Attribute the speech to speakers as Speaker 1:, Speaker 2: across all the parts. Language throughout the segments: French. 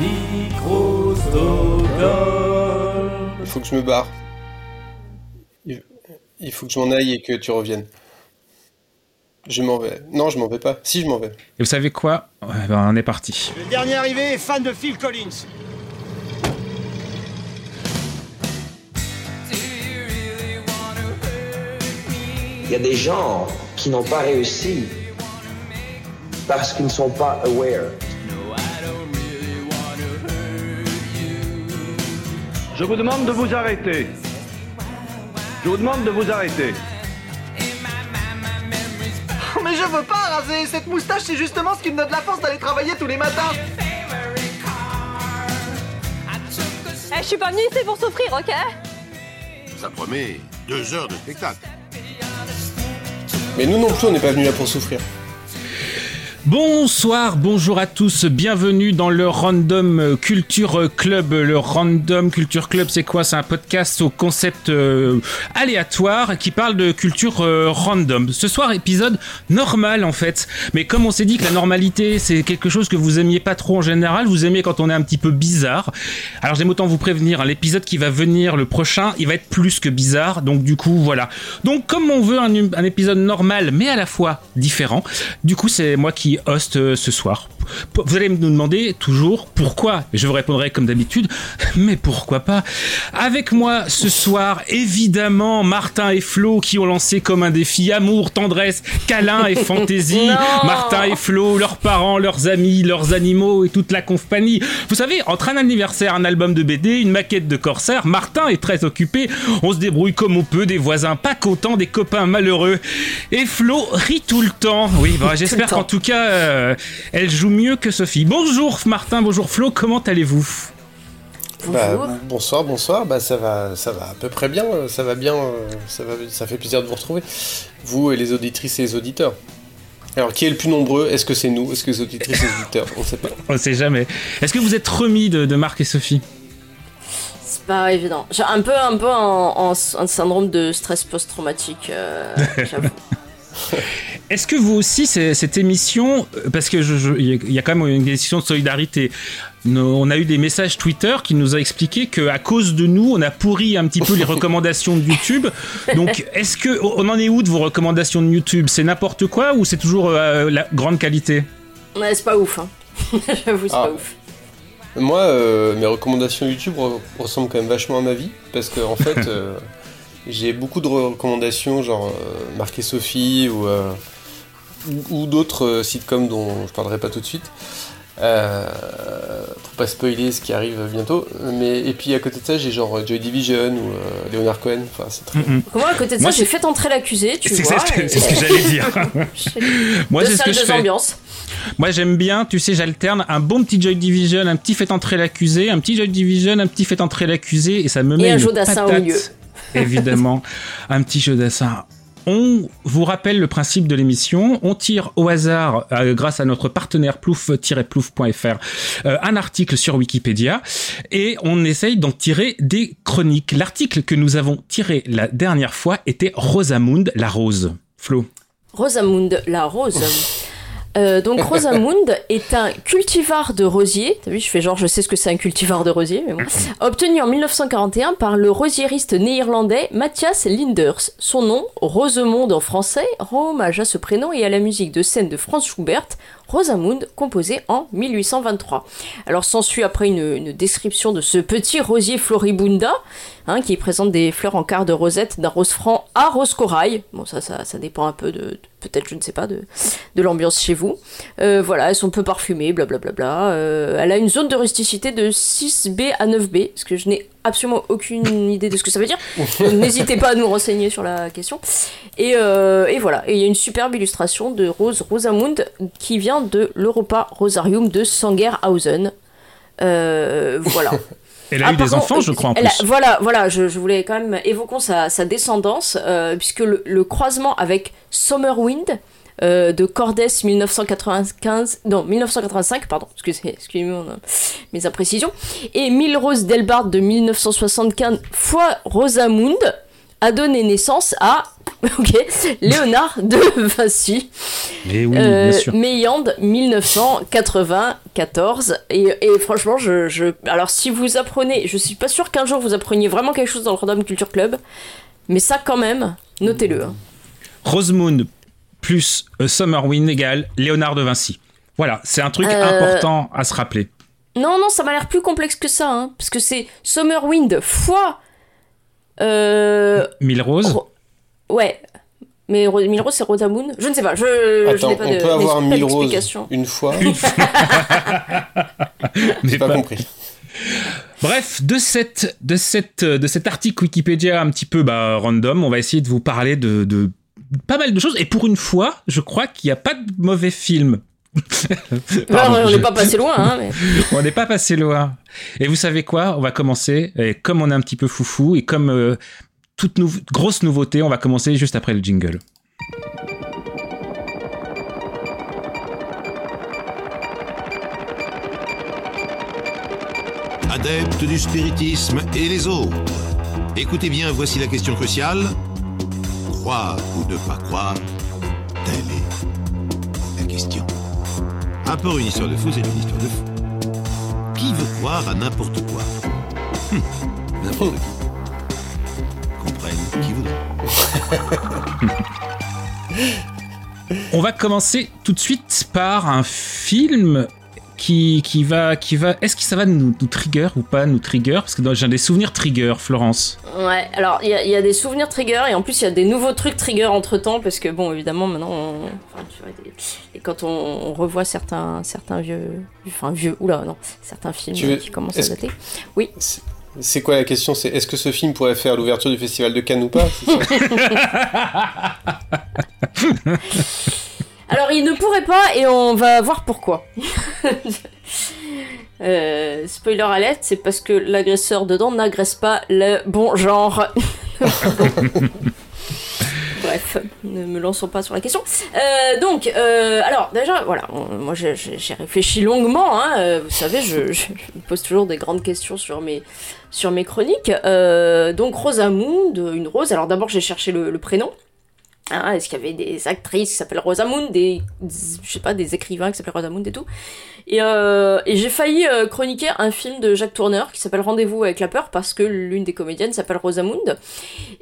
Speaker 1: Il faut que je me barre. Il faut que je m'en aille et que tu reviennes. Je m'en vais. Non, je m'en vais pas. Si, je m'en vais.
Speaker 2: Et vous savez quoi? Ben, On est parti.
Speaker 3: Le dernier arrivé est fan de Phil Collins.
Speaker 4: Il y a des gens qui n'ont pas réussi parce qu'ils ne sont pas aware.
Speaker 5: Je vous demande de vous arrêter. Je vous demande de vous arrêter.
Speaker 6: Mais je veux pas raser Cette moustache, c'est justement ce qui me donne la force d'aller travailler tous les matins
Speaker 7: Eh, je suis pas venue ici pour souffrir, ok?
Speaker 8: Ça promet deux heures de spectacle.
Speaker 1: Mais nous non plus, on n'est pas venus là pour souffrir.
Speaker 2: Bonsoir, bonjour à tous, bienvenue dans le Random Culture Club. Le Random Culture Club, c'est quoi? C'est un podcast au concept euh, aléatoire qui parle de culture euh, random. Ce soir, épisode normal en fait. Mais comme on s'est dit que la normalité, c'est quelque chose que vous aimiez pas trop en général, vous aimez quand on est un petit peu bizarre. Alors j'aime autant vous prévenir, hein, l'épisode qui va venir, le prochain, il va être plus que bizarre. Donc du coup, voilà. Donc comme on veut un, un épisode normal, mais à la fois différent, du coup c'est moi qui host euh, ce soir. Vous allez me demander toujours pourquoi. Je vous répondrai comme d'habitude, mais pourquoi pas. Avec moi ce soir, évidemment, Martin et Flo qui ont lancé comme un défi amour, tendresse, câlin et fantaisie. Martin et Flo, leurs parents, leurs amis, leurs animaux et toute la compagnie. Vous savez, entre un anniversaire, un album de BD, une maquette de corsaire, Martin est très occupé. On se débrouille comme on peut, des voisins pas contents, des copains malheureux. Et Flo rit tout le temps. Oui, bah, j'espère qu'en tout cas, euh, elle joue mieux que Sophie. Bonjour Martin, bonjour Flo, comment allez-vous?
Speaker 1: Bah, bonsoir, bonsoir. Bah ça va, ça va à peu près bien. Ça va bien. Ça va, ça fait plaisir de vous retrouver, vous et les auditrices et les auditeurs. Alors, qui est le plus nombreux? Est-ce que c'est nous? Est-ce que les auditrices et les auditeurs? On sait pas.
Speaker 2: On sait jamais. Est-ce que vous êtes remis de, de Marc et Sophie?
Speaker 7: C'est pas évident. J'ai un peu, un peu en, en- un syndrome de stress post-traumatique, euh, j'avoue.
Speaker 2: Est-ce que vous aussi, cette émission, euh, parce que je- je- il y a quand même une question de solidarité. Nos- On a eu des messages Twitter qui nous a expliqué que à cause de nous, on a pourri un petit peu les recommandations de YouTube. Donc, est-ce que on en est où de vos recommandations de YouTube? C'est n'importe quoi ou c'est toujours euh, la grande qualité?
Speaker 7: Ouais, c'est pas ouf, hein. j'avoue, c'est
Speaker 1: Ah.
Speaker 7: pas ouf.
Speaker 1: Moi, euh, mes recommandations YouTube re- ressemblent quand même vachement à ma vie, parce que en fait, euh, j'ai beaucoup de recommandations, genre euh, Marc et Sophie ou, euh, ou, ou d'autres euh, sitcoms dont je parlerai pas tout de suite. Euh, pour pas spoiler ce qui arrive bientôt. Mais et puis à côté de ça, j'ai genre Joy Division ou euh, Leonard Cohen. Enfin, c'est très.
Speaker 7: Moi, à côté de
Speaker 2: Moi,
Speaker 7: ça, j'ai fait entrer l'accusé, tu
Speaker 2: C'est
Speaker 7: vois.
Speaker 2: c'est-
Speaker 7: et-
Speaker 2: c'est ce que j'allais dire. Moi, c'est ce que je fais. Moi, j'aime bien, tu sais, j'alterne un bon petit Joy Division, un petit fait entrer l'accusé, un petit Joy Division, un petit fait entrer l'accusé, et ça me met
Speaker 7: un
Speaker 2: une
Speaker 7: Jodassin au
Speaker 2: patate,
Speaker 7: milieu.
Speaker 2: Évidemment, un petit Jodassin. On vous rappelle le principe de l'émission. On tire au hasard, euh, grâce à notre partenaire plouf-plouf.fr, euh, un article sur Wikipédia et on essaye d'en tirer des chroniques. L'article que nous avons tiré la dernière fois était Rosamund la rose. Flo.
Speaker 7: Rosamund la rose. Euh, donc Rosamund est un cultivar de rosier. T'as vu, je fais genre je sais ce que c'est un cultivar de rosier, mais bon. Obtenu en 1941 par le rosiériste néerlandais Matthias Linders. Son nom, Rosemonde en français, rend hommage à ce prénom et à la musique de scène de Franz Schubert, Rosamund, composée en 1823. Alors s'ensuit après une, description de ce petit rosier floribunda, hein, qui présente des fleurs en quart de rosette d'un rose franc à rose corail. Bon, ça, ça, dépend un peu de, peut-être, je ne sais pas, de, l'ambiance chez vous. Euh, voilà, elles sont peu parfumées, blablabla. Euh, elle a une zone de rusticité de 6B à 9B, parce que je n'ai absolument aucune idée de ce que ça veut dire. N'hésitez pas à nous renseigner sur la question. Et, euh, et voilà, et il y a une superbe illustration de Rose Rosamund qui vient de l'Europa Rosarium de Sangerhausen. Euh, voilà.
Speaker 2: Elle a
Speaker 7: Ah,
Speaker 2: eu des
Speaker 7: contre,
Speaker 2: enfants, je crois, en
Speaker 7: a-
Speaker 2: plus.
Speaker 7: voilà, voilà, je, je voulais quand même évoquons sa, sa descendance, euh, puisque le, le croisement avec Summerwind euh, de Cordes 1995, non 1985, pardon, excusez, excusez-moi a mes imprécisions, et Milrose Delbard de 1975 fois Rosamund a donné naissance à ok, Léonard de Vinci.
Speaker 2: Et oui,
Speaker 7: Euh,
Speaker 2: bien sûr.
Speaker 7: Mayande 1994 et, et franchement je, je- alors si vous apprenez je suis pas sûre qu'un jour vous appreniez vraiment quelque chose dans le Random Culture Club mais ça quand même notez-le hein.
Speaker 2: Plus euh, Summer Wind égale Léonard de Vinci. Voilà, c'est un truc
Speaker 7: Euh,
Speaker 2: important à se rappeler.
Speaker 7: non non ça m'a l'air plus complexe que ça hein, parce que c'est Summer Wind fois euh,
Speaker 2: Mille roses.
Speaker 7: Ro- ouais mais Ro- Mille Roses c'est Rosamund je ne sais pas je, je
Speaker 1: Attends,
Speaker 7: n'ai pas
Speaker 1: on
Speaker 7: de
Speaker 1: peut avoir mille roses
Speaker 7: d'explication.
Speaker 1: une fois
Speaker 2: mais
Speaker 1: J'ai pas
Speaker 2: pas-
Speaker 1: compris.
Speaker 2: Bref, de, cette, de, cette, de cet article Wikipédia un petit peu bah, random, on va essayer de vous parler de, de pas mal de choses. Et pour une fois, je crois qu'il n'y a pas de mauvais film. Pardon,
Speaker 7: on
Speaker 2: je-
Speaker 7: n'est pas passé loin hein, mais...
Speaker 2: On n'est pas passé loin. Et vous savez quoi? On va commencer, et comme on est un petit peu foufou, et comme euh, toute nou- grosse nouveauté, on va commencer juste après le jingle.
Speaker 8: Adeptes du spiritisme et les autres. Écoutez bien, voici la question cruciale. Croire ou ne pas croire, telle est la question. Un peu une histoire de fou, c'est une histoire de fou. Qui veut croire à n'importe quoi? Hum, N'importe qui. Comprenne qui voudra.
Speaker 2: On va commencer tout de suite par un film qui, qui va... Qui va Est-ce que ça va nous, nous trigger ou pas nous trigger? Parce que j'ai des souvenirs trigger, Florence.
Speaker 7: Ouais, alors il y, a- il y a des souvenirs trigger et en plus il y a des nouveaux trucs trigger entre temps parce que bon évidemment maintenant on- enfin, tu vois, des- et quand on, on revoit certains certains vieux enfin vieux oula non certains films
Speaker 1: veux-
Speaker 7: qui commencent à dater.
Speaker 1: C'est- C'est quoi la question? C'est est-ce que ce film pourrait faire l'ouverture du festival de Cannes ou pas?
Speaker 7: Alors il ne pourrait pas et on va voir pourquoi. Euh, spoiler alert, c'est parce que l'agresseur dedans n'agresse pas le bon genre. Bref, ne me lançons pas sur la question. Euh, donc, euh, alors déjà, voilà, on- moi j'ai- réfléchi longuement. hein, euh, vous savez, je, je- je me pose toujours des grandes questions sur mes sur mes chroniques. Euh, donc Rosamund, une rose. Alors d'abord j'ai cherché le, le prénom. Hein, Est-ce qu'il y avait des actrices qui s'appellent Rosamund, des, des- je sais pas, des écrivains qui s'appellent Rosamund et tout. Et, euh, et j'ai failli euh, chroniquer un film de Jacques Tourneur qui s'appelle Rendez-vous avec la peur parce que l'une des comédiennes s'appelle Rosamund.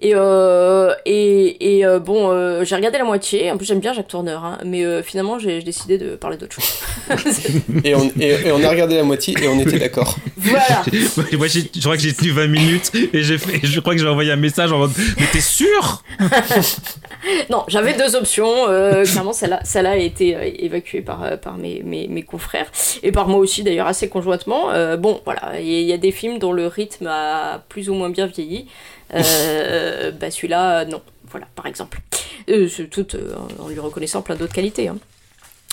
Speaker 7: Et, euh, et, et euh, bon, euh, j'ai regardé la moitié. En plus, j'aime bien Jacques Tourneur, hein, mais euh, finalement, j'ai décidé de parler d'autre chose.
Speaker 1: et on, et, et on a regardé la moitié et on était d'accord.
Speaker 7: voilà.
Speaker 2: Moi, je crois que j'ai tenu 20 minutes et fait, je crois que j'ai envoyé un message en mode Mais t'es sûr?
Speaker 7: Non, j'avais deux options. euh, clairement, celle-là, a été euh, évacuée par, euh, par mes, mes, mes confrères et par moi aussi, d'ailleurs, assez conjointement. Euh, bon, voilà, il y, a des films dont le rythme a plus ou moins bien vieilli. Euh, bah, celui-là, non. Voilà, par exemple. Tout en lui reconnaissant plein d'autres qualités. hein.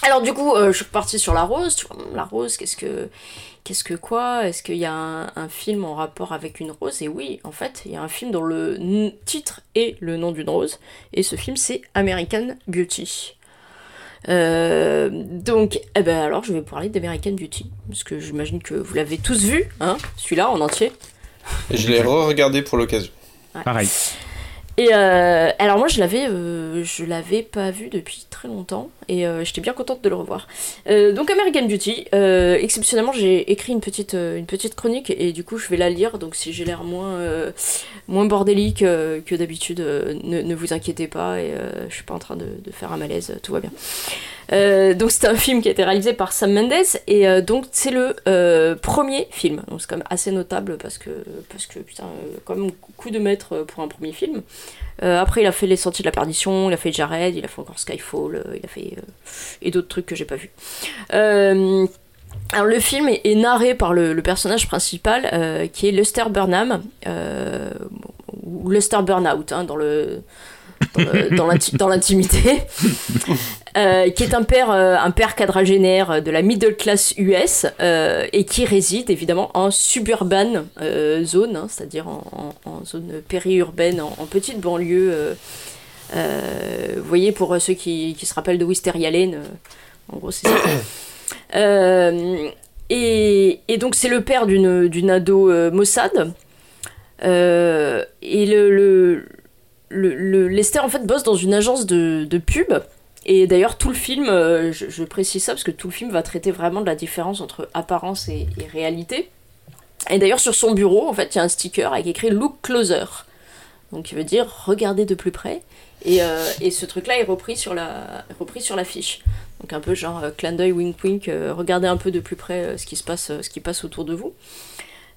Speaker 7: Alors du coup, euh, je suis repartie sur La Rose. Tu vois, La Rose, qu'est-ce que... Qu'est-ce que quoi? Est-ce qu'il y a un, un film en rapport avec une rose? Et oui, en fait, il y a un film dont le titre est le nom d'une rose. Et ce film, c'est American Beauty. Euh, donc, eh ben alors, je vais parler d'American Beauty. Parce que j'imagine que vous l'avez tous vu, hein Celui-là, en entier.
Speaker 1: Et je l'ai re-regardé pour l'occasion.
Speaker 2: Pareil.
Speaker 7: Et euh, alors moi je l'avais euh, je l'avais pas vu depuis très longtemps et euh, j'étais bien contente de le revoir. Donc American Beauty, exceptionnellement j'ai écrit une petite une petite chronique et du coup je vais la lire donc si j'ai l'air moins moins bordélique que d'habitude ne, ne vous inquiétez pas et je suis pas en train de, de faire un malaise tout va bien. Euh, donc c'est un film qui a été réalisé par Sam Mendes et euh, donc c'est le euh, premier film. Donc c'est quand même assez notable parce que parce que putain quand même coup de maître pour un premier film. Après il a fait Les Sentiers de la Perdition, il a fait Jared, il a fait encore Skyfall, il a fait et d'autres trucs que j'ai pas. Euh, alors le film est, narré par le, personnage principal qui est Lester Burnham ou Lester Burnout hein, dans le dans le- dans l'inti- dans l'intimité, euh, qui est un père, euh, un père quadragénaire de la middle class US euh, et qui réside évidemment en suburban euh, zone, hein, c'est-à-dire en, en- en zone périurbaine, en, en petite banlieue. euh, euh, vous voyez, pour ceux qui, qui se rappellent de Wisteria Lane, euh, en gros c'est ça. Euh, et, et donc c'est le père d'une ado euh, Mossad. Euh, et le, le, le, Lester en fait bosse dans une agence de, de pub. Et d'ailleurs, tout le film, euh, je, précise ça parce que tout le film va traiter vraiment de la différence entre apparence et, réalité. Et d'ailleurs, sur son bureau, en fait, il y a un sticker avec écrit Look Closer. Donc, qui veut dire regarder de plus près. Et, euh, et ce truc-là est repris sur la repris sur l'affiche. Donc un peu genre clin d'œil, wink wink, regardez un peu de plus près ce qui se passe, ce qui passe autour de vous.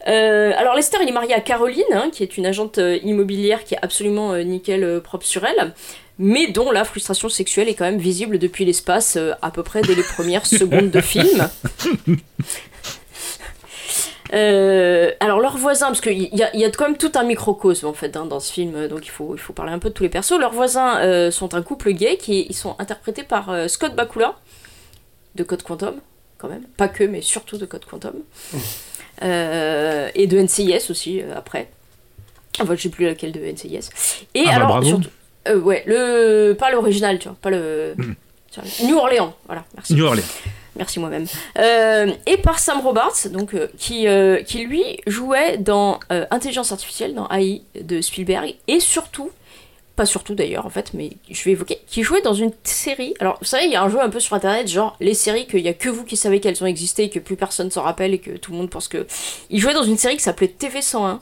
Speaker 7: Euh, alors Lester, il est marié à Caroline, hein, qui est une agente euh, immobilière qui est absolument euh, nickel propre sur elle, mais dont la frustration sexuelle est quand même visible depuis l'espace, à peu près dès les premières secondes de film. alors leurs voisins, parce qu'il y a, y a quand même tout un microcosme en fait hein, dans ce film, donc il faut, il faut parler un peu de tous les persos. Leurs voisins sont un couple gay qui ils sont interprétés par Scott Bakula de Code Quantum, quand même, pas que, mais surtout de Code Quantum. Euh, et de NCIS aussi euh, après. Enfin, je sais plus laquelle de NCIS. Et
Speaker 2: ah bah
Speaker 7: alors, surtout, euh, ouais, le, pas l'original, tu vois, pas le. Hmm. New Orleans, voilà, merci.
Speaker 2: New Orleans.
Speaker 7: Merci moi-même. et par Sam Robards, donc, qui, qui lui jouait dans Intelligence Artificielle, dans AI de Spielberg, et surtout pas surtout d'ailleurs en fait, mais je vais évoquer, qui jouait dans une série. Alors vous savez, il y a un jeu un peu sur internet, genre les séries qu'il y a que vous qui savez qu'elles ont existé et que plus personne s'en rappelle et que tout le monde pense que. Il jouait dans une série qui s'appelait TV101,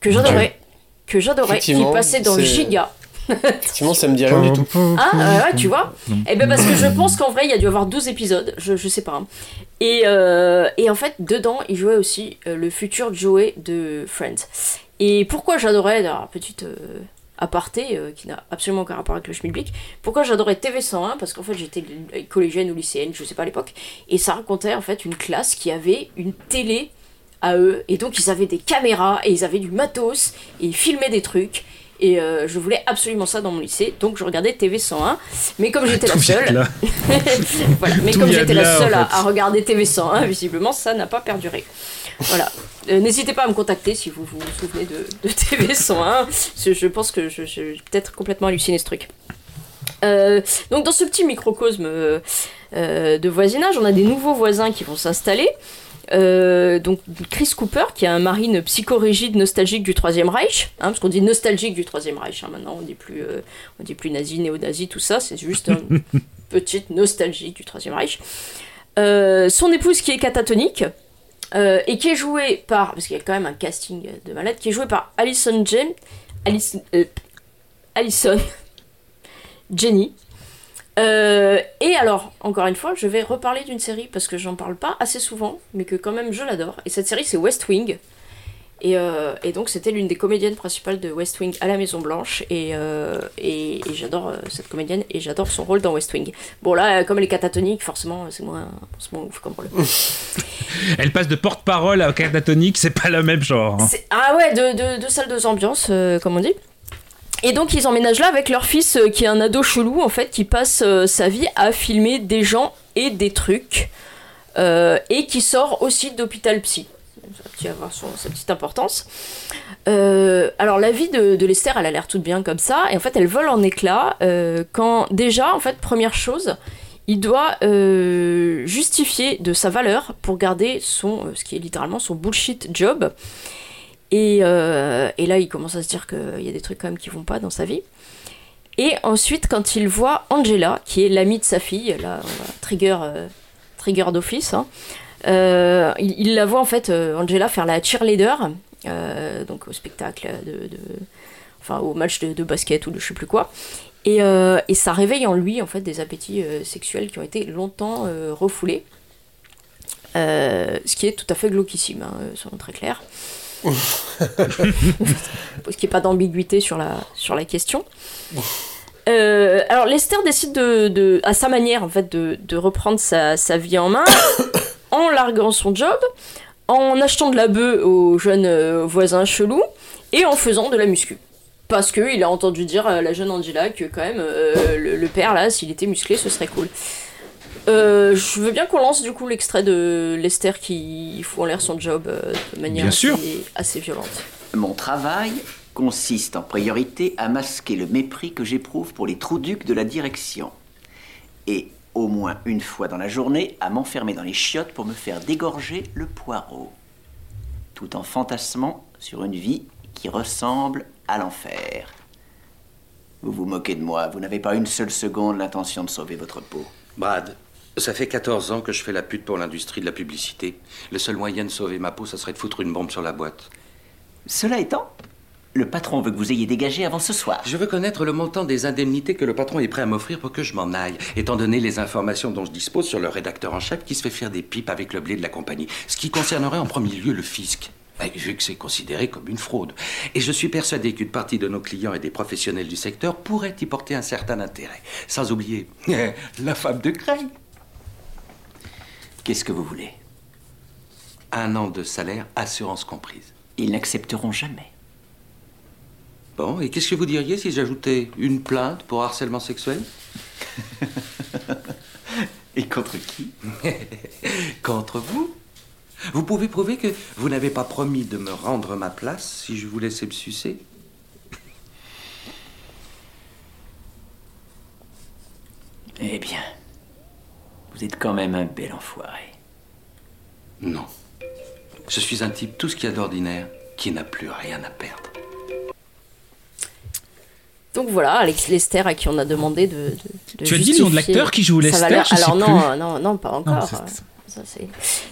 Speaker 7: que j'adorais, que j'adorais, qui passait dans Giga.
Speaker 1: Effectivement, ça me dit rien du tout.
Speaker 7: Ah, ouais, tu vois Et eh ben parce que je pense qu'en vrai, il y a dû avoir 12 épisodes, je, je sais pas. Hein. Et, euh, et en fait, dedans, il jouait aussi euh, le futur Joey de Friends. Et pourquoi j'adorais, la petite. Euh, aparté euh, qui n'a absolument aucun rapport avec le schmilblick. Pourquoi j'adorais TV101 Parce qu'en fait j'étais collégienne ou lycéenne, je sais pas à l'époque, et ça racontait en fait une classe qui avait une télé à eux, et donc ils avaient des caméras, et ils avaient du matos, et ils filmaient des trucs. Et euh, je voulais absolument ça dans mon lycée, donc je regardais TV 101. Mais comme j'étais la seule, voilà. Mais comme j'étais la seule à, regarder TV 101, visiblement ça n'a pas perduré. Voilà. Euh, n'hésitez pas à me contacter si vous vous souvenez de, TV 101. Je pense que je, vais peut-être complètement halluciné ce truc. Euh, donc dans ce petit microcosme de voisinage, on a des nouveaux voisins qui vont s'installer. Euh, donc Chris Cooper, qui est un marine psychorigide nostalgique du Troisième Reich, hein, parce qu'on dit nostalgique du Troisième Reich, hein, maintenant on dit plus, euh, on dit plus nazi, néo-nazi, tout ça, c'est juste une petite nostalgie du Troisième Reich. Euh, son épouse qui est catatonique, et qui est jouée par, parce qu'il y a quand même un casting de malade, qui est jouée par Alison James, Alison, Alison Jenny, euh, et alors, encore une fois, je vais reparler d'une série parce que j'en parle pas assez souvent, mais que quand même je l'adore. Et cette série, c'est West Wing. Et, euh, et donc, c'était l'une des comédiennes principales de West Wing à la Maison Blanche. Et, euh, et, j'adore cette comédienne et j'adore son rôle dans West Wing. Bon, là, comme elle est catatonique, forcément, c'est moins, moins ouf comme rôle.
Speaker 2: elle passe de porte-parole à catatonique, c'est pas le même genre. Hein.
Speaker 7: Ah ouais, de, de, de salle de ambiance, comme on dit. Et donc ils emménagent là avec leur fils euh, qui est un ado chelou en fait qui passe euh, sa vie à filmer des gens et des trucs euh, et qui sort aussi d'hôpital psy. Ça va avoir sa petite importance. alors la vie de, de, Lester elle a l'air toute bien comme ça et en fait elle vole en éclats quand déjà en fait première chose il doit justifier de sa valeur pour garder son ce qui est littéralement son bullshit job euh, et, là, il commence à se dire qu'il y a des trucs quand même qui vont pas dans sa vie. Et ensuite, quand il voit Angela, qui est l'amie de sa fille, là, trigger, euh, trigger d'office, hein, euh, il, la voit en fait, Angela, faire la cheerleader, donc au spectacle, de, enfin au match de, basket ou de je sais plus quoi. Et, ça réveille en lui en fait des appétits sexuels qui ont été longtemps refoulés. ce qui est tout à fait glauquissime, hein, selon très clair. Parce qu'il n'y a pas d'ambiguïté sur la, sur la question. Euh, alors Lester décide de, à sa manière en fait de, de reprendre sa, sa, vie en main en larguant son job, en achetant de la bœuf aux jeunes euh, voisins chelous et en faisant de la muscu. Parce qu'il a entendu dire à la jeune Angela que quand même euh, le, le, père là, s'il était musclé, ce serait cool. Euh, je veux bien qu'on lance du coup l'extrait de Lester qui fout en l'air son job euh, de manière assez, violente.
Speaker 9: Mon travail consiste en priorité à masquer le mépris que j'éprouve pour les trous-ducs de la direction. Et au moins une fois dans la journée, à m'enfermer dans les chiottes pour me faire dégorger le poireau. Tout en fantasmant sur une vie qui ressemble à l'enfer. Vous vous moquez de moi, vous n'avez pas une seule seconde l'intention de sauver votre peau.
Speaker 10: Brad, ça fait 14 ans que je fais la pute pour l'industrie de la publicité. Le seul moyen de sauver ma peau, ça serait de foutre une bombe sur la boîte.
Speaker 9: Cela étant, le patron veut que vous ayez dégagé avant ce soir.
Speaker 10: Je veux connaître le montant des indemnités que le patron est prêt à m'offrir pour que je m'en aille, étant donné les informations dont je dispose sur le rédacteur en chef qui se fait faire des pipes avec le blé de la compagnie, ce qui concernerait en premier lieu le fisc. Ben, vu que c'est considéré comme une fraude. Et je suis persuadé qu'une partie de nos clients et des professionnels du secteur pourraient y porter un certain intérêt. Sans oublier la femme de Craig.
Speaker 9: Qu'est-ce que vous voulez
Speaker 10: Un an de salaire, assurance comprise.
Speaker 9: Ils n'accepteront jamais.
Speaker 10: Bon, et qu'est-ce que vous diriez si j'ajoutais une plainte pour harcèlement sexuel
Speaker 9: Et contre qui
Speaker 10: Contre vous Vous pouvez prouver que vous n'avez pas promis de me rendre ma place si je vous laissais me sucer
Speaker 9: Eh bien, vous êtes quand même un bel enfoiré.
Speaker 10: Non. Je suis un type tout ce qu'il y a d'ordinaire qui n'a plus rien à perdre.
Speaker 7: Donc voilà, Alex Lester à qui on a demandé de. de- de
Speaker 2: Tu as dit le nom de l'acteur qui joue
Speaker 7: Ça va
Speaker 2: Lester, sais
Speaker 7: Alors non,
Speaker 2: plus.
Speaker 7: non, non, pas
Speaker 2: Non,
Speaker 7: encore.
Speaker 2: c'est-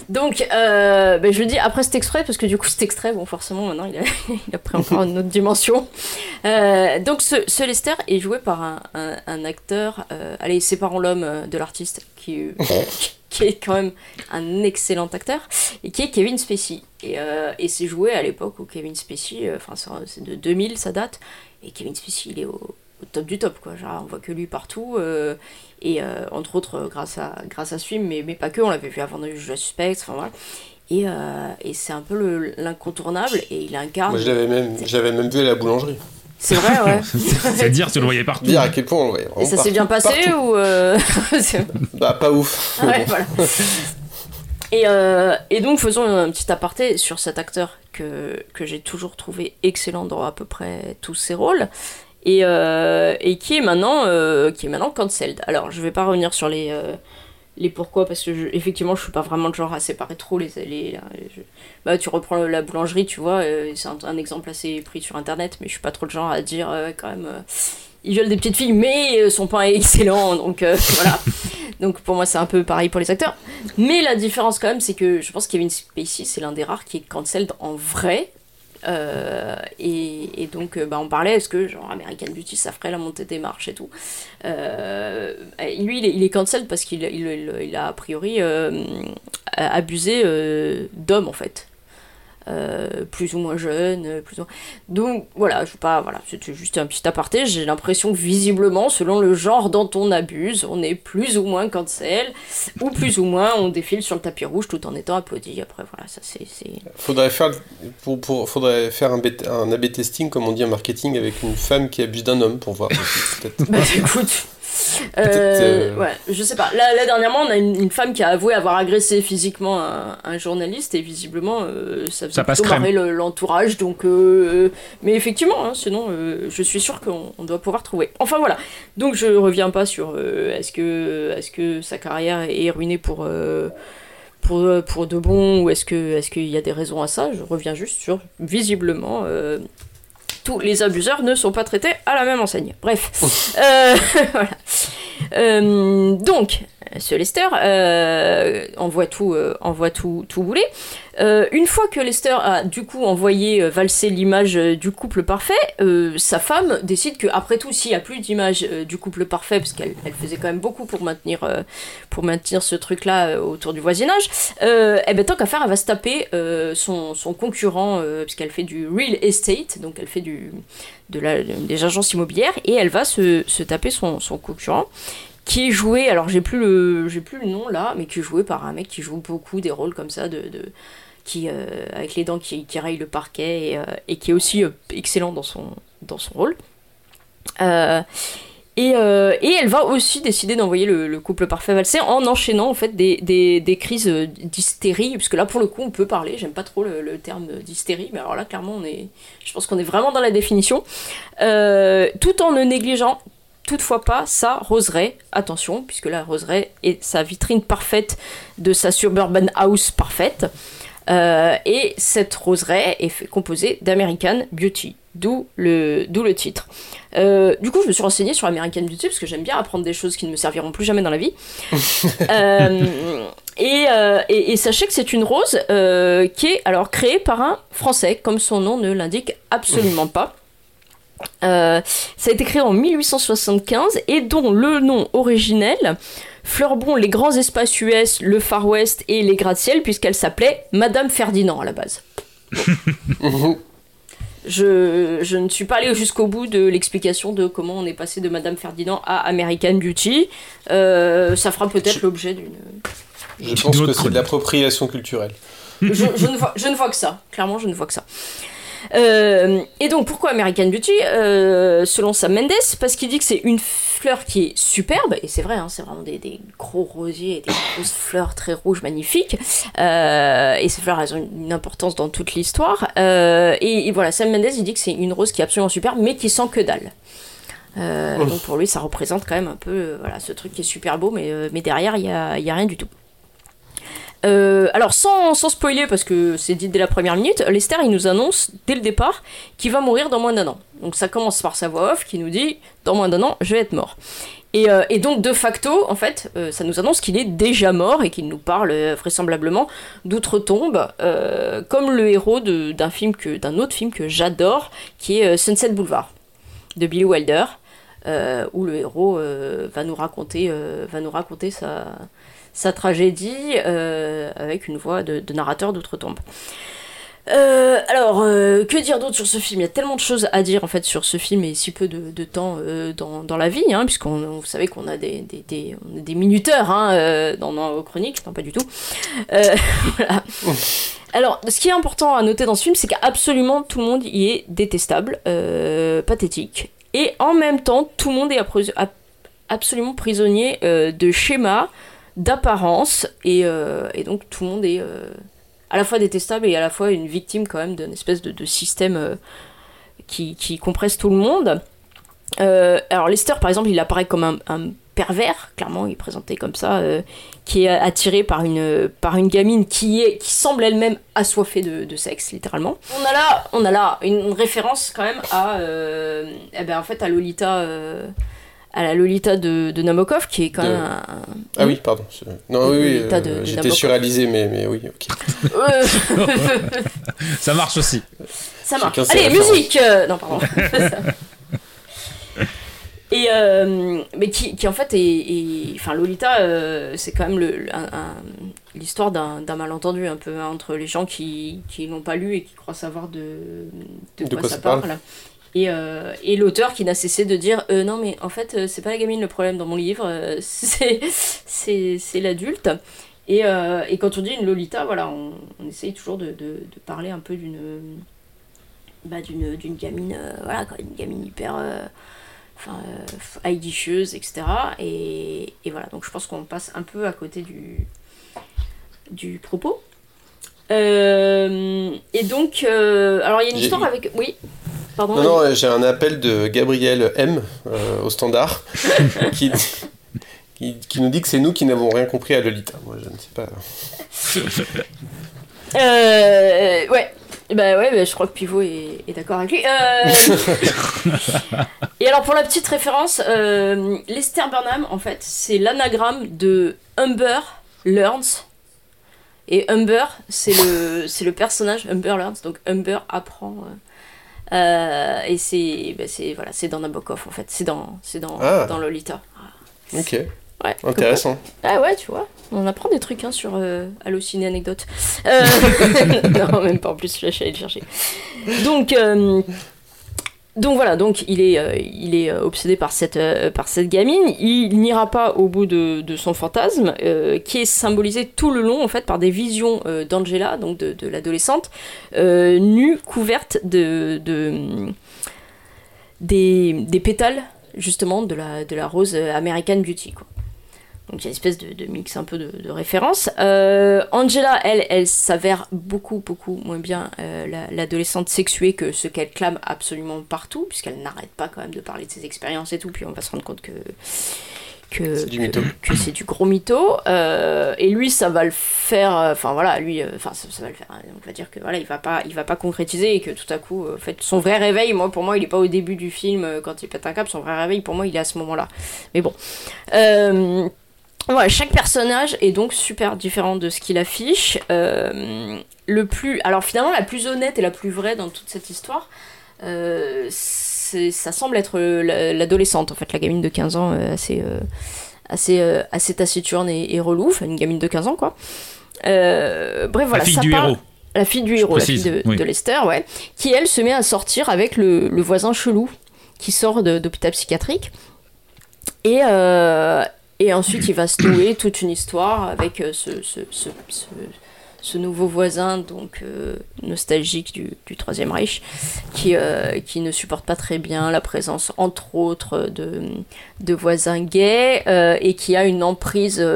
Speaker 7: Donc, euh, ben, je le dis après cet extrait, parce que du coup, cet extrait, bon, forcément, maintenant, il a, pris encore une autre dimension. Euh, donc, ce, ce Lester est joué par un, acteur, euh, allez, séparons l'homme de l'artiste, qui, qui est quand même un excellent acteur, et qui est Kevin Spacey. Et, c'est joué à l'époque où Kevin Spacey, enfin, c'est- de 2000, ça date, et Kevin Spacey, il est au, top du top, quoi. Genre, on voit que lui partout. Et euh, entre autres, euh, grâce à, grâce à ce film, mais, mais pas que, on l'avait vu avant juger le suspect, enfin voilà. Et, euh, et c'est un peu le- l'incontournable, et il incarne.
Speaker 1: Moi, je l'avais même, je l'avais même vu à la boulangerie.
Speaker 7: C'est vrai, ouais.
Speaker 2: C'est-à-dire, tu le voyais partout.
Speaker 1: Dire à quel point on le voyait.
Speaker 7: et ça s'est bien passé
Speaker 1: partout.
Speaker 7: ou. euh,
Speaker 1: Bah, pas ouf. mais
Speaker 7: Ouais, voilà. Et, euh, et donc faisons un petit aparté sur cet acteur que, que j'ai toujours trouvé excellent dans à peu près tous ses rôles et, euh, et qui est maintenant euh, qui est maintenant cancelled. Alors je vais pas revenir sur les euh, les pourquoi parce que effectivement je suis pas vraiment le genre à séparer trop les, les, les- je- bah tu reprends la boulangerie tu vois c'est un, exemple assez pris sur internet mais je suis pas trop le genre à dire quand même euh, ils violent des petites filles mais son pain est excellent donc voilà. Donc pour moi c'est un peu pareil pour les acteurs. Mais la différence quand même c'est que je pense que Kevin Spacey c'est l'un des rares qui est cancelled en vrai Euh, et, donc euh, bah, on parlait est-ce que genre American Beauty ça ferait la montée des marches et tout. Euh, lui il est, il est cancelled parce qu'il il, a a priori abusé d'hommes en fait euh, plus ou moins jeunes, euh, plus ou... donc voilà, je veux pas, voilà, c'était juste un petit aparté. J'ai l'impression que visiblement, selon le genre dont on abuse, on est plus ou moins cancel, ou plus ou moins on défile sur le tapis rouge tout en étant applaudi. Après voilà, ça c'est.
Speaker 1: Faudrait faire, pour, pour- faudrait faire un, bêta- un A/B testing, comme on dit en marketing, avec une femme qui abuse d'un homme pour voir.
Speaker 7: Bah écoute. Euh,
Speaker 1: euh,
Speaker 7: Ouais, je sais pas. Là, là, dernièrement, on a une, une femme qui a avoué avoir agressé physiquement un, un journaliste et visiblement euh, ça faisait
Speaker 2: Ça passe
Speaker 7: marrer l'entourage. Donc, euh, mais effectivement, hein, sinon, je suis sûre qu'on on doit pouvoir trouver. Enfin voilà. Donc je reviens pas sur est-ce que est-ce que sa carrière est ruinée pour pour, pour de bon ou est-ce que est-ce qu'il y a des raisons à ça? Je reviens juste sur visiblement. Tous les abuseurs ne sont pas traités à la même enseigne. Bref. Euh, voilà. Euh, donc, ce Lester euh, envoie tout, euh, envoie tout, tout bouler. Euh, une fois que Lester a du coup envoyé euh, valser l'image euh, du couple parfait, euh, sa femme décide que après tout, s'il n'y a plus d'image euh, du couple parfait, parce qu'elle elle faisait quand même beaucoup pour maintenir, euh, pour maintenir ce truc-là euh, autour du voisinage, euh, eh ben, tant qu'à faire, elle va se taper euh, son, son concurrent, euh, puisqu'elle fait du real estate, donc elle fait du, de la, des agences immobilières, et elle va se, se taper son concurrent qui est joué, alors j'ai plus le j'ai plus le nom là, mais qui est joué par un mec qui joue beaucoup des rôles comme ça de, de qui euh, avec les dents qui, qui le parquet et, euh, et qui est aussi euh, excellent dans son dans son rôle. Et, et elle va aussi décider d'envoyer le, le couple parfait valser en enchaînant en fait des, des, des crises d'hystérie, puisque là pour le coup on peut parler, j'aime pas trop le, le terme d'hystérie, mais alors là clairement on est, je pense qu'on est vraiment dans la définition, tout en ne négligeant toutefois pas sa roseraie, attention, puisque la roseraie est sa vitrine parfaite de sa suburban house parfaite. Euh, et cette roseraie est fait- composée d'American Beauty, d'où le, d'où le titre. Euh, du coup, je me suis renseignée sur American Beauty parce que j'aime bien apprendre des choses qui ne me serviront plus jamais dans la vie. Euh, et, et- et sachez que c'est une rose qui est alors créée par un Français, comme son nom ne l'indique absolument pas. Euh, ça a été créé en 1875 et dont le nom originel fleurbon les grands espaces US, le Far West et les gratte-ciel puisqu'elle s'appelait Madame Ferdinand à la base. Je, je ne suis pas allée jusqu'au bout de l'explication de comment on est passé de Madame Ferdinand à American Beauty. Euh, ça fera peut-être l'objet d'une.
Speaker 1: Je pense que c'est de l'appropriation culturelle.
Speaker 7: Je, je ne vois, je ne vois que ça. Clairement, je ne vois que ça. Euh, et donc, pourquoi American Beauty Euh, Selon Sam Mendes, parce qu'il dit que c'est une fleur qui est superbe, et c'est vrai, hein, c'est vraiment des, des gros rosiers, des grosses fleurs très rouges, magnifiques. Euh, et ces fleurs, elles ont une importance dans toute l'histoire. Et, et voilà, Sam Mendes, il dit que c'est une rose qui est absolument superbe, mais qui sent que dalle.
Speaker 1: Ouf.
Speaker 7: donc pour lui, ça représente quand même un peu voilà, ce truc qui est super beau, mais, mais derrière, il n'y a, il y a rien du tout. Euh, alors, sans, sans spoiler, parce que c'est dit dès la première minute, Lester, il nous annonce dès le départ qu'il va mourir dans moins d'un an. Donc, ça commence par sa voix off qui nous dit Dans moins d'un an, je vais être mort. Et, euh, donc, de facto, en fait, euh, ça nous annonce qu'il est déjà mort et qu'il nous parle vraisemblablement d'outre-tombe, comme le héros d'un film que d'un autre film que j'adore, qui est Sunset Boulevard, de Billy Wilder, où le héros va nous raconter, va nous raconter sa, sa tragédie euh, avec une voix de, narrateur d'outre-tombe. Euh, alors, euh, que dire d'autre sur ce film? Il y a tellement de choses à dire en fait sur ce film et si peu de, temps dans, la vie, hein, puisqu'on vous savez qu'on a des, minuteurs hein, dans nos chroniques, non pas du tout. Voilà. Alors, ce qui est important à noter dans ce film, c'est qu'absolument tout le monde y est détestable, pathétique, et en même temps, tout le monde est absolument prisonnier de schémas, d'apparence, et, euh, et donc tout le monde est euh, à la fois détestable et à la fois une victime quand même d'une espèce de, système euh, qui, qui compresse tout le monde. Alors Lester, par exemple, il apparaît comme un, pervers, clairement, il est présenté comme ça, qui est attiré par une, par une gamine qui, est, qui semble elle-même assoiffée de, sexe, littéralement. On a là, on a là une référence quand même à, eh ben, en fait, à Lolita, à la Lolita de, de Nabokov, qui est quand
Speaker 1: De-
Speaker 7: même un...
Speaker 1: Ah oui, pardon. c'est- Non, oui, oui, euh,
Speaker 7: de
Speaker 1: j'étais surréalisé, mais, mais oui, ok.
Speaker 2: Ça marche aussi.
Speaker 7: Ça marche. Allez,
Speaker 1: références.
Speaker 7: musique euh, Non, pardon. Et euh, mais qui, qui en fait est, est- enfin Lolita, euh, c'est quand même l'histoire d'un d'un malentendu un peu hein, entre les gens qui qui l'ont pas lu et qui croient savoir de de, quoi, ça parle. Et, euh, et l'auteur qui n'a cessé de dire euh, non mais en fait euh, c'est pas la gamine le problème dans mon livre, c'est c'est c'est l'adulte. Et, et quand on dit une Lolita, voilà, on, on essaye toujours de, de, de parler un peu d'une bah, d'une d'une gamine, voilà, une gamine hyper enfin, euh, etc. Et, et voilà, donc je pense qu'on passe un peu à côté du, du propos. Euh, et donc, euh, alors il y a une histoire avec. Oui, pardon.
Speaker 1: Non, non, euh, j'ai un appel de Gabriel M euh, au standard qui, qui, qui nous dit que c'est nous qui n'avons rien compris à Lolita. Moi, je ne sais pas.
Speaker 7: Euh, ouais. Bah ouais, bah, je crois que Pivot est, est d'accord avec lui. Euh, Et alors pour la petite référence, euh, Lester Burnham, en fait, c'est l'anagramme de Humber Learns. Et Humber, c'est le, c'est le personnage Humber Learns, donc Humber apprend. Euh, et c'est, c'est voilà, dans Nabokov en fait, c'est dans, dans,
Speaker 1: Ah.
Speaker 7: dans Lolita.
Speaker 1: Ok.
Speaker 7: Ouais,
Speaker 1: Intéressant.
Speaker 7: ah ouais, tu vois, on apprend des trucs hein, sur euh, Allociné Anecdote. Euh, non, même pas en plus, je suis allée le chercher. Donc, euh, donc voilà, donc il est, euh, il est euh, obsédé par cette, euh, par cette gamine. Il n'ira pas au bout de, son fantasme, qui est symbolisé tout le long en fait par des visions d'Angela, donc de, l'adolescente, nue, couverte de des, des pétales justement de la, de la rose American Beauty. Quoi. Donc il y a une espèce de, de mix un peu de, de références. Euh, Angela, elle, elle s'avère beaucoup, beaucoup moins bien euh, la- l'adolescente sexuée que ce qu'elle clame absolument partout, puisqu'elle n'arrête pas quand même de parler de ses expériences et tout, puis on va se rendre compte que que
Speaker 1: C'est du mytho.
Speaker 7: que, du gros mytho. Euh, et lui, ça va le faire. euh, Enfin voilà, lui, enfin ça, ça va le faire. On va dire que voilà, il va pas, il va pas concrétiser et que tout à coup, en fait, son vrai réveil, moi, pour moi, il est pas au début du film quand il pète un cap. Son vrai réveil, pour moi, il est à ce moment-là. Mais bon. Chaque personnage est donc super différent de ce qu'il affiche. Euh, le plus, alors finalement, la plus honnête et la plus vraie dans toute cette histoire, euh, ça semble être la- l'adolescente, en fait, la gamine de 15 ans, euh, assez, euh, assez, assez taciturne et, et relou, enfin une gamine de 15 ans, quoi. Bref, voilà,
Speaker 2: la fille
Speaker 7: ça
Speaker 2: du
Speaker 7: parle-
Speaker 2: héros.
Speaker 7: La fille du héros,
Speaker 2: précise,
Speaker 7: la fille de,
Speaker 2: oui.
Speaker 7: de Lester, ouais. Qui, elle, se met à sortir avec le, le voisin chelou qui sort d'hôpital psychiatrique. Et, et ensuite, il va se nouer toute une histoire avec euh, ce, ce, ce, nouveau voisin, donc euh, nostalgique du, du Troisième Reich, qui, euh, qui ne supporte pas très bien la présence, entre autres, de, de voisins gays et qui a une emprise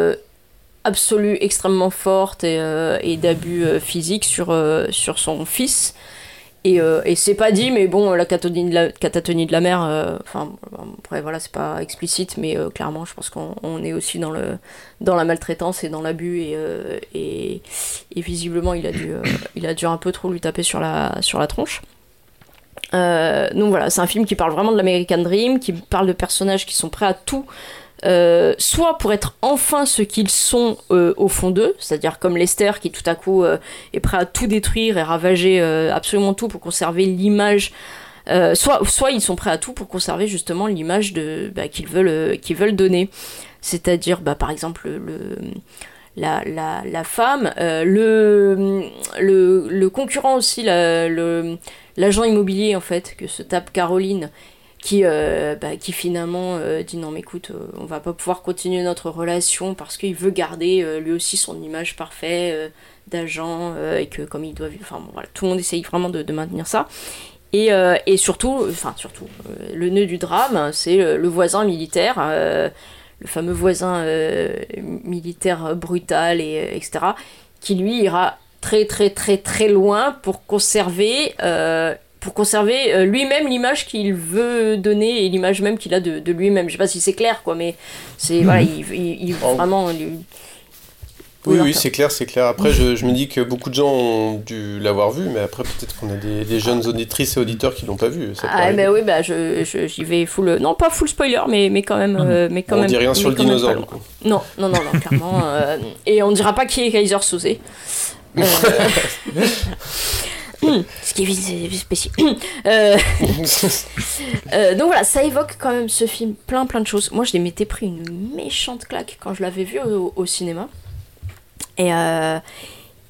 Speaker 7: absolue extrêmement forte et, d'abus physiques sur, sur son fils. Et, euh, et c'est pas dit, mais bon, la catatonie de la, catatonie mère, euh, enfin, après voilà, c'est pas explicite, mais euh, clairement, je pense qu'on on est aussi dans, le, dans la maltraitance et dans l'abus, et, euh, et, et visiblement, il a, dû, euh, il a dû un peu trop lui taper sur la, sur la tronche. Euh, donc voilà, c'est un film qui parle vraiment de l'American Dream, qui parle de personnages qui sont prêts à tout, euh, soit pour être enfin ce qu'ils sont euh, au fond d'eux, c'est-à-dire comme Lester qui tout à coup euh, est prêt à tout détruire et ravager absolument tout pour conserver l'image. soit, ils sont prêts à tout pour conserver justement l'image bah, qu'ils veulent, donner. C'est-à-dire, bah, par exemple, le, la, femme, le, concurrent aussi, l'agent immobilier en fait, que se tape Caroline, qui, euh, bah, qui finalement euh, dit non mais écoute, euh, on va pas pouvoir continuer notre relation parce qu'il veut garder euh, lui aussi son image parfaite d'agent et que comme il doit enfin bon, voilà, tout le monde essaye vraiment de, maintenir ça. Et, et surtout, enfin surtout, le nœud du drame, c'est le, le voisin militaire, le fameux voisin militaire brutal et etc., qui lui ira très très très très loin pour conserver pour conserver euh, lui-même l'image qu'il veut donner et l'image même qu'il a de, de lui-même. Je sais pas si c'est clair quoi, mais c'est voilà, il, il- il- vraiment il-
Speaker 1: Oui,
Speaker 7: Oui,
Speaker 1: c'est clair, c'est clair. Après, je, je me dis que beaucoup de gens ont dû l'avoir vu, mais après, peut-être qu'on a des, des jeunes auditrices et auditeurs qui l'ont pas vu. Ça
Speaker 7: Ah, bah oui, bah je, je- j'y vais full. Non, pas full spoiler, mais, mais quand même. euh, mais quand
Speaker 1: on
Speaker 7: même
Speaker 1: dit rien sur le dinosaure, du coup.
Speaker 7: Non, non, non, non, clairement. euh, et on dira pas qui est Kaiser Soze. Euh, ce qui est spécial. Euh, euh, donc voilà, ça évoque quand même ce film plein plein de choses. Moi, je les m'étais pris une méchante claque quand je l'avais vu au, au cinéma. Et, euh,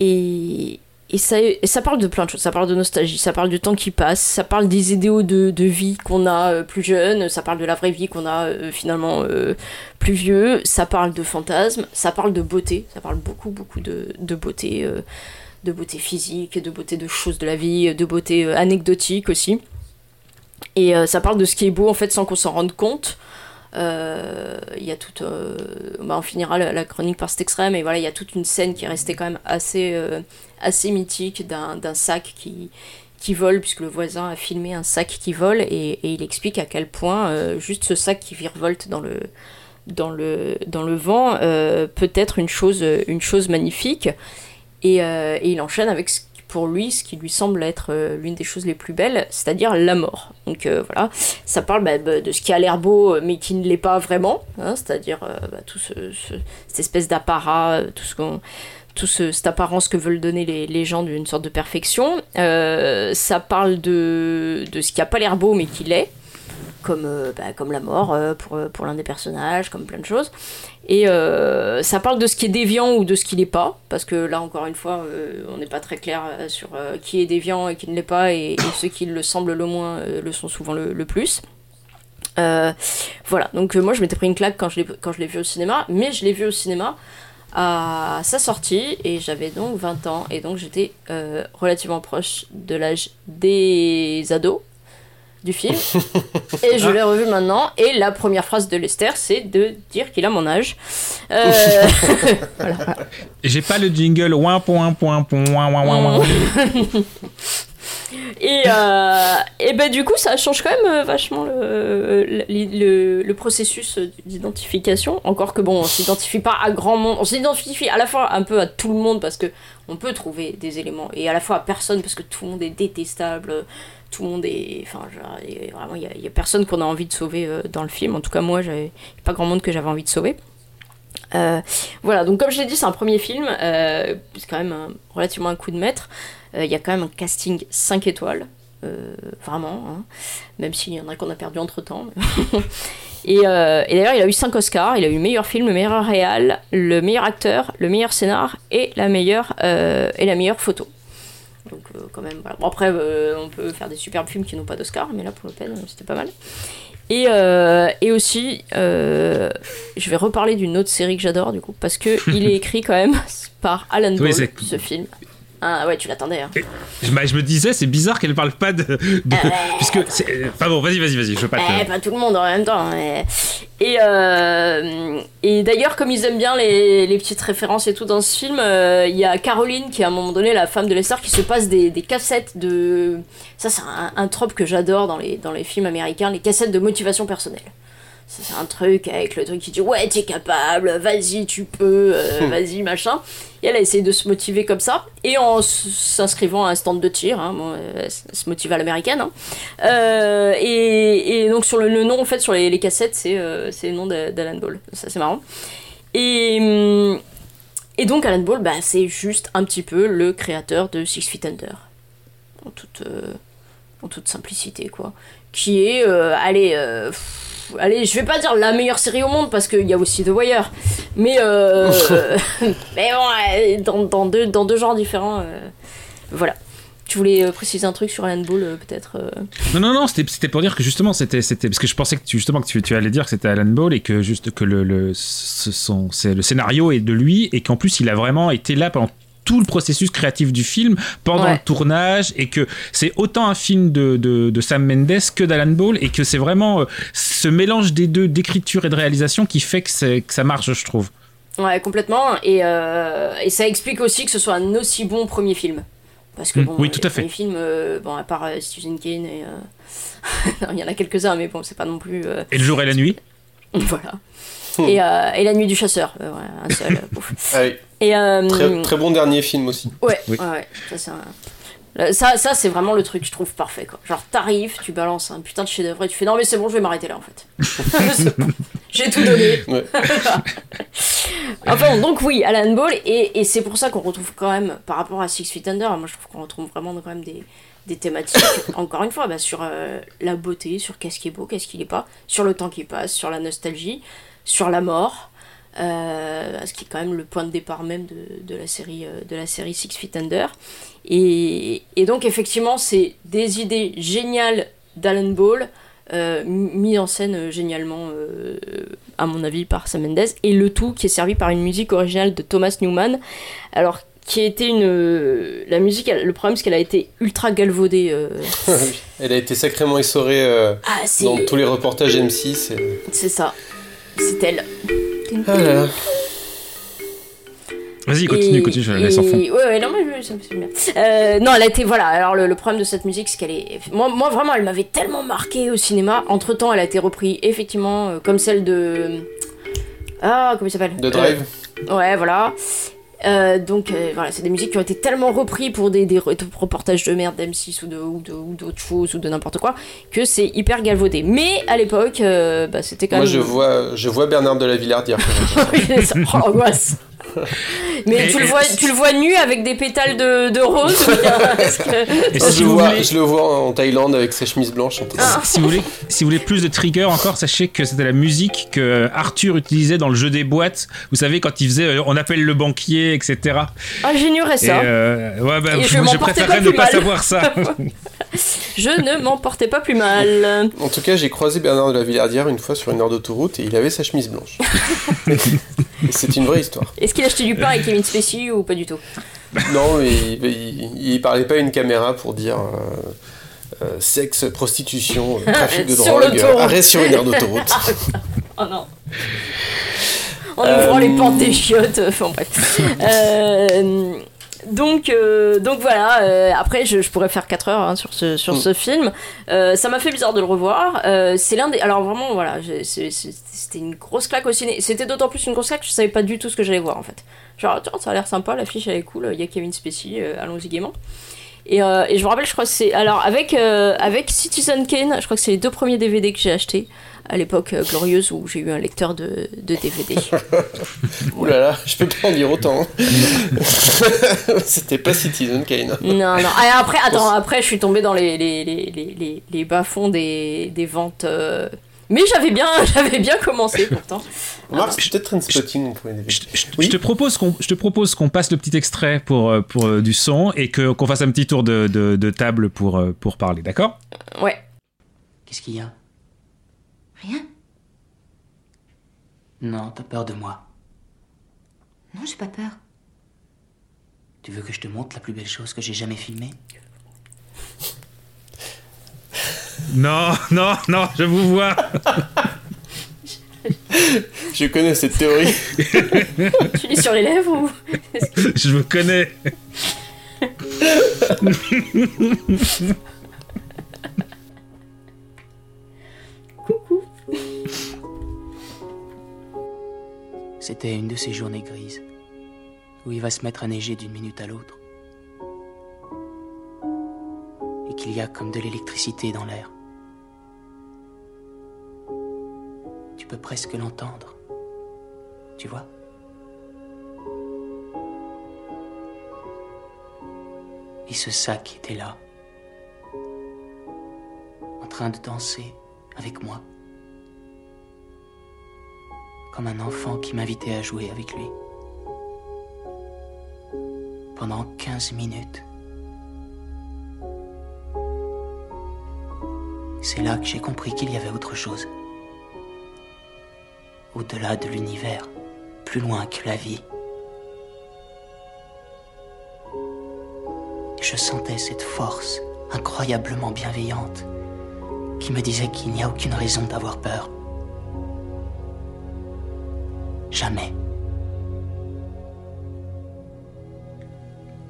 Speaker 7: et, et, ça, et ça parle de plein de choses. Ça parle de nostalgie, ça parle du temps qui passe, ça parle des idéaux de, de vie qu'on a euh, plus jeune, ça parle de la vraie vie qu'on a euh, finalement euh, plus vieux, ça parle de fantasmes, ça parle de beauté, ça parle beaucoup beaucoup de, de beauté. De beauté physique, de beauté de choses de la vie, de beauté euh, anecdotique aussi. Et euh, ça parle de ce qui est beau en fait sans qu'on s'en rende compte. Euh, Il y a toute, euh, bah, on finira la, chronique par cet extrême, et voilà, il y a toute une scène qui est restée quand même assez, assez mythique d'un sac qui, qui vole, puisque le voisin a filmé un sac qui vole, et, et il explique à quel point juste ce sac qui virevolte dans le, dans le, dans le vent peut être une chose, une chose magnifique. Et, euh, et il enchaîne avec pour lui ce qui lui semble être euh, l'une des choses les plus belles, c'est-à-dire la mort. Donc euh, voilà, ça parle bah, bah, de ce qui a l'air beau mais qui ne l'est pas vraiment, hein, c'est-à-dire euh, bah, cette espèce d'apparat, tout ce cette apparence que veulent donner les, gens d'une sorte de perfection. Ça parle de, de ce qui a pas l'air beau mais qui l'est, comme, euh, bah, comme la mort euh, pour, pour l'un des personnages, comme plein de choses. Et euh, ça parle de ce qui est déviant ou de ce qui n'est pas, parce que là encore une fois, euh, on n'est pas très clair euh, sur euh, qui est déviant et qui ne l'est pas, et, ceux qui le semblent le moins euh, le sont souvent le, plus. Euh, voilà, donc euh, moi je m'étais pris une claque quand je l'ai vu au cinéma, mais je l'ai vu au cinéma à sa sortie et j'avais donc 20 ans et donc j'étais euh, relativement proche de l'âge des ados du film. Et je l'ai revu maintenant. Et la première phrase de Lester c'est de dire qu'il a mon âge. Euh, voilà,
Speaker 2: J'ai pas le jingle ouin point point point ouin ouin ouin ouin.
Speaker 7: Et, euh, et ben du coup, ça change quand même euh, vachement le, le, processus d'identification. Encore que bon, on s'identifie pas à grand monde. On s'identifie à la fois un peu à tout le monde parce que on peut trouver des éléments et à la fois à personne parce que tout le monde est détestable. Tout le monde est. Enfin, genre, vraiment, il y a- il a personne qu'on a envie de sauver euh, dans le film. En tout cas, moi, j'avais pas grand monde que j'avais envie de sauver. Voilà, donc comme je l'ai dit, c'est un premier film, c'est quand même relativement un coup de maître. Euh, Il y a quand même un casting 5 étoiles, euh, vraiment, hein, même s'il y en a qu'on a perdu entre temps. et euh, et d'ailleurs, il a eu 5 Oscars il a eu le meilleur film, le meilleur réal, le meilleur acteur, le meilleur scénar et la meilleure, et la meilleure photo. Donc, euh, quand même, voilà. Bon, après, euh, on peut faire des superbes films qui n'ont pas d'Oscar, mais là, pour le peine, c'était pas mal. Et, euh, et aussi, je vais reparler d'une autre série que j'adore du coup, parce que il est écrit quand même par Alan
Speaker 2: Oui,
Speaker 7: Ball,
Speaker 2: c'est-
Speaker 7: ce film. Ah ouais, tu l'attendais. Hein.
Speaker 2: Je, bah, je me disais, c'est bizarre qu'elle parle pas de. de- puisque. Enfin bon, vas-y, vas-y, vas-y, je veux pas te.
Speaker 7: Eh, pas tout le monde en même temps. mais- Et, euh, et d'ailleurs, comme ils aiment bien les, les petites références et tout dans ce film, euh, il y a Caroline qui, à un moment donné, la femme de Lester, qui se passe des, des cassettes de. Ça, c'est un, un trope que j'adore dans les, dans les films américains, les cassettes de motivation personnelle. C'est un truc avec le truc qui dit ouais t'es capable, vas-y tu peux, euh, vas-y machin. Et elle a essayé de se motiver comme ça et en s'inscrivant à un stand de tir, hein, bon, euh, elle se motive à l'américaine. hein. Euh, et, et donc sur le, le nom en fait sur les, les cassettes c'est euh, c'est le nom d'Alan Ball, ça c'est marrant. Et et donc Alan Ball bah, c'est juste un petit peu le créateur de Six Feet Under en toute en toute simplicité quoi, qui est allez pff, allez je vais pas dire la meilleure série au monde parce qu'il y a aussi The Wire, mais euh, mais bon dans, dans deux dans deux genres différents euh, voilà. Tu voulais euh, préciser un truc sur Alan Ball euh, peut-être euh,
Speaker 2: Non, non, non, c'était pour dire que justement, c'était. Parce que je pensais que tu, justement que tu, tu allais dire que c'était Alan Ball et que juste que le, le, c'est- le scénario est de lui et qu'en plus il a vraiment été là pendant tout le processus créatif du film pendant
Speaker 7: Ouais.
Speaker 2: le tournage et que c'est autant un film de, de, de Sam Mendes que d'Alan Ball et que c'est vraiment euh, ce mélange des deux d'écriture et de réalisation qui fait que, ça marche je trouve
Speaker 7: Ouais, complètement. Et, euh, et ça explique aussi que ce soit un aussi bon premier film. Parce que
Speaker 2: Mm,
Speaker 7: bon,
Speaker 2: oui,
Speaker 7: les
Speaker 2: tout à fait.
Speaker 7: premiers films, euh, bon, à part euh, Stephen King, et, euh, il y en a quelques-uns, mais bon, c'est pas non plus. euh,
Speaker 2: et le jour et la nuit
Speaker 7: voilà. Et, euh, et La Nuit du Chasseur, euh, ouais, un seul. euh. Et,
Speaker 1: Très, très bon dernier film aussi.
Speaker 7: Ouais,
Speaker 2: Oui.
Speaker 7: ouais, ouais. Ça, c'est un- Euh, Ça, ça c'est vraiment le truc, je trouve parfait. Quoi. Genre, t'arrives, tu balances un putain de chef-d'œuvre et tu fais non, mais c'est bon, je vais m'arrêter là en fait. J'ai tout donné.
Speaker 1: Ouais.
Speaker 7: enfin, donc oui, Alan Ball, et, et c'est pour ça qu'on retrouve quand même, par rapport à Six Feet Under, moi je trouve qu'on retrouve vraiment quand même des, des thématiques, encore une fois, bah, sur euh, la beauté, sur qu'est-ce qui est beau, qu'est-ce qui n'est pas, sur le temps qui passe, sur la nostalgie, sur la mort. Euh, ce qui est quand même le point de départ même de, de la, série, euh, de la série Six Feet Under. Et, et donc effectivement, c'est des idées géniales d'Alan Ball, euh, mis en scène euh, génialement, euh, à mon avis, par Sam Mendes, et le tout qui est servi par une musique originale de Thomas Newman. Alors, qui a été une. la musique, elle- le problème, c'est qu'elle a été ultra galvaudée. euh,
Speaker 1: Elle a été sacrément essorée euh,
Speaker 7: Ah,
Speaker 1: dans tous les reportages M6. et-
Speaker 7: c'est ça. C'est elle.
Speaker 2: Vas-y continue
Speaker 7: Et-
Speaker 2: continue je la laisse en fond
Speaker 7: Ouais, ouais, non, mais je- ça me fait bien. Euh, non, elle a été, voilà. Alors, le, le problème de cette musique, c'est qu'elle est. Moi, moi, vraiment, elle m'avait tellement marqué au cinéma. Entre temps, elle a été reprise, effectivement, euh, comme celle de. Ah, comment il s'appelle?
Speaker 1: De Drive
Speaker 7: Euh, Ouais, voilà. Euh, donc euh, voilà, c'est des musiques qui ont été tellement reprises pour des, des re- des reportages de merde d'M6 ou d'autres choses ou de n'importe quoi que c'est hyper galvaudé. Mais à l'époque, euh, bah, c'était quand
Speaker 1: Moi,
Speaker 7: même.
Speaker 1: je vois, je vois Bernard de la Villardière.
Speaker 7: Oui, ça prend Mais tu le vois, tu le vois nu avec des pétales de, de rose que-
Speaker 2: Et
Speaker 1: je,
Speaker 2: si
Speaker 1: le
Speaker 2: vous
Speaker 1: vois,
Speaker 2: voulez-
Speaker 1: je le vois en Thaïlande avec sa chemise blanche. en train de-
Speaker 2: si, vous voulez, si vous voulez plus de trigger encore, sachez que c'était la musique que Arthur utilisait dans le jeu des boîtes. Vous savez, quand il faisait euh, On appelle le banquier, etc.
Speaker 7: Ah, j'ignorais
Speaker 2: Et,
Speaker 7: ça.
Speaker 2: euh, ouais, bah,
Speaker 7: Et je
Speaker 2: préférerais
Speaker 7: pas
Speaker 2: ne pas savoir ça.
Speaker 7: Je ne m'en portais pas plus mal.
Speaker 1: En tout cas, j'ai croisé Bernard de la Villardière une fois sur une heure d'autoroute et il avait sa chemise blanche. C'est une vraie histoire.
Speaker 7: Est-ce qu'il achetait du pain avec Kevin Spacey ou pas du tout?
Speaker 1: Non, mais il, il, il parlait pas à une caméra pour dire euh, euh, sexe, prostitution, euh, trafic de drogue, euh, arrêt sur une aire d'autoroute.
Speaker 7: Oh non. En ouvrant
Speaker 1: Euh,
Speaker 7: les portes des chiottes, enfin bref. Donc, euh, donc voilà, euh, après je, je pourrais faire 4 heures hein, sur ce, sur
Speaker 1: Mm.
Speaker 7: ce film. Euh, ça m'a fait bizarre de le revoir. C'est l'un des. Alors vraiment, voilà, c'était une grosse claque au ciné. C'était d'autant plus une grosse claque que je savais pas du tout ce que j'allais voir en fait. Genre, tiens, ça a l'air sympa, l'affiche elle est cool, il y a Kevin Spacey, allons-y gaiement. Et, et je me rappelle, je crois que c'est. Alors, avec, avec Citizen Kane, je crois que c'est les deux premiers DVD que j'ai achetés à l'époque euh, glorieuse où j'ai eu un lecteur de, de DVD.
Speaker 1: Ouh là là, je peux pas en dire autant. hein. C'était pas Citizen Kane.
Speaker 7: Non, non. Ah, après, attends, après, je suis tombée dans les, les, les, les, les, les bas-fonds des, des ventes. euh, Mais j'avais bien, j'avais bien commencé pourtant.
Speaker 1: Remarque, c'est peut-être Trainspotting pour les DVD.
Speaker 2: Je te propose qu'on, je te propose qu'on passe le petit extrait pour, euh, pour euh, du son et que, qu'on fasse un petit tour de, de, de table pour, pour parler, d'accord?
Speaker 7: Ouais.
Speaker 11: Qu'est-ce qu'il y a? Rien. Non, t'as peur de moi.
Speaker 12: Non, j'ai pas peur.
Speaker 11: Tu veux que je te montre la plus belle chose que j'ai jamais filmée?
Speaker 2: Non, non, non, je vous vois.
Speaker 1: Je connais cette théorie.
Speaker 7: tu lis sur les lèvres ou?
Speaker 2: Je me connais.
Speaker 11: C'était une de ces journées grises où il va se mettre à neiger d'une minute à l'autre et qu'il y a comme de l'électricité dans l'air. Tu peux presque l'entendre. Tu vois Et ce sac était là, en train de danser avec moi, comme un enfant qui m'invitait à jouer avec lui. Pendant 15 minutes. C'est là que j'ai compris qu'il y avait autre chose. Au-delà de l'univers, plus loin que la vie. Je sentais cette force incroyablement bienveillante qui me disait qu'il n'y a aucune raison d'avoir peur. Jamais.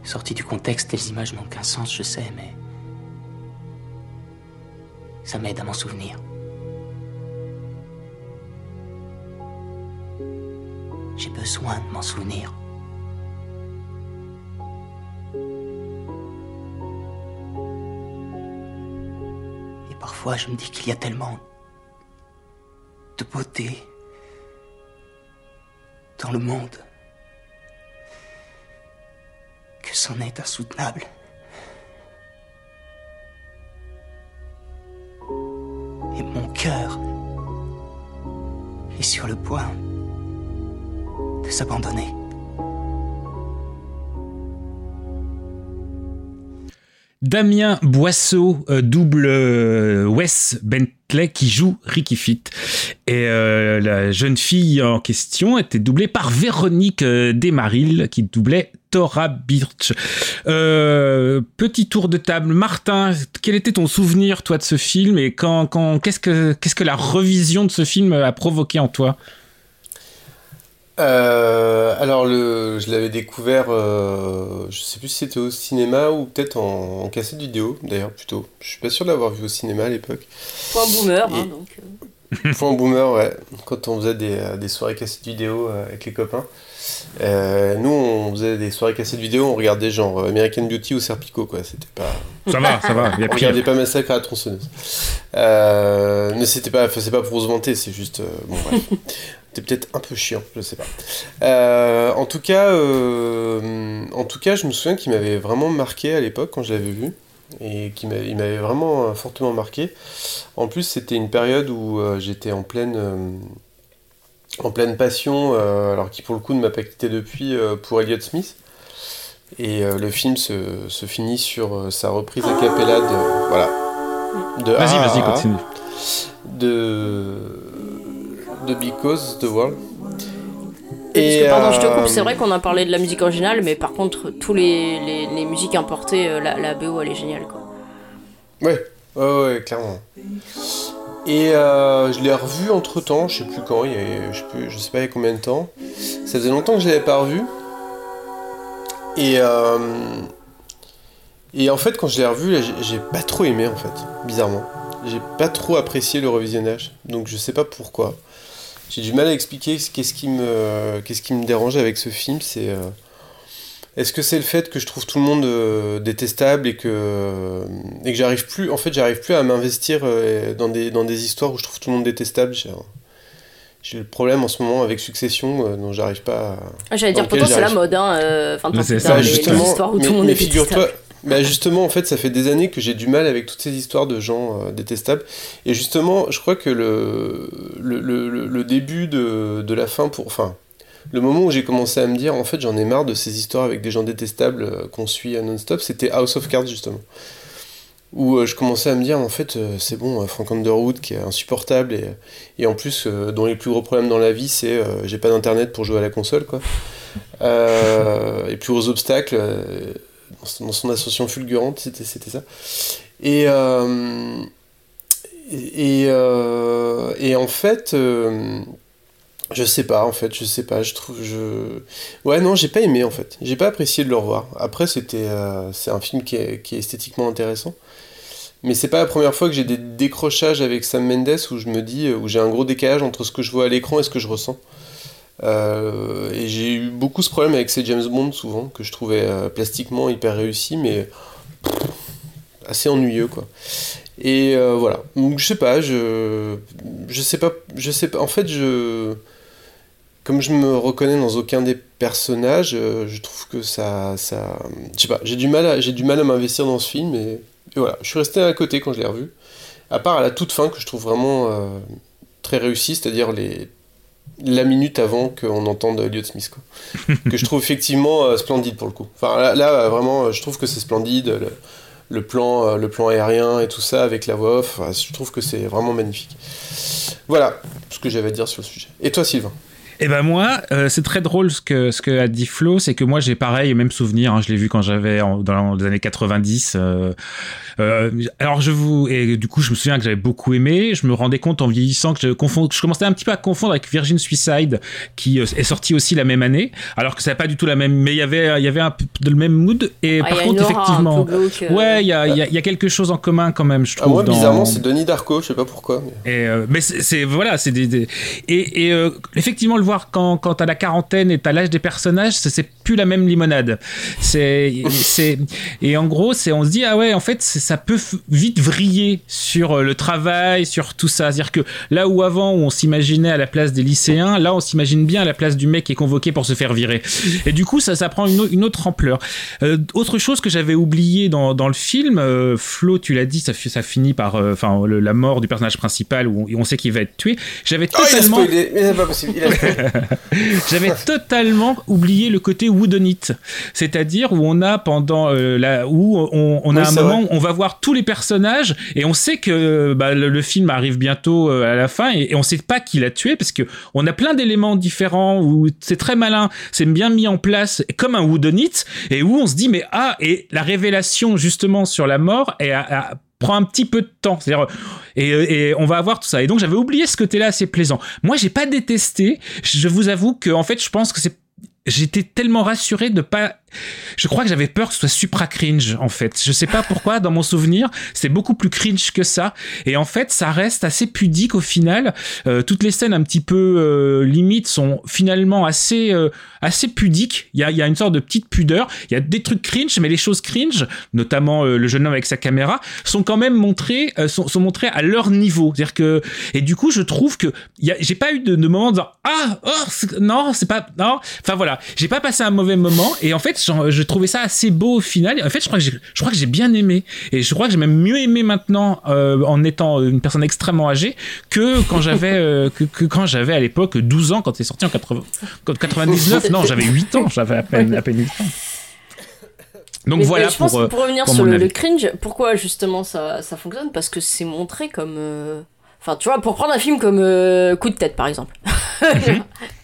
Speaker 11: Sorti du contexte, les images n'ont qu'un sens, je sais, mais ça m'aide à m'en souvenir. J'ai besoin de m'en souvenir. Et parfois, je me dis qu'il y a tellement de beauté dans le monde que c'en est insoutenable. Et mon cœur est sur le point de s'abandonner.
Speaker 2: Damien Boisseau, euh, double euh, Wes Bentley qui joue Ricky Fit. Et euh, la jeune fille en question était doublée par Véronique euh, Desmaril qui doublait Tora Birch. Euh, petit tour de table. Martin, quel était ton souvenir, toi, de ce film et quand, quand, qu'est-ce que, qu'est-ce que la revision de ce film a provoqué en toi?
Speaker 1: Euh, alors, le, je l'avais découvert, euh, je sais plus si c'était au cinéma ou peut-être en, en cassette vidéo, d'ailleurs, plutôt. Je suis pas sûr de l'avoir vu au cinéma à l'époque.
Speaker 7: Point boomer, hein, donc.
Speaker 1: Point boomer, ouais. Quand on faisait des, euh, des soirées cassettes vidéo euh, avec les copains. Euh, nous, on faisait des soirées cassettes vidéo, on regardait genre American Beauty ou Serpico, quoi. C'était pas.
Speaker 2: Ça va, ça va, y a
Speaker 1: on
Speaker 2: pire.
Speaker 1: regardait pas Massacre à la tronçonneuse. Euh, mais c'était pas, c'est pas pour se vanter, c'est juste. euh, bon, bref. C'était peut-être un peu chiant, je sais pas. En tout cas, en tout cas, je me souviens qu'il m'avait vraiment marqué à l'époque quand je l'avais vu et qu'il m'avait, il m'avait vraiment euh, fortement marqué. En plus, c'était une période où euh, j'étais en pleine, euh, en pleine passion, alors qui pour le coup ne m'a pas quitté depuis pour Elliott Smith. Et le film se, se finit sur sa reprise a cappella de voilà. De
Speaker 2: Vas-y, vas-y, continue.
Speaker 1: De de Because the World.
Speaker 7: Parce que, pardon, je te coupe,
Speaker 1: euh,
Speaker 7: c'est vrai qu'on a parlé de la musique originale, mais par contre, tous les, les, les musiques importées, euh, la, la BO, elle est géniale, quoi.
Speaker 1: Ouais, ouais, ouais, clairement. Et euh, je l'ai revu entre temps, je sais plus quand, il y a, je, sais plus, je sais pas il y a combien de temps. Ça faisait longtemps que je l'avais pas revu. Et, euh, et en fait, quand je l'ai revu, j'ai pas trop aimé, en fait, bizarrement. J'ai pas trop apprécié le revisionnage, donc je sais pas pourquoi. J'ai du mal à expliquer ce- qu'est-ce qui me, qu'est-ce qui me dérange avec ce film. C'est euh, est-ce que c'est le fait que je trouve tout le monde euh, détestable et que et que j'arrive plus, en fait, j'arrive plus à m'investir euh, dans des dans des histoires où je trouve tout le monde détestable. J'ai j'ai le problème en ce moment avec Succession, dont j'arrive pas. à-
Speaker 7: Ah, J'allais dire, pourtant, c'est la mode, hein. Enfin,
Speaker 2: c'est ça,
Speaker 7: les, les
Speaker 1: justement,
Speaker 7: histoires où
Speaker 1: mais,
Speaker 7: tout le monde
Speaker 1: mais
Speaker 7: est
Speaker 1: figure-toi. Bah justement, en fait, ça fait des années que j'ai du mal avec toutes ces histoires de gens euh, détestables. Et justement, je crois que le, début de, la fin, pour, enfin, le moment où j'ai commencé à me dire, en fait, j'en ai marre de ces histoires avec des gens détestables euh, qu'on suit à non-stop, c'était House of Cards, justement. Où euh, je commençais à me dire, en fait, c'est bon, Frank Underwood qui est insupportable et, en plus, dont les plus gros problèmes dans la vie, c'est j'ai pas d'internet pour jouer à la console, quoi. Et plus gros obstacles, dans son- ascension fulgurante, c'était ça. Et, euh, et, euh, et en fait, euh, je sais pas, en fait, je sais pas, je trouve, je... Ouais, non, j'ai pas aimé, en fait. J'ai pas apprécié de le revoir. Après, c'était, c'est un film qui est, qui est esthétiquement intéressant. Mais c'est pas la première fois que j'ai des décrochages avec Sam Mendes où je me dis, où j'ai un gros décalage entre ce que je vois à l'écran et ce que je ressens. Euh, et j'ai eu beaucoup ce problème avec ces James Bond souvent, que je trouvais euh, plastiquement hyper réussi, mais assez ennuyeux quoi. Et euh, voilà. Donc je sais pas, je je sais pas, je sais pas. En fait, je comme je me reconnais dans aucun des personnages, je trouve que ça ça je sais pas, j'ai du mal à j'ai du mal à m'investir dans ce film et, et voilà, je suis resté à côté quand je l'ai revu. À part à la toute fin que je trouve vraiment très réussi, c'est-à-dire les la minute avant qu'on entende Elliot Smith que je trouve effectivement euh, splendide pour le coup. Enfin là, là, euh, vraiment euh, je trouve que c'est splendide le, plan le plan aérien et tout ça avec la voix off, je trouve que c'est vraiment magnifique. Voilà ce que j'avais à dire sur le sujet. Et toi Sylvain?
Speaker 2: Eh ben moi, euh, c'est très drôle ce que ce que a dit Flo, c'est que moi j'ai pareil, même souvenir. hein, je l'ai vu quand j'avais dans les années 90. euh, euh, alors je vous et du coup je me souviens que j'avais beaucoup aimé. Je me rendais compte en vieillissant que je confonds, je commençais un petit peu à confondre avec Virgin Suicide qui euh, est sorti aussi la même année, alors que ça n'a pas du tout la même. Mais il y avait il y avait un peu de le même mood. Et
Speaker 7: Ah,
Speaker 2: par contre effectivement, ouais, il y a, il y, a, y a quelque chose en commun quand même, je
Speaker 1: ah,
Speaker 2: trouve.
Speaker 1: Moi
Speaker 2: dans-
Speaker 1: bizarrement c'est Denis Darko, je sais pas pourquoi. mais-
Speaker 2: et euh, mais c'est c'est- voilà, c'est des, des- et, et, euh, effectivement le voir quand quand t'as la quarantaine et t'as l'âge des personnages, c'est- plus la même limonade. C'est c'est et en gros c'est on se dit ah ouais en fait ça peut vite vriller sur euh, le travail, sur tout ça. C'est-à-dire que là où avant on s'imaginait à la place des lycéens, là on s'imagine bien à la place du mec qui est convoqué pour se faire virer. Et du coup ça ça prend une, au- une autre ampleur. Euh, autre chose que j'avais oublié dans, dans le film, euh, Flo tu l'as dit, ça, fi- ça finit par enfin la mort du personnage principal où on, on sait qu'il va être tué. J'avais
Speaker 1: Oh il a
Speaker 2: totalement
Speaker 1: spoilé, mais c'est pas possible. Il a spoilé.
Speaker 2: j'avais totalement oublié le côté woodenite, c'est-à-dire où on a pendant euh, la où on, on a
Speaker 1: Oui,
Speaker 2: un moment
Speaker 1: vrai.
Speaker 2: où on va voir tous les personnages et on sait que bah, le, le film arrive bientôt euh, à la fin et, et on sait pas qui l'a tué parce que on a plein d'éléments différents où c'est très malin, c'est bien mis en place comme un woodenite et où on se dit mais ah et la révélation justement sur la mort est à- à- prend un petit peu de temps. C'est-à-dire, et, et on va avoir tout ça. Et donc, j'avais oublié ce côté-là assez plaisant. Moi, j'ai pas détesté. Je vous avoue que, en fait, je pense que c'est J'étais tellement rassuré de pas. Je crois que j'avais peur que ce soit supra cringe en fait. Je sais pas pourquoi dans mon souvenir c'est beaucoup plus cringe que ça. Et en fait ça reste assez pudique au final. Euh, toutes les scènes un petit peu euh, limites sont finalement assez euh, assez pudiques. Il y a, y a une sorte de petite pudeur. Il y a des trucs cringe mais les choses cringe, notamment euh, le jeune homme avec sa caméra, sont quand même montrées sont, sont montrées à leur niveau. C'est-à-dire que et du coup je trouve que j'ai pas eu de, de moment en disant ah oh non c'est pas non. Enfin voilà j'ai pas passé un mauvais moment et en fait j'en- je trouvais ça assez beau au final. Et en fait, je crois que j'ai, je crois que j'ai bien aimé et je crois que j'ai même mieux aimé maintenant euh, en étant une personne extrêmement âgée que quand j'avais euh, que, que quand j'avais à l'époque 12 ans quand c'est sorti en 80, quand 99. Non, j'avais 8 ans, j'avais à peine à peine 8 ans. Donc
Speaker 7: Mais,
Speaker 2: voilà
Speaker 7: je pense
Speaker 2: pour, euh,
Speaker 7: pour revenir
Speaker 2: pour
Speaker 7: sur le, cringe, pourquoi justement ça, ça fonctionne? Parce que c'est montré comme. euh, Enfin, tu vois, pour prendre un film comme euh, Coup de tête par exemple. Ou-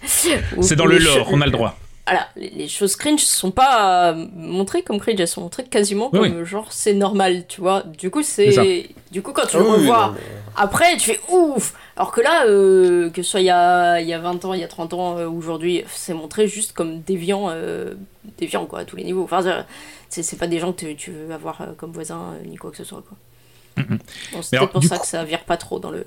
Speaker 2: C'est dans le lore, on a le droit.
Speaker 7: Voilà, les, les choses cringe sont pas euh, montrées comme cringe, elles sont montrées quasiment
Speaker 2: Oui,
Speaker 7: comme genre c'est normal, tu vois. Du coup,
Speaker 2: C'est.
Speaker 7: Du coup, quand tu
Speaker 1: Ah
Speaker 7: le revois
Speaker 1: mais-
Speaker 7: après, tu fais ouf Alors que là, euh, que ce soit il y a, il y a 20 ans, il y a 30 ans, euh, aujourd'hui, c'est montré juste comme déviant, euh, déviant quoi, à tous les niveaux. Enfin, euh, c'est c'est pas des gens que tu- veux avoir euh, comme voisins, euh, ni quoi que ce soit, quoi. Bon,
Speaker 2: Mais
Speaker 7: c'est
Speaker 2: alors,
Speaker 7: peut-être pour ça
Speaker 2: coup-
Speaker 7: que ça vire pas trop dans le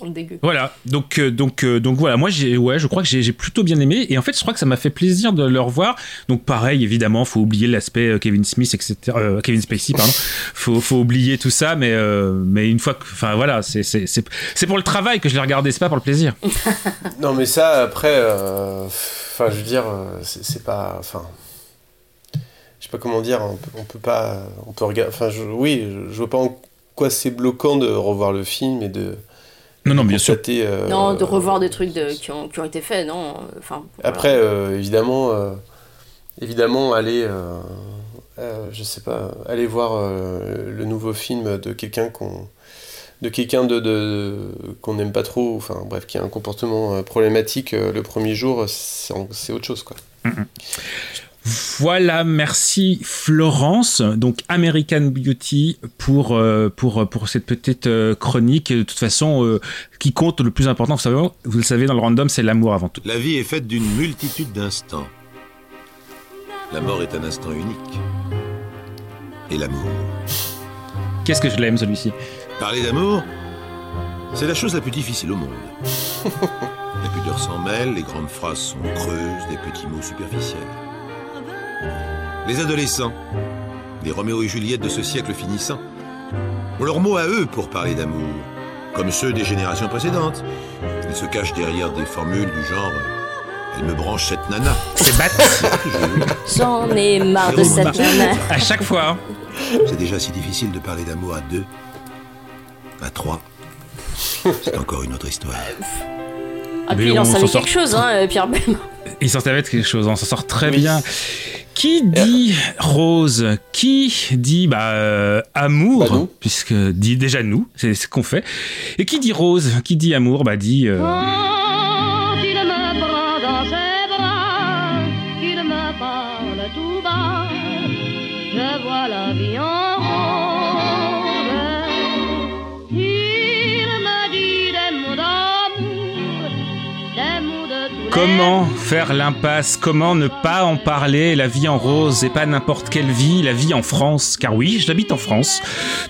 Speaker 7: dégueu.
Speaker 2: Voilà, donc euh, donc euh, donc voilà, moi j'ai ouais, je crois que j'ai j'ai plutôt bien aimé et en fait je crois que ça m'a fait plaisir de le revoir. Donc pareil, évidemment, faut oublier l'aspect euh, Kevin Smith, etc. euh, Kevin Spacey, pardon. faut faut oublier tout ça, mais euh, mais une fois que, enfin voilà, c'est c'est c'est c'est pour le travail que je l'ai regardé, c'est pas pour le plaisir.
Speaker 1: Non, mais ça, après, euh, enfin, je veux dire, c'est c'est pas. Enfin. Je sais pas comment dire, on peut, on peut pas. On peut regarder. Enfin, je, oui, je, je vois pas en quoi c'est bloquant de revoir le film et de.
Speaker 2: Non, non, bien sûr.
Speaker 1: euh,
Speaker 7: non, de revoir des trucs de- qui, ont, qui ont été faits, non. Enfin, voilà.
Speaker 1: Après, euh, évidemment, euh, évidemment, aller, euh, euh, je sais pas, aller voir euh, le nouveau film de quelqu'un qu'on, de quelqu'un de, de- qu'on n'aime pas trop, enfin bref, qui a un comportement euh, problématique euh, le premier jour, c'est, autre chose, quoi.
Speaker 2: Voilà, merci Florence. Donc American Beauty pour euh, pour pour cette petite euh, chronique. De toute façon, euh, qui compte le plus important, vous savez, vous le savez dans le random, c'est l'amour avant tout.
Speaker 8: La vie est faite d'une multitude d'instants. La mort est un instant unique. Et l'amour.
Speaker 2: Qu'est-ce que je l'aime celui-ci?
Speaker 8: Parler d'amour, c'est la chose la plus difficile au monde. la pudeur s'en mêle, les grandes phrases sont creuses, des petits mots superficiels. Les adolescents, les Roméo et Juliette de ce siècle finissant, ont leur mot à eux pour parler d'amour, comme ceux des générations précédentes. Ils se cachent derrière des formules du genre Elle me branche cette nana.
Speaker 2: C'est bat.
Speaker 7: J'en ai marre de cette nana.
Speaker 2: À chaque fois. hein.
Speaker 8: C'est déjà si difficile de parler d'amour à deux, à trois. C'est encore une autre histoire.
Speaker 7: Ah, puis il en savait quelque chose, hein, euh, Pierre Bellemare.
Speaker 2: Il s'en savait quelque chose, on s'en sort très bien. Qui dit rose Qui dit bah, euh, amour
Speaker 1: Bah.
Speaker 2: Puisque dit déjà nous, c'est ce qu'on fait. Et qui dit rose Qui dit amour Bah dit. euh,
Speaker 13: Quand
Speaker 2: Comment faire l'impasse? Comment ne pas en parler? La vie en rose et pas n'importe quelle vie, la vie en France. Car oui, j'habite en France.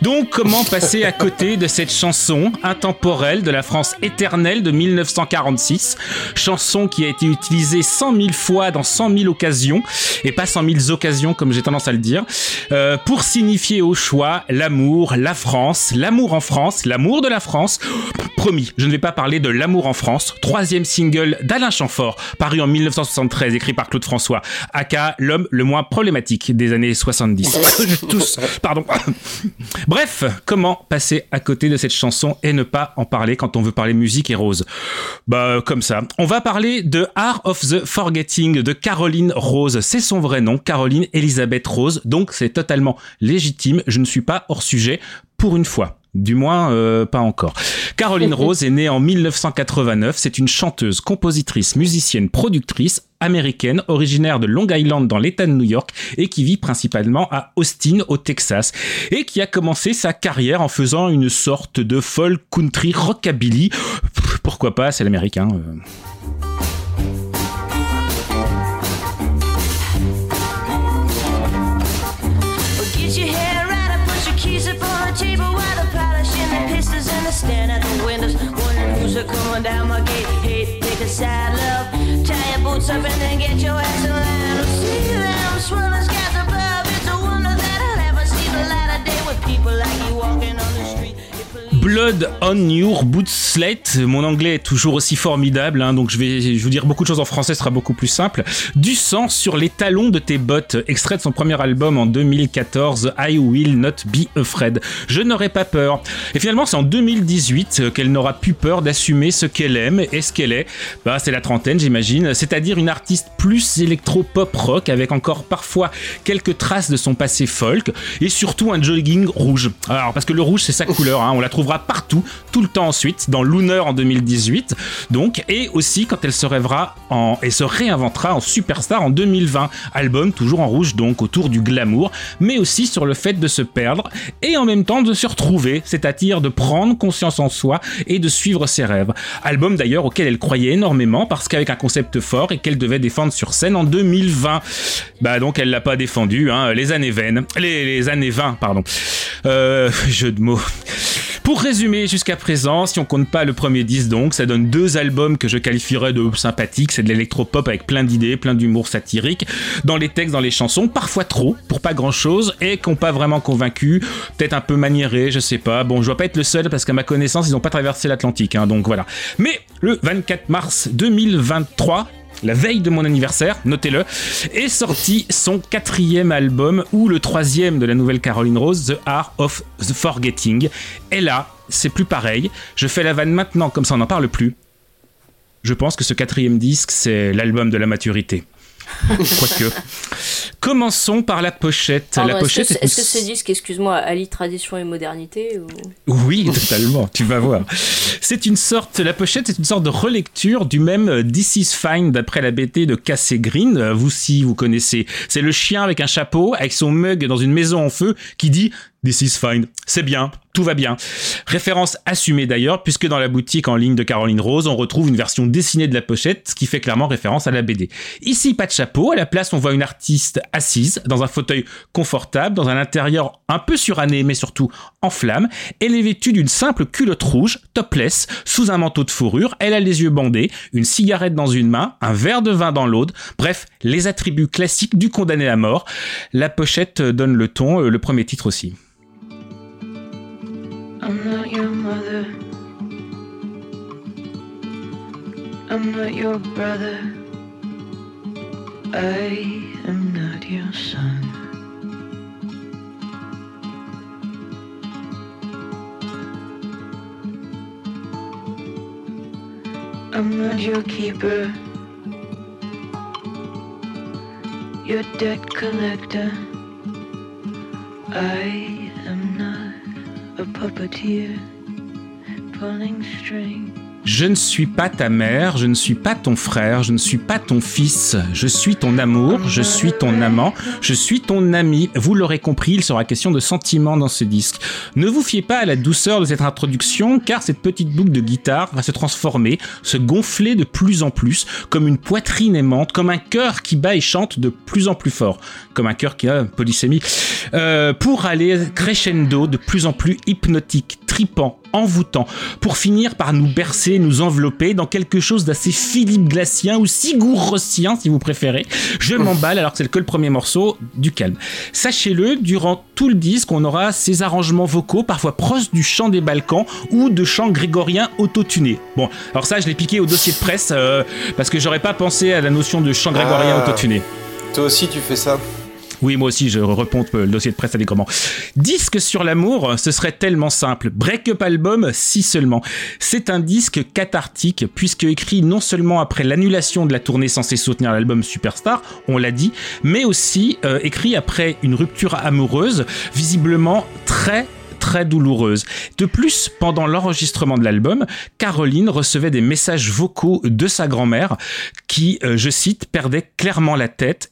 Speaker 2: Donc comment passer à côté de cette chanson intemporelle de la France éternelle de 1946 Chanson qui a été utilisée 100 000 fois dans 100 000 occasions et pas 100 000 occasions comme j'ai tendance à le dire euh, pour signifier au choix l'amour, la France, l'amour en France, l'amour de la France. Promis, je ne vais pas parler de L'amour en France, troisième single d'Alain Chamfort, paru en 1973, écrit par Claude François, aka l'homme le moins problématique des années 70. Tous, pardon. Bref, comment passer à côté de cette chanson et ne pas en parler quand on veut parler musique et rose? Bah, comme ça. On va parler de Art of the Forgetting de Caroline Rose. C'est son vrai nom, Caroline Elisabeth Rose, donc c'est totalement légitime. Je ne suis pas hors sujet pour une fois. Du moins, euh, pas encore. Caroline Rose est née en 1989. C'est une chanteuse, compositrice, musicienne, productrice américaine, originaire de Long Island dans l'État de New York et qui vit principalement à Austin, au Texas, et qui a commencé sa carrière en faisant une sorte de folk country rockabilly. Pourquoi pas, c'est l'américain. euh. Blood on Your Boot Slate. Mon anglais est toujours aussi formidable, hein, donc je vais, je vous dire beaucoup de choses en français, ce sera beaucoup plus simple. Du sang sur les talons de tes bottes, extrait de son premier album en 2014, I Will Not Be Afraid. Je n'aurai pas peur. Et finalement, c'est en 2018 euh, qu'elle n'aura plus peur d'assumer ce qu'elle aime et ce qu'elle est. Bah, c'est la trentaine, j'imagine, c'est-à-dire une artiste plus électro-pop rock avec encore parfois quelques traces de son passé folk et surtout un jogging rouge. Alors, parce que le rouge, c'est sa couleur, hein, on la trouvera partout, tout le temps ensuite, dans Lunar en 2018, donc, et aussi quand elle se rêvera en, et se réinventera en superstar en 2020. Album toujours en rouge, donc, autour du glamour, mais aussi sur le fait de se perdre et en même temps de se retrouver, c'est-à-dire de prendre conscience en soi et de suivre ses rêves. Album d'ailleurs auquel elle croyait énormément parce qu'avec un concept fort et qu'elle devait défendre sur scène en 2020. Bah donc elle l'a pas défendu, hein, les années vaines, les, les années 20, pardon. Euh, jeu de mots. Pour résumer jusqu'à présent, si on compte pas le premier disque donc, ça donne deux albums que je qualifierais de sympathiques, c'est de l'électropop avec plein d'idées, plein d'humour satirique, dans les textes, dans les chansons, parfois trop, pour pas grand chose, et qui n'ont pas vraiment convaincu, peut-être un peu maniéré, je sais pas, bon je dois pas être le seul parce qu'à ma connaissance ils n'ont pas traversé l'Atlantique, hein, donc voilà. Mais le 24 mars 2023, la veille de mon anniversaire, notez-le, est sorti son quatrième album ou le troisième de la nouvelle Caroline Rose, The Art of Forgetting. Et là, c'est plus pareil. Je fais la vanne maintenant, comme ça on n'en parle plus. Je pense que ce quatrième disque, c'est l'album de la maturité. Quoique. Commençons par la pochette.
Speaker 7: Pardon,
Speaker 2: la
Speaker 7: est-ce
Speaker 2: pochette
Speaker 7: que,
Speaker 2: est
Speaker 7: est-ce
Speaker 2: une-
Speaker 7: que ce disque, excuse-moi, allie tradition et modernité ou...
Speaker 2: Oui, totalement, tu vas voir. C'est une sorte, la pochette est une sorte de relecture du même euh, This is Fine d'après la BT de Cassie Green. Euh, Vous si vous connaissez. C'est le chien avec un chapeau, avec son mug dans une maison en feu qui dit This is fine. C'est bien, tout va bien. Référence assumée d'ailleurs, puisque dans la boutique en ligne de Caroline Rose, on retrouve une version dessinée de la pochette, ce qui fait clairement référence à la BD. Ici, pas de chapeau. À la place, on voit une artiste assise, dans un fauteuil confortable, dans un intérieur un peu suranné, mais surtout en flamme. Elle est vêtue d'une simple culotte rouge, topless, sous un manteau de fourrure. Elle a les yeux bandés, une cigarette dans une main, un verre de vin dans l'autre. Bref, les attributs classiques du condamné à mort. La pochette donne le ton, euh, le premier titre aussi.
Speaker 14: I'm not your mother. I'm not your brother. I am not your son. I'm not your keeper. Your debt collector. I puppeteer pulling strings.
Speaker 2: Je ne suis pas ta mère, je ne suis pas ton frère, je ne suis pas ton fils, je suis ton amour, je suis ton amant, je suis ton ami. Vous l'aurez compris, il sera question de sentiments dans ce disque. Ne vous fiez pas à la douceur de cette introduction, car cette petite boucle de guitare va se transformer, se gonfler de plus en plus, comme une poitrine aimante, comme un cœur qui bat et chante de plus en plus fort, comme un cœur qui a polysémie, euh, pour aller crescendo de plus en plus hypnotique, tripant, envoûtant, pour finir par nous bercer, nous envelopper dans quelque chose d'assez Philippe Glacien ou Sigour Rossien si vous préférez. Je m'emballe alors que c'est que le premier morceau, du calme. Sachez-le, durant tout le disque, on aura ces arrangements vocaux, parfois proches du chant des Balkans ou de chants grégoriens autotunés. Bon, alors ça je l'ai piqué au dossier de presse euh, parce que j'aurais pas pensé à la notion de chant grégorien
Speaker 1: Ah.
Speaker 2: autotuné.
Speaker 1: Toi aussi, tu fais ça?
Speaker 2: Oui, moi aussi, je repompe le dossier de presse allègrement. Disque sur l'amour, ce serait tellement simple. Break-up album, si seulement. C'est un disque cathartique, puisque écrit non seulement après l'annulation de la tournée censée soutenir l'album Superstar, on l'a dit, mais aussi euh, écrit après une rupture amoureuse, visiblement très très douloureuse. De plus, pendant l'enregistrement de l'album, Caroline recevait des messages vocaux de sa grand-mère qui, euh, je cite, perdait clairement la tête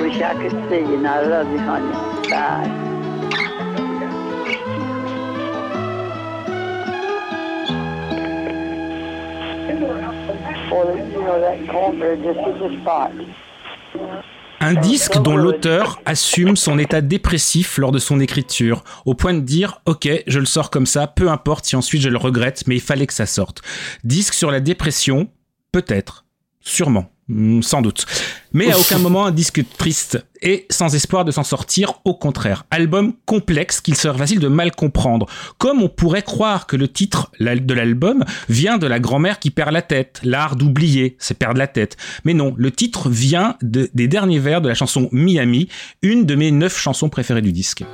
Speaker 15: Wish I could see you, and I love you, honey. Bye. Well, you know, that cornbread just hit the spot.
Speaker 2: Un disque dont l'auteur assume son état dépressif lors de son écriture, au point de dire Ok, je le sors comme ça, peu importe si ensuite je le regrette, mais il fallait que ça sorte. Disque sur la dépression, peut-être, sûrement. Hmm, Sans doute. Mais à aucun moment un disque triste et sans espoir de s'en sortir, au contraire. Album complexe qu'il serait facile de mal comprendre. Comme on pourrait croire que le titre de l'album vient de la grand-mère qui perd la tête. L'art d'oublier, c'est perdre la tête. Mais non, le titre vient de- des derniers vers de la chanson Miami, une de mes neuf chansons préférées du disque.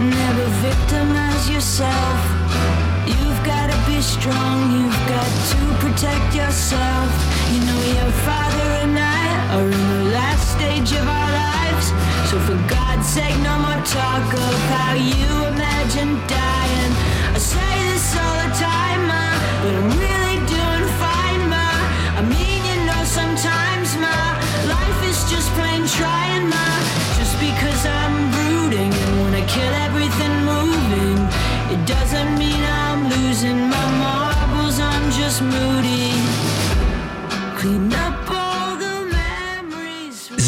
Speaker 14: Mama strong, you've got to protect yourself. You know, your father and I are in the last stage of our lives. So, for God's sake, no more talk of how you imagine dying. I say this all the time, ma, but I'm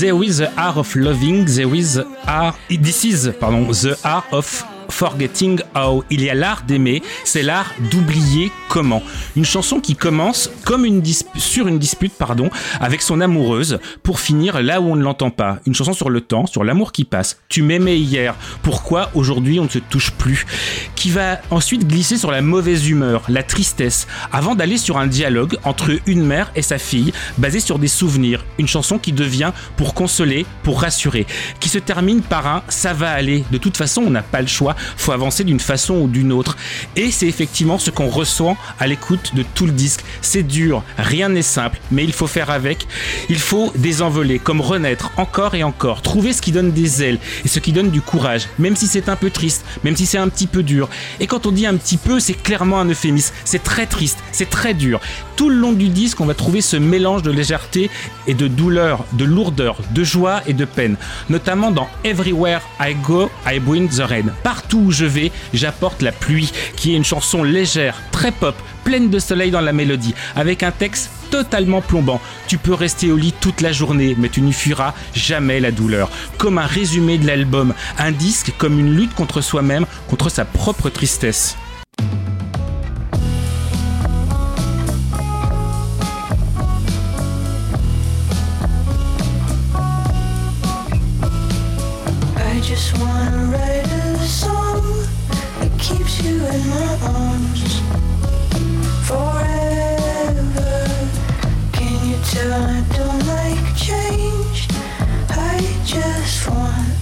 Speaker 2: There is the art of loving, there is art, this is, pardon, the art of forgetting how. Il y a l'art d'aimer, c'est l'art d'oublier comment. Une chanson qui commence comme une sur une dispute, pardon, avec son amoureuse, pour finir là où on ne l'entend pas. Une chanson sur le temps, sur l'amour qui passe. Tu m'aimais hier, pourquoi aujourd'hui on ne se touche plus? Qui va ensuite glisser sur la mauvaise humeur, la tristesse, avant d'aller sur un dialogue entre une mère et sa fille, basé sur des souvenirs. Une chanson qui devient pour consoler, pour rassurer, qui se termine par un ça va aller. De toute façon, on n'a pas le choix, faut avancer d'une façon ou d'une autre. Et c'est effectivement ce qu'on ressent à l'écoute de tout le disque. C'est dur, rien n'est simple, mais il faut faire avec. Il faut désenvoler, comme renaître encore et encore, trouver ce qui donne des ailes et ce qui donne du courage, même si c'est un peu triste, même si c'est un petit peu dur. Et quand on dit un petit peu, c'est clairement un euphémisme. C'est très triste, c'est très dur. Tout le long du disque, on va trouver ce mélange de légèreté et de douleur, de lourdeur, de joie et de peine. Notamment dans Everywhere I Go, I Bring the Rain. Partout où je vais, j'apporte la pluie, qui est une chanson légère, très pop, pleine de soleil dans la mélodie, avec un texte totalement plombant. Tu peux rester au lit toute la journée, mais tu n'y fuiras jamais la douleur. Comme un résumé de l'album, un disque comme une lutte contre soi-même, contre sa propre tristesse.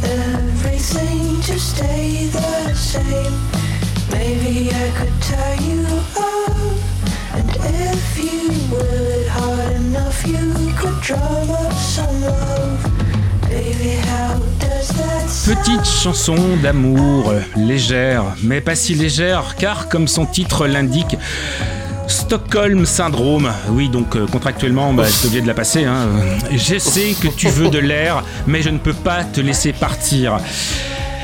Speaker 14: Everything to stay the same. Maybe I could tie you up, and if you will it hard enough, you could drum up some love. Baby, how does that?
Speaker 2: Petite chanson d'amour, euh, légère, mais pas si légère, car comme son titre l'indique, Stockholm Syndrome. Oui, donc euh, contractuellement, bah, j'étais obligé de la passer. hein. Je sais que tu veux de l'air, mais je ne peux pas te laisser partir.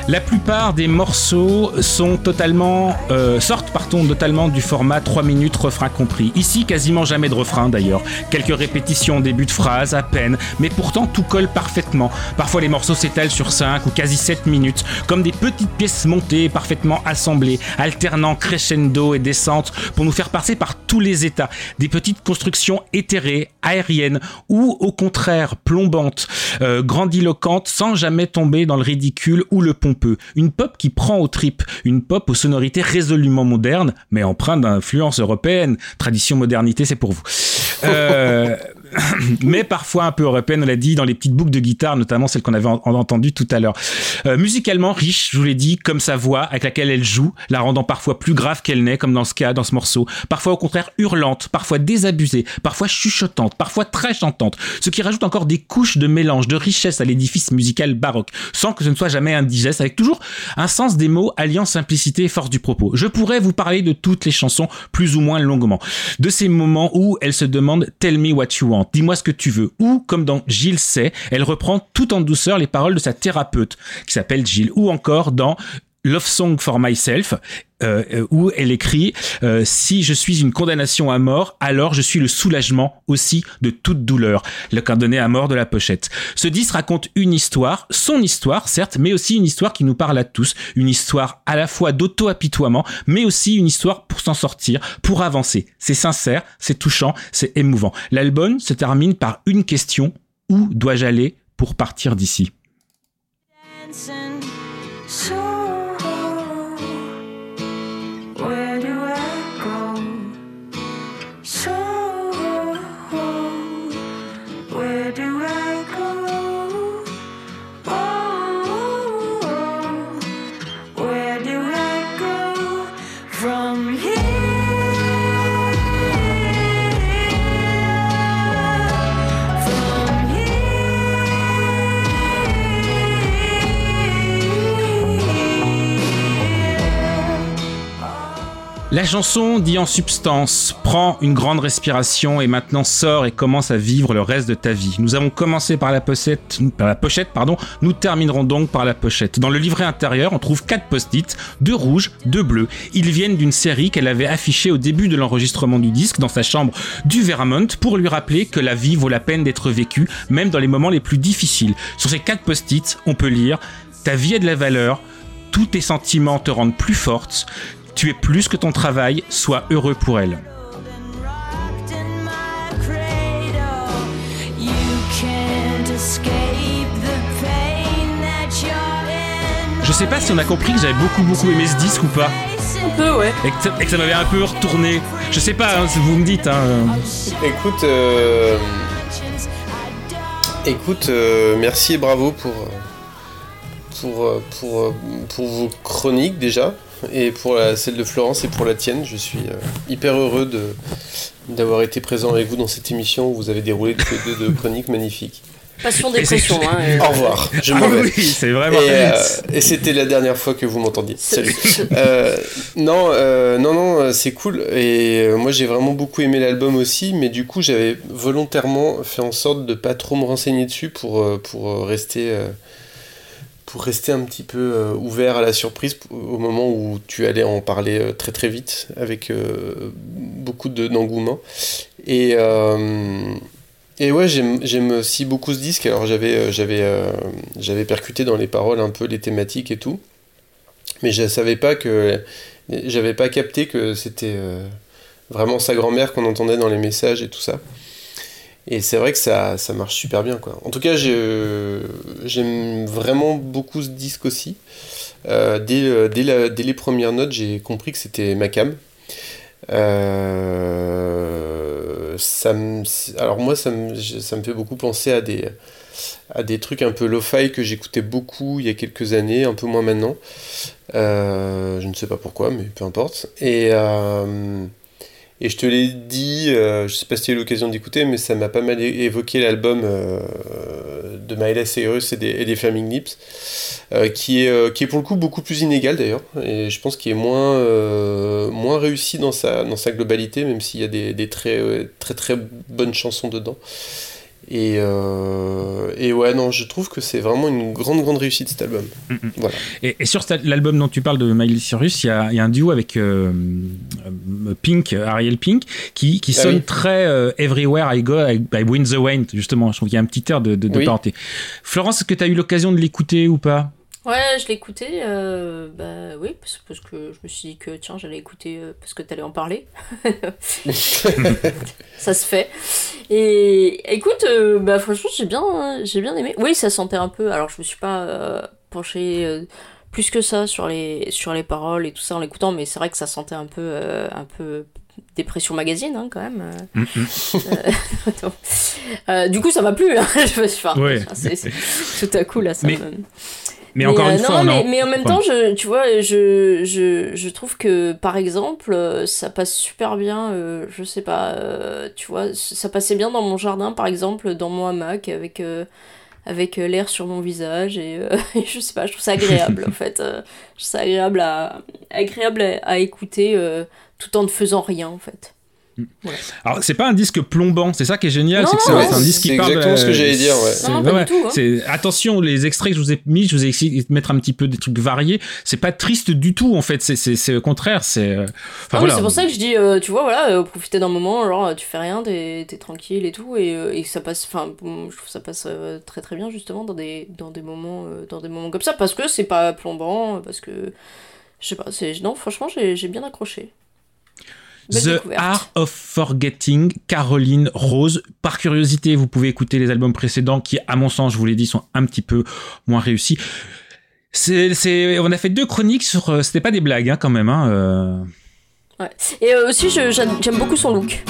Speaker 2: La plupart des morceaux sont totalement euh, sortent totalement du format 3 minutes refrain compris. Ici, quasiment jamais de refrain d'ailleurs. Quelques répétitions début de phrase, à peine, mais pourtant tout colle parfaitement. Parfois les morceaux s'étalent sur 5 ou quasi 7 minutes, comme des petites pièces montées, parfaitement assemblées, alternant crescendo et descente pour nous faire passer par tous les états. Des petites constructions éthérées, aériennes ou au contraire plombantes, euh, grandiloquentes, sans jamais tomber dans le ridicule ou le pompeux. Une pop qui prend aux tripes, une pop aux sonorités résolument modernes, mais empreinte d'influence européenne. Tradition modernité, c'est pour vous. Euh, mais parfois un peu européenne, on l'a dit, dans les petites boucles de guitare, notamment celles qu'on avait en- entendues tout à l'heure. Euh, musicalement riche, je vous l'ai dit, comme sa voix avec laquelle elle joue, la rendant parfois plus grave qu'elle n'est, comme dans ce cas, dans ce morceau. Parfois au contraire hurlante, parfois désabusée, parfois chuchotante, parfois très chantante. Ce qui rajoute encore des couches de mélange, de richesse à l'édifice musical baroque, sans que ce ne soit jamais indigeste, avec toujours un sens des mots alliant simplicité et force du propos. Je pourrais vous parler de toutes les chansons plus ou moins longuement, de ces moments où elle se demande Tell me what you want, dis-moi ce que tu veux, ou comme dans Gilles sait, elle reprend tout en douceur les paroles de sa thérapeute qui s'appelle Gilles, ou encore dans Love Song for Myself, euh, euh, où elle écrit euh, Si je suis une condamnation à mort, alors je suis le soulagement aussi de toute douleur. Le condamné à mort de la pochette. Ce disque raconte une histoire, son histoire certes, mais aussi une histoire qui nous parle à tous. Une histoire à la fois d'auto-apitoiement, mais aussi une histoire pour s'en sortir, pour avancer. C'est sincère, c'est touchant, c'est émouvant. L'album se termine par une question où dois-je aller pour partir d'ici? La chanson dit en substance, prends une grande respiration et maintenant sors et commence à vivre le reste de ta vie. Nous avons commencé par la pochette, par la pochette, pardon. Nous terminerons donc par la pochette. Dans le livret intérieur, on trouve quatre post-it, deux rouges, deux bleus. Ils viennent d'une série qu'elle avait affichée au début de l'enregistrement du disque dans sa chambre du Vermont pour lui rappeler que la vie vaut la peine d'être vécue, même dans les moments les plus difficiles. Sur ces quatre post-it, on peut lire ta vie a de la valeur, tous tes sentiments te rendent plus forte, tu es plus que ton travail, sois heureux pour elle. Je sais pas si on a compris que j'avais beaucoup beaucoup aimé ce disque ou pas.
Speaker 7: Un peu, ouais.
Speaker 2: Et que, ça- et que ça m'avait un peu retourné. Je sais pas, hein, si vous me dites. Hein.
Speaker 1: Écoute, euh, écoute, euh, merci et bravo pour pour euh, pour pour vos chroniques déjà et pour la- celle de Florence et pour la tienne. Je suis euh, hyper heureux de d'avoir été présent avec vous dans cette émission où vous avez déroulé deux de chroniques magnifiques.
Speaker 7: Passion dépression, hein. euh.
Speaker 1: Au revoir. Je
Speaker 2: Ah
Speaker 1: m'en vais.
Speaker 2: oui, c'est vraiment-
Speaker 1: Et, euh, et c'était la dernière fois que vous m'entendiez. Salut. Euh, non, euh, non, non, euh, c'est cool. Et euh, moi, j'ai vraiment beaucoup aimé l'album aussi, mais du coup, j'avais volontairement fait en sorte de pas trop me renseigner dessus pour euh, pour euh, rester. Pour rester un petit peu euh, ouvert à la surprise au moment où tu allais en parler euh, très très vite avec euh, beaucoup de- d'engouement. Et, et ouais, j'aime aussi beaucoup ce disque. Alors j'avais percuté dans les paroles un peu les thématiques et tout, mais je savais pas que j'avais pas capté que c'était vraiment sa grand-mère qu'on entendait dans les messages et tout ça. Et c'est vrai que ça, ça marche super bien quoi. En tout cas, je- j'aime vraiment beaucoup ce disque aussi. Euh, dès, euh, dès, les premières notes, j'ai compris que c'était ma cam. Euh, ça alors moi, ça me, ça me fait beaucoup penser à des, à des trucs un peu lo-fi que j'écoutais beaucoup il y a quelques années, un peu moins maintenant. Euh, je ne sais pas pourquoi, mais peu importe. Et, euh, et je te l'ai dit, euh, je sais pas si tu as eu l'occasion d'écouter, mais ça m'a pas mal évoqué l'album euh, de Miley Cyrus et des, et des Flaming Lips, euh, qui, est, euh, qui est pour le coup beaucoup plus inégal d'ailleurs, et je pense qu'il est moins, moins réussi dans sa, dans sa globalité, même s'il y a des, des très, très très bonnes chansons dedans. Et, euh, et ouais, non, je trouve que c'est vraiment une grande, grande réussite cet album. Voilà.
Speaker 2: Et, et sur l'album dont tu parles de Miley Cyrus, il y y a un duo avec euh, euh, Pink, Ariel Pink, qui, qui
Speaker 1: Ah
Speaker 2: sonne
Speaker 1: oui.
Speaker 2: très euh, Everywhere I Go I, I Win the Wind, justement. Je trouve qu'il y a un petit air de, de, de
Speaker 1: Oui.
Speaker 2: parenté. Florence, est-ce que tu as eu l'occasion de l'écouter ou pas?
Speaker 7: Ouais, je l'ai écouté, euh, bah oui, parce, parce que je me suis dit que tiens, j'allais écouter euh, parce que t'allais en parler. ça se fait. Et écoute, euh, bah franchement, j'ai bien, j'ai bien aimé. Oui, ça sentait un peu. Alors, je me suis pas euh, penchée euh, plus que ça sur les sur les paroles et tout ça en l'écoutant, mais c'est vrai que ça sentait un peu euh, un peu dépression magazine hein, quand même. euh. Euh, euh, du coup, ça m'a plu. hein. Je me suis enfin,
Speaker 2: Ouais.
Speaker 7: c'est- c'est- tout à coup là, ça
Speaker 2: Mais-
Speaker 7: me.
Speaker 2: Mais encore une
Speaker 7: non,
Speaker 2: fois,
Speaker 7: mais,
Speaker 2: en-
Speaker 7: mais en même temps, je, tu vois, je, je, je trouve que par exemple, euh, ça passe super bien. euh, je sais pas, euh, tu vois, ça passait bien dans mon jardin, par exemple, dans mon hamac avec. euh, avec euh, l'air sur mon visage et, euh, et je sais pas je trouve ça agréable en fait euh, je trouve ça agréable à agréable à, à écouter euh, tout en ne faisant rien en fait
Speaker 2: Alors, c'est pas un disque plombant, c'est ça qui est génial, c'est que c'est c'est un disque qui
Speaker 1: c'est
Speaker 2: parle.
Speaker 1: exactement ce que j'allais dire, ouais.
Speaker 2: c'est-
Speaker 7: Non, pas du tout, hein.
Speaker 2: c'est- attention, les extraits que je vous ai mis, je vous ai essayé de mettre un petit peu des trucs variés. C'est pas triste du tout, en fait. C'est, c'est, c'est au contraire. C'est. euh, Enfin, voilà.
Speaker 7: c'est pour ça que je dis, euh, tu vois, voilà, euh, profiter d'un moment, genre, tu fais rien, t'es t'es tranquille et tout, et, euh, et ça passe, enfin, bon, je trouve ça passe euh, très très bien, justement, dans des, dans des, moments, euh, dans des moments comme ça, parce que c'est pas plombant, parce que, je sais pas, c'est, non, franchement, j'ai j'ai bien accroché. Belle
Speaker 2: The
Speaker 7: découverte.
Speaker 2: Art of Forgetting, Caroline Rose. Par curiosité, vous pouvez écouter les albums précédents qui, à mon sens, je vous l'ai dit, sont un petit peu moins réussis. C'est, c'est, on a fait deux chroniques sur. euh, C'était pas des blagues, hein, quand même. Hein, euh.
Speaker 7: Ouais. Et euh, aussi, je- j'aime j'aime beaucoup son look.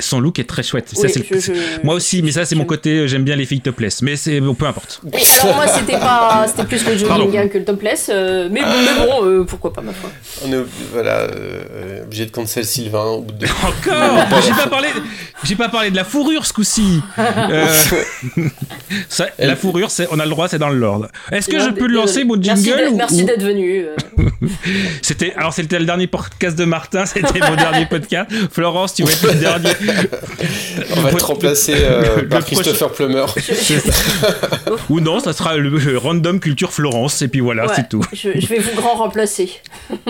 Speaker 2: Son look est très chouette. Ça,
Speaker 7: Oui,
Speaker 2: c'est-
Speaker 7: je- je-
Speaker 2: Moi aussi, mais ça, c'est mon côté. euh, J'aime bien les filles topless. Mais c'est bon, peu importe.
Speaker 7: Oui, alors moi, c'était pas, c'était plus le jogging hein, que le topless, euh, mais, bon- mais bon, euh, pourquoi pas, ma foi.
Speaker 1: On est voilà, euh, obligé de cancel Sylvain au bout de deux.
Speaker 2: Encore J'ai pas parlé, j'ai pas parlé de la fourrure ce coup-ci. Euh, ça, la fourrure, c'est, on a le droit, c'est dans le Lord. Est-ce que je peux le lancer mon
Speaker 7: Merci
Speaker 2: jingle
Speaker 7: d'être-
Speaker 2: ou-
Speaker 7: Merci
Speaker 2: ou-
Speaker 7: d'être venu. euh.
Speaker 2: C'était, alors c'était le dernier podcast de Martin, c'était mon dernier podcast. Florence, tu vas être le dernier.
Speaker 1: On va être remplacé euh,
Speaker 2: Le
Speaker 1: par
Speaker 2: prochain-
Speaker 1: Christopher Plummer.
Speaker 2: Ou non, ça sera le, le random culture Florence et puis voilà,
Speaker 7: Ouais,
Speaker 2: c'est tout.
Speaker 7: Je, je vais vous grand remplacer.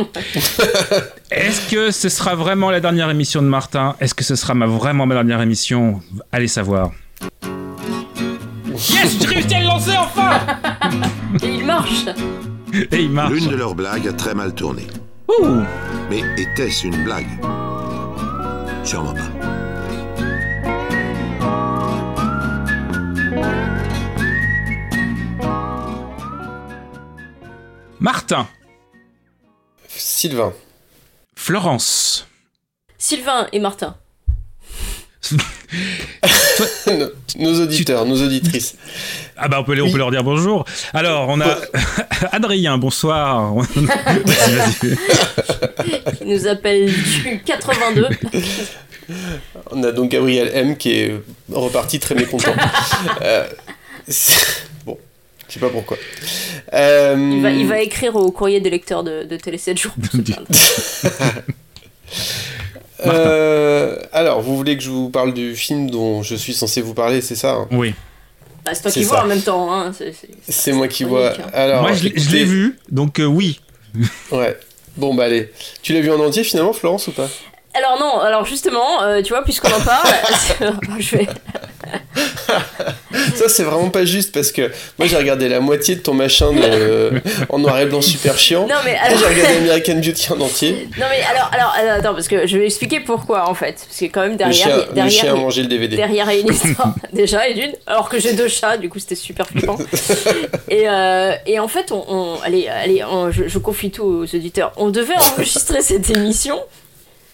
Speaker 2: Est-ce que ce sera vraiment la dernière émission de Martin? Est-ce que ce sera ma, vraiment ma dernière émission? Allez savoir. Yes, j'ai réussi à le lancer enfin
Speaker 7: Et il marche.
Speaker 2: Et il marche.
Speaker 8: L'une de leurs blagues a très mal tourné.
Speaker 2: Ouh.
Speaker 8: Mais était-ce une blague? Sûrement pas.
Speaker 2: Martin,
Speaker 1: Sylvain.
Speaker 2: Florence.
Speaker 7: Sylvain et Martin.
Speaker 1: nos, nos auditeurs, nos auditrices.
Speaker 2: Ah bah on peut, les- on peut leur dire bonjour. Alors on a Adrien, bonsoir. Vas-y, vas-y.
Speaker 7: Il nous appelle du 82.
Speaker 1: On a donc Gabriel M qui est reparti très mécontent. Euh, je sais pas pourquoi. Euh,
Speaker 7: Il va, il va écrire au courrier des lecteurs de, de Télé 7 jours.
Speaker 1: euh, alors, vous voulez que je vous parle du film dont je suis censé vous parler, c'est ça hein?
Speaker 2: Oui.
Speaker 7: Bah, c'est toi qui vois en même temps. Hein. C'est- c'est-
Speaker 1: C'est moi qui vois.
Speaker 7: hein.
Speaker 1: Alors,
Speaker 2: Moi je l'ai- je l'ai
Speaker 1: écoutez-
Speaker 2: vu, donc euh, oui.
Speaker 1: Ouais. Bon, bah allez. Tu l'as vu en entier finalement, Florence, ou pas?
Speaker 7: Alors non, alors justement, euh, tu vois, puisqu'on en parle, je vais...
Speaker 1: Ça, c'est vraiment pas juste parce que moi j'ai regardé la moitié de ton machin de... en noir et blanc super chiant.
Speaker 7: Non, mais
Speaker 1: Là,
Speaker 7: alors-
Speaker 1: j'ai regardé American Beauty en entier.
Speaker 7: Non mais alors, alors, alors, attends, parce que je vais expliquer pourquoi en fait. Parce que quand même
Speaker 1: Le
Speaker 7: derrière...
Speaker 1: chien, le
Speaker 7: derrière
Speaker 1: chien a mangé le DVD.
Speaker 7: Derrière une histoire déjà et d'une, alors que j'ai deux chats, du coup c'était super flippant. et, euh, et en fait, on, on- allez, allez, on- je, je confie tout aux auditeurs. On devait enregistrer cette émission,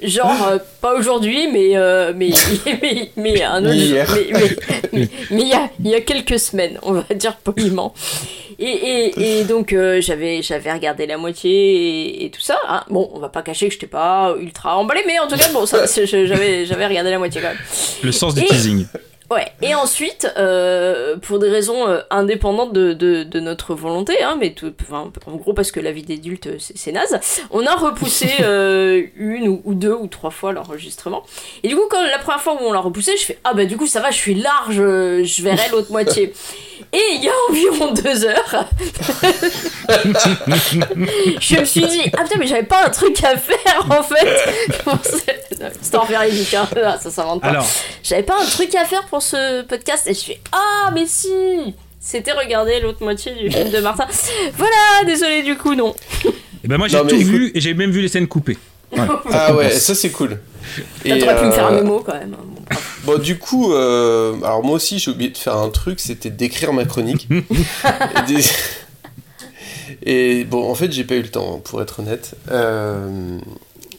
Speaker 7: genre euh, pas aujourd'hui, mais euh, mais mais mais un autre,
Speaker 1: Mais hier.
Speaker 7: mais mais- mais- mais il y a il y a quelques semaines, on va dire poliment. Et, et, et donc euh, j'avais j'avais regardé la moitié et, et tout ça. hein. Bon, on va pas cacher que j'étais pas ultra emballé, mais en tout cas bon, j'avais j'avais regardé la moitié quand même.
Speaker 2: Le sens du
Speaker 7: Et-
Speaker 2: teasing.
Speaker 7: Ouais, et ensuite, euh, pour des raisons euh, indépendantes de, de, de notre volonté, hein, mais tout, enfin, en gros parce que la vie d'adulte c'est naze, on a repoussé euh, une ou, ou deux ou trois fois l'enregistrement. Et du coup, quand la première fois où on l'a repoussé, je fais Ah bah du coup ça va, je suis large, je verrai l'autre moitié. Et il y a environ deux heures, je me suis dit Ah putain, mais j'avais pas un truc à faire en fait. C'est en véridique, hein, ça s'invente pas. J'avais pas un truc à faire pour ce podcast et je fais Ah, mais si C'était regarder l'autre moitié du film de Martin. Voilà, désolé du coup, non.
Speaker 2: Et ben moi j'ai tout
Speaker 1: écoute-
Speaker 2: vu et j'ai même vu les scènes coupées. Ouais.
Speaker 1: Ah ouais, ça c'est cool.
Speaker 7: T'aurais pu me faire un
Speaker 1: euh,
Speaker 7: mémo quand même. Bon, bref.
Speaker 1: Bon, du coup, euh, alors moi aussi j'ai oublié de faire un truc, c'était d'écrire ma chronique. et, des- et bon, en fait, j'ai pas eu le temps, pour être honnête. Euh,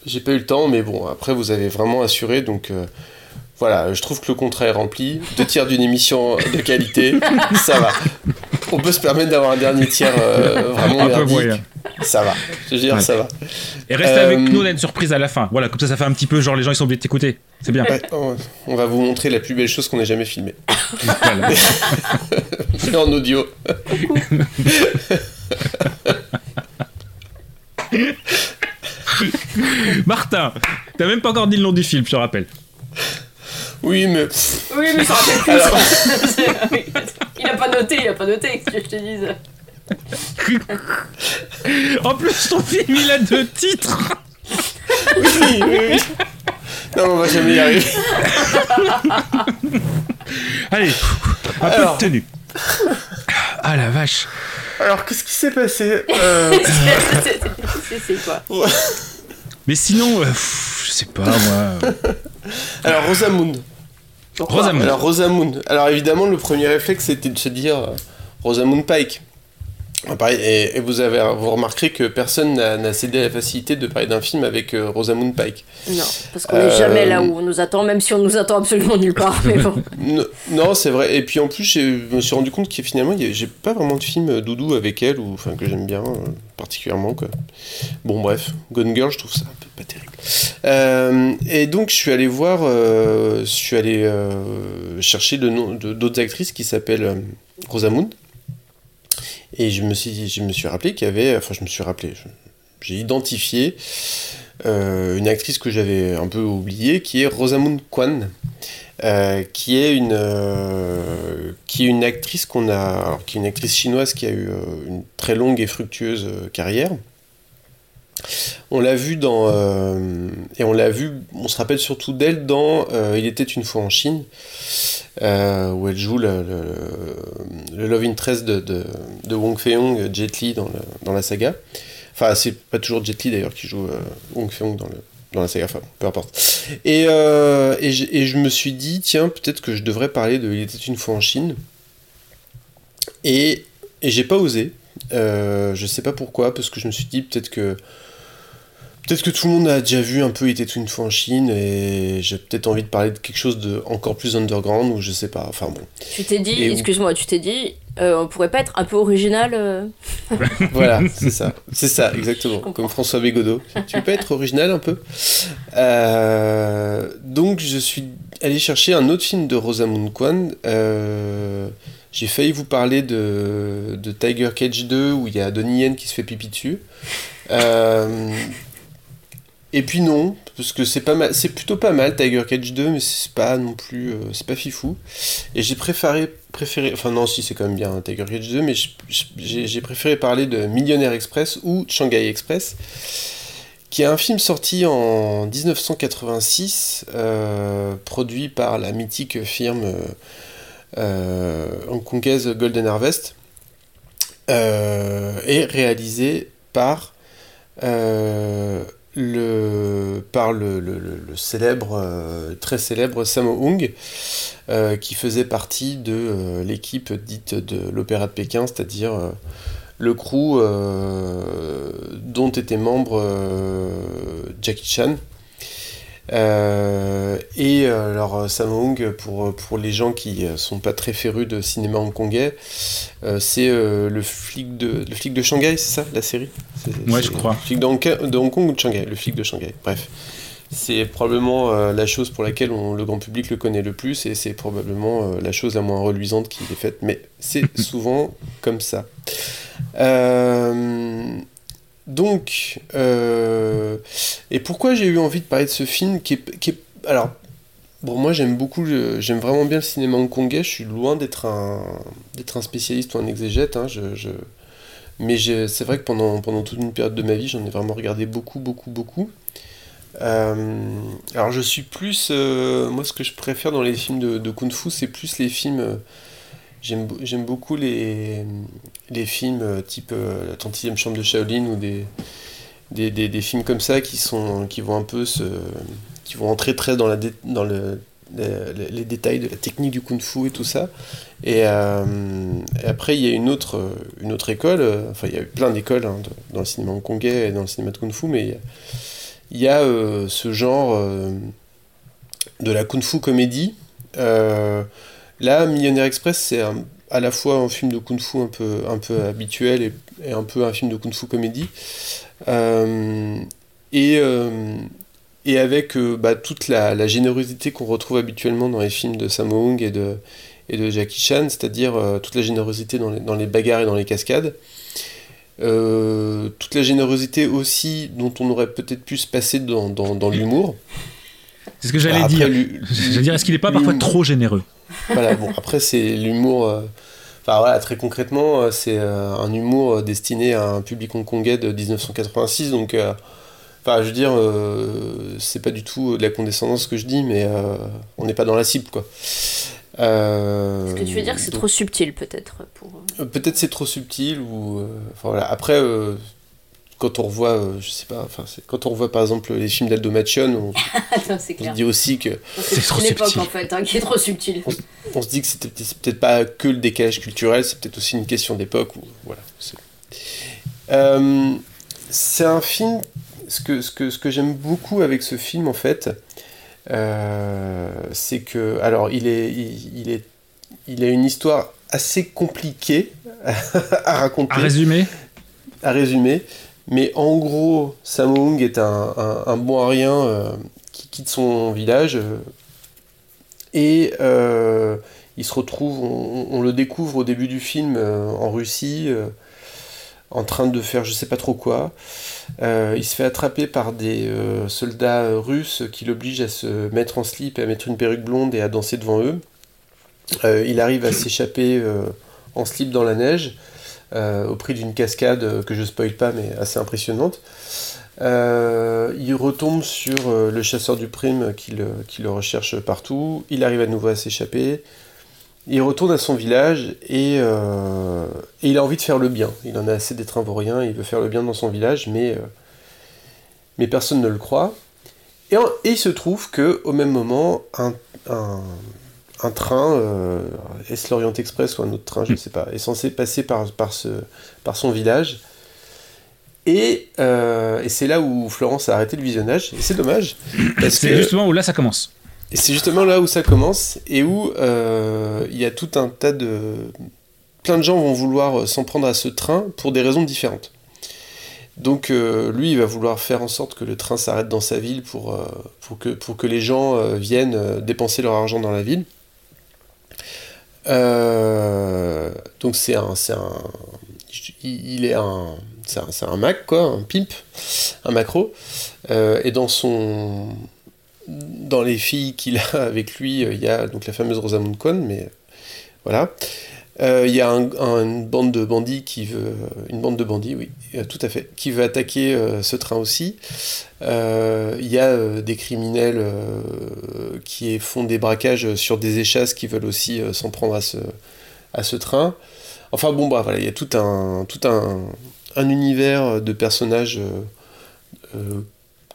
Speaker 1: j'ai pas eu le temps, mais bon, après, vous avez vraiment assuré, donc euh, voilà, je trouve que le contrat est rempli. Deux tiers d'une émission de qualité, ça va. On peut se permettre d'avoir un dernier tiers euh, vraiment
Speaker 2: Un peu
Speaker 1: merdique.
Speaker 2: moyen.
Speaker 1: Ça va, je veux dire,
Speaker 2: Ouais.
Speaker 1: ça va.
Speaker 2: Et reste
Speaker 1: Euh,
Speaker 2: avec nous, on a une surprise à la fin. Voilà, comme ça, ça fait un petit peu genre les gens ils sont obligés de t'écouter. C'est bien.
Speaker 1: On- va vous montrer la plus belle chose qu'on ait jamais filmée.
Speaker 2: Voilà.
Speaker 1: En audio.
Speaker 2: Martin, T'as même pas encore dit le nom du film, je te rappelle.
Speaker 1: Oui, mais.
Speaker 7: Oui, mais ça rappelle plus. il a pas noté, il a pas noté, que je te dise.
Speaker 2: En plus, ton film, il a deux titres.
Speaker 1: Oui, oui, oui. Non, on va jamais y arriver.
Speaker 2: Allez, un
Speaker 1: Alors.
Speaker 2: peu de tenue. Ah la vache.
Speaker 1: Alors, qu'est-ce qui s'est passé Euh,
Speaker 7: C'est c'est quoi
Speaker 2: Mais sinon, euh, pff, je sais pas moi.
Speaker 1: Alors, Rosamund. Alors, Rosamund. Alors, évidemment, le premier réflexe, c'était de se dire euh, Rosamund Pike. Ah, pareil, et, et vous, avez, vous remarquerez que personne n'a cédé à la facilité de parler d'un film avec euh, Rosamund Pike.
Speaker 7: Non, parce qu'on n'est
Speaker 1: Euh,
Speaker 7: jamais là où on nous attend, même si on nous attend absolument nulle part. Mais bon.
Speaker 1: Non, c'est vrai. Et puis en plus, je me suis rendu compte que finalement, j'ai pas vraiment de film euh, doudou avec elle, ou enfin que j'aime bien euh, particulièrement. Quoi. Bon, bref, Gone Girl, je trouve ça un peu pas terrible. Euh, et donc, je suis allé voir, je suis allé chercher d'autres actrices qui s'appellent Rosamund. Et je me suis, rappelé qu'il y avait, enfin, je me suis rappelé, j'ai identifié euh, une actrice que j'avais un peu oubliée, qui est Rosamund Kwan. Euh, qui est une euh, qui est une actrice qu'on a alors, qui est une actrice chinoise qui a eu une très longue et fructueuse carrière on l'a vu dans euh, et on l'a vu on se rappelle surtout d'elle dans euh, il était une fois en Chine euh, où elle joue le, le, love interest de, de, de Wong Fei-hong Jet Li dans, dans la saga enfin c'est pas toujours Jet Li d'ailleurs qui joue Wong Fei-hong dans dans la saga, enfin, peu importe. Et, et, je, et je me suis dit, tiens, peut-être que je devrais parler de Il était une fois en Chine. Et, et j'ai pas osé. Je sais pas pourquoi, parce que je me suis dit, peut-être que. Peut-être que tout le monde a déjà vu un peu Il était une fois en Chine, et j'ai peut-être envie de parler de quelque chose de encore plus underground, ou je sais pas, enfin bon.
Speaker 7: Tu t'es dit,
Speaker 1: Et-
Speaker 7: excuse-moi, tu t'es dit, euh, on pourrait pas être un peu original euh
Speaker 1: Voilà, c'est ça. C'est ça, exactement. Comme François Bégodeau. Tu peux être original un peu Euh, Donc, je suis allé chercher un autre film de Rosamund Kwan. Euh, J'ai failli vous parler de, de Tiger Cage 2 où il y a Donnie Yen qui se fait pipi dessus. Euh, et puis non, parce que c'est pas mal, c'est plutôt pas mal Tiger Cage 2, mais c'est pas non plus, euh, c'est pas fifou. Et j'ai préféré, préféré, enfin non, si c'est quand même bien hein, Tiger Cage 2, mais j'ai préféré parler de Millionnaire Express ou Shanghai Express, qui est un film sorti en 1986, euh, produit par la mythique firme euh, hongkongaise Golden Harvest, et réalisé par le, par le, célèbre, euh, très célèbre Sammo Hung, euh, qui faisait partie de euh, l'équipe dite de l'Opéra de Pékin, c'est-à-dire le crew dont était membre Jackie Chan. Euh, et euh, alors Sammo Hung, pour, pour les gens qui euh, sont pas très férus de cinéma hongkongais, euh, c'est euh, le, flic de, le flic de Shanghai, c'est ça la série?
Speaker 2: Ouais, je crois.
Speaker 1: Le flic de Hong, de Hong Kong ou de Shanghai Le flic de Shanghai, bref. C'est probablement euh, la chose pour laquelle on- le grand public le connaît le plus et c'est probablement euh, la chose la moins reluisante qui est faite, mais c'est souvent comme ça. Euh, donc, euh, et pourquoi j'ai eu envie de parler de ce film qui est, qui alors, moi j'aime beaucoup, j'aime vraiment bien le cinéma hongkongais. Je suis loin d'être un, spécialiste ou un exégète. hein, mais c'est vrai que pendant, pendant toute une période de ma vie, j'en ai vraiment regardé beaucoup, beaucoup, beaucoup. Euh, alors je suis plus, euh, moi ce que je préfère dans les films de, de kung-fu, c'est plus les films. J'aime beau- j'aime beaucoup les, les films euh, type euh, La 30e chambre de Shaolin ou des, des, des- des films comme ça qui, sont, qui vont un peu se, qui vont entrer très dans, la dé- dans le, les, détails de la technique du kung-fu et tout ça. Et, euh, et après, il y a une autre, une autre école, enfin, il y a eu plein d'écoles hein, dans le cinéma hongkongais et dans le cinéma de kung-fu, mais il y a, ce genre de la kung-fu comédie. Là, Millionnaire Express, c'est à la fois un film de kung-fu un peu, un peu habituel et, et un peu un film de kung-fu comédie. Euh, et, euh, et avec euh, bah, toute la, la générosité qu'on retrouve habituellement dans les films de Sammo Hung et de, et de Jackie Chan, c'est-à-dire toute la générosité dans les, dans les bagarres et dans les cascades. toute la générosité aussi dont on aurait peut-être pu se passer dans, dans, dans l'humour.
Speaker 2: C'est ce que j'allais
Speaker 1: Après,
Speaker 2: dire. J'allais dire, est-ce qu'il n'est pas parfois trop généreux?
Speaker 1: Voilà, bon, après, c'est l'humour. euh, Enfin, voilà, très concrètement, euh, c'est euh, un humour destiné à un public hongkongais de 1986. Donc, enfin, je veux dire, c'est pas du tout de la condescendance que je dis, mais on n'est pas dans la cible, quoi. Euh,
Speaker 7: Ce que tu veux dire que c'est trop subtil peut-être pour.
Speaker 1: Peut-être c'est trop subtil ou enfin, voilà. Après euh, quand on revoit euh, je sais pas enfin quand on revoit par exemple les films d'Aldo Machon on, se dit aussi que
Speaker 7: C'est une époque en fait hein, qui est trop subtile.
Speaker 1: on se dit que c'était c'est peut-être pas que le décalage culturel c'est peut-être aussi une question d'époque ou voilà c'est Euh, c'est un film ce que ce que ce que j'aime beaucoup avec ce film en fait euh, c'est que alors il est il, il est il a une histoire assez compliquée à raconter.
Speaker 2: À résumer.
Speaker 1: À résumer. Mais en gros, Sammo Hung est un, un, bon à rien euh, qui quitte son village euh, et euh, il se retrouve, on, le découvre au début du film euh, en Russie, en train de faire je sais pas trop quoi. Il se fait attraper par des soldats russes qui l'obligent à se mettre en slip et à mettre une perruque blonde et à danser devant eux. Il arrive à s'échapper en slip dans la neige euh, au prix d'une cascade euh, que je spoil pas mais assez impressionnante. Euh, il retombe sur le chasseur du prime qui le, recherche partout. Il arrive à nouveau à s'échapper. Il retourne à son village et, il a envie de faire le bien. Il en a assez d'être un vaurien, il veut faire le bien dans son village, mais, personne ne le croit. Et, il se trouve que au même moment, un, un train, euh, est-ce l'Orient Express ou un autre train, je ne sais pas, est censé passer par, par, ce, par son village. Et, euh, et c'est là où Florence a arrêté le visionnage, et c'est dommage.
Speaker 2: C'est
Speaker 1: que-
Speaker 2: justement où là ça commence.
Speaker 1: et c'est justement là où ça commence et où euh, il y a tout un tas de... Plein de gens vont vouloir s'en prendre à ce train pour des raisons différentes. Donc euh, lui, il va vouloir faire en sorte que le train s'arrête dans sa ville pour, euh, pour, que, pour que les gens euh, viennent dépenser leur argent dans la ville. Euh, donc c'est un, un, il est un, c'est un, un Mac quoi, un pimp, un macro. Euh, et dans son, dans les filles qu'il a avec lui, euh, il y a donc la fameuse Rosamund Cohn, mais euh, Euh, Il y a un- un- une bande de bandits qui veut, une bande de bandits, oui, euh, tout à fait, qui veut attaquer euh, ce train aussi. Il y a des criminels qui font des braquages sur des échasses qui veulent aussi s'en prendre à ce, à ce train. Enfin bon, bah voilà, il y a tout un, tout un, un univers de personnages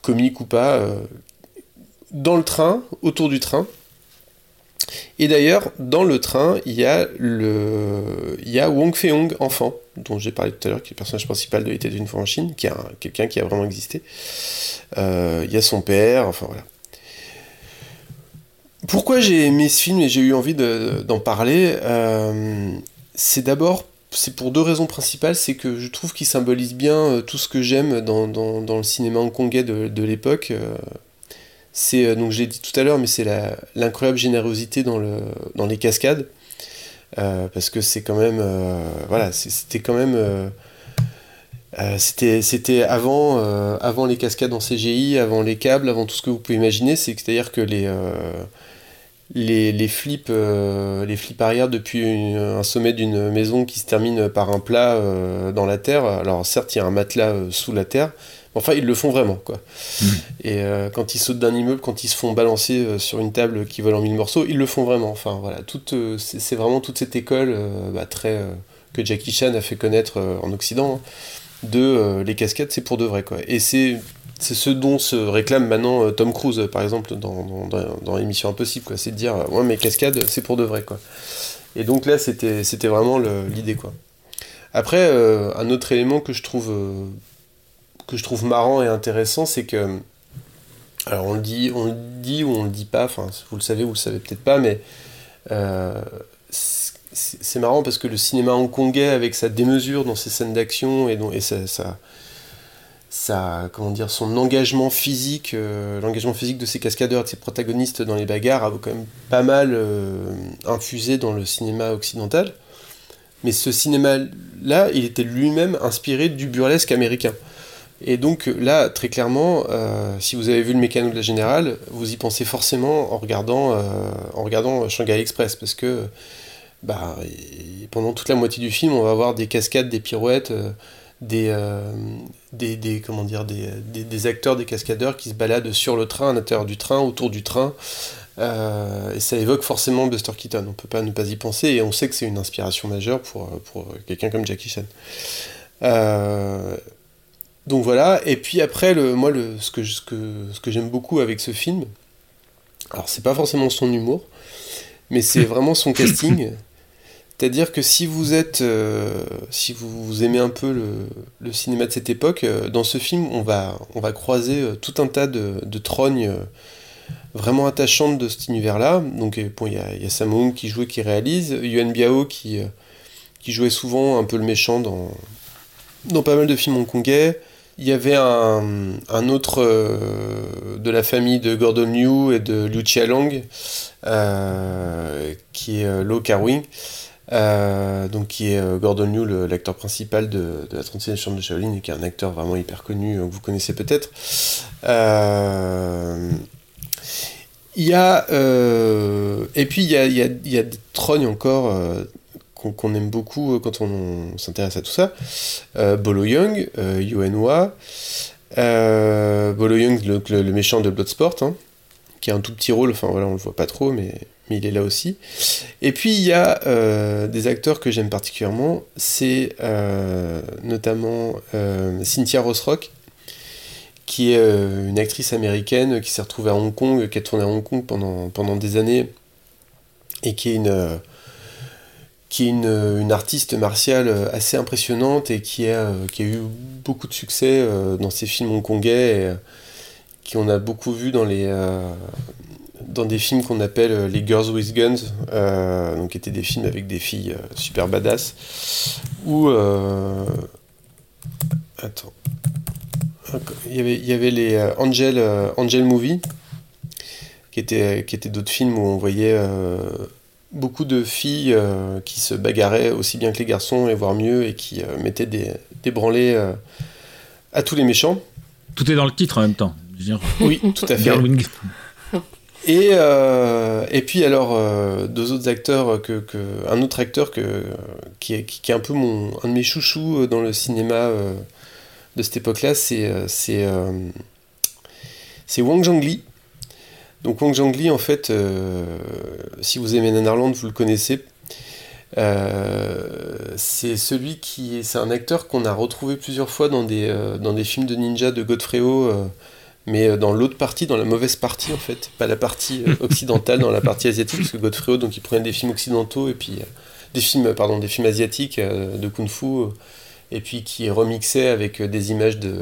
Speaker 1: comiques ou pas dans le train, autour du train. Et d'ailleurs, dans le train, il y a, le... il y a Wong Fei-hong, enfant, dont j'ai parlé tout à l'heure, qui est le personnage principal de l'été d'une fois en Chine, qui est un- quelqu'un qui a vraiment existé. Euh, il y a son père, enfin voilà. Pourquoi j'ai aimé ce film et j'ai eu envie de- d'en parler euh, C'est d'abord, c'est pour deux raisons principales, c'est que je trouve qu'il symbolise bien euh, tout ce que j'aime dans, dans- le cinéma hongkongais de, de l'époque. C'est, euh, donc je l'ai dit tout à l'heure, mais c'est l'incroyable générosité dans, le, dans les cascades. Euh, parce que c'est quand même, euh, voilà, c'était quand même, euh, c'était, avant, avant les cascades en CGI, avant les câbles, avant tout ce que vous pouvez imaginer. C'est, c'est-à-dire que les, les, les flips, les flips arrière depuis un sommet d'une maison qui se termine par un plat dans la terre. Alors certes, il y a un matelas sous la terre, enfin ils le font vraiment quoi. Et euh, quand ils sautent d'un immeuble, quand ils se font balancer euh, sur une table qui vole en mille morceaux, ils le font vraiment. Enfin voilà, toute, euh, c'est, vraiment toute cette école bah, très que Jackie Chan a fait connaître en Occident hein, de les cascades, c'est pour de vrai quoi. Et c'est c'est ce dont se réclame maintenant Tom Cruise, par exemple, dans, dans, dans, dans l'émission Impossible, quoi. C'est de dire, ouais, mais cascades, c'est pour de vrai, quoi. Et donc là, c'était, vraiment l'idée, quoi. Après, euh, un autre élément que je trouve, euh, que je trouve marrant et intéressant, c'est que, alors on le dit, on le dit ou on le dit pas, enfin, vous le savez ou vous le savez peut-être pas, mais euh, c'est marrant parce que le cinéma hongkongais, avec sa démesure dans ses scènes d'action et, et comment dire, son engagement physique, euh, l'engagement physique de ses cascadeurs, de ses protagonistes dans les bagarres, a quand même pas mal euh, infusé dans le cinéma occidental. Mais ce cinéma-là, il était lui-même inspiré du burlesque américain. Et donc là, très clairement, euh, si vous avez vu le mécano de la générale, vous y pensez forcément en regardant, euh, en regardant Shanghai Express, parce que bah, pendant toute la moitié du film, on va avoir des cascades, des pirouettes, euh, des, des, des- comment dire, des, des- acteurs, des cascadeurs qui se baladent sur le train, à l'intérieur du train, autour du train. Et ça évoque forcément Buster Keaton. On peut pas ne pas y penser, et on sait que c'est une inspiration majeure pour, pour quelqu'un comme Jackie Chan. Donc voilà, et puis après, le, moi, le, ce que, ce que, ce que j'aime beaucoup avec ce film, alors c'est pas forcément son humour, mais c'est vraiment son casting. C'est-à-dire que si vous êtes, euh, si vous, aimez un peu le, le cinéma de cette époque, euh, dans ce film, on va, on va croiser euh, tout un tas de, de trognes vraiment attachantes de cet univers-là. Donc euh, bon, il y a, il y a Sam Hung qui joue et qui réalise, Yuan Biao qui, qui jouait souvent un peu le méchant dans, dans pas mal de films hongkongais. Il y avait un, un autre euh, de la famille de Gordon Liu et de Liu Chialang, euh, qui est euh, Lo Carwing, euh, donc qui est Gordon Liu, l'acteur principal de, de la 36e chambre de Shaolin, et qui est un acteur vraiment hyper connu, que vous connaissez peut-être. Il y a, et puis il y a, il y a- il y a des trognes encore qu'on aime beaucoup euh, quand on, s'intéresse à tout ça. Euh, Bolo Young, euh, euh, Bolo Young, le, méchant de Bloodsport, hein, qui a un tout petit rôle, enfin voilà, on le voit pas trop, mais, il est là aussi. Et puis il y a des acteurs que j'aime particulièrement, c'est notamment Cynthia Rothrock, qui est une actrice américaine qui s'est retrouvée à Hong Kong, qui a tourné à Hong Kong pendant, pendant des années, et qui est une, qui est une, une artiste martiale assez impressionnante et qui a, euh, qui a eu beaucoup de succès euh, dans ses films hongkongais, euh, qui on a beaucoup vu dans les... euh, dans des films qu'on appelle euh, les Girls with Guns, euh, donc qui étaient des films avec des filles euh, super badass, euh, attends, il y avait, il y avait les euh, Angel, euh, Angel Movie, qui étaient, qui étaient d'autres films où on voyait euh, beaucoup de filles euh, qui se bagarraient aussi bien que les garçons, et voire mieux, et qui euh, mettaient des, des branlées euh, à tous les méchants.
Speaker 2: Tout est dans le titre en même temps. Je veux dire,
Speaker 1: Oui, tout à fait. Et, et puis alors deux autres acteurs que, que un autre acteur que qui est, qui, qui est un peu mon un de mes chouchous dans le cinéma de cette époque-là, c'est c'est c'est Wang Zhongli. Donc Wang Zhongli en fait, euh, si vous aimez Nanarland, vous le connaissez. Euh, c'est celui qui est, c'est un acteur qu'on a retrouvé plusieurs fois dans des, euh, dans des films de ninja de Godfrey Ho, mais dans l'autre partie, dans la mauvaise partie en fait, pas la partie occidentale, dans la partie asiatique, parce que Godfrey Ho, donc il prenait des films occidentaux et puis des films, pardon, des films asiatiques de kung-fu, et puis qui remixait avec des images de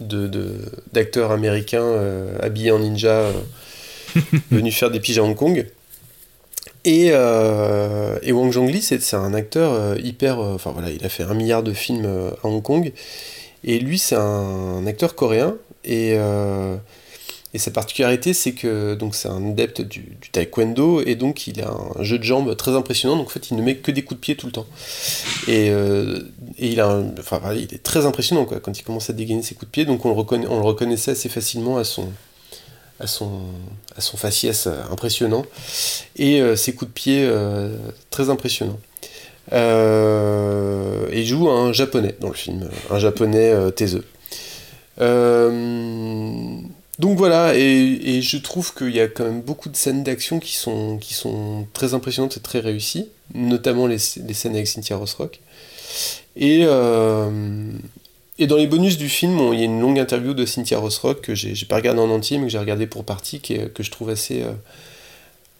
Speaker 1: de- de- d'acteurs américains habillés en ninja venus faire des piges à Hong Kong. Et, euh, et Wang Zhongli, c'est un acteur euh, hyper. euh, Enfin voilà, il a fait un milliard de films à Hong Kong. Et lui, c'est un, acteur coréen. Et, et sa particularité, c'est que c'est un adepte du, taekwondo. Et donc, il a un jeu de jambes très impressionnant. Donc, en fait, il ne met que des coups de pied tout le temps. Et, et il, a un- enfin, il est très impressionnant quoi, quand il commence à dégainer ses coups de pied. Donc, on le, reconnaît, on le reconnaissait assez facilement à son, à son, à son faciès euh, impressionnant et euh, ses coups de pied euh, très impressionnants. Et il joue un japonais dans le film, un japonais taiseux. Donc voilà, et, je trouve qu'il y a quand même beaucoup de scènes d'action qui sont, qui sont très impressionnantes et très réussies, notamment les, les scènes avec Cynthia Rothrock. Et, et dans les bonus du film, il y a une longue interview de Cynthia Rothrock que j'ai pas regardé en entier, mais que j'ai regardé pour partie, qui que je trouve assez, euh,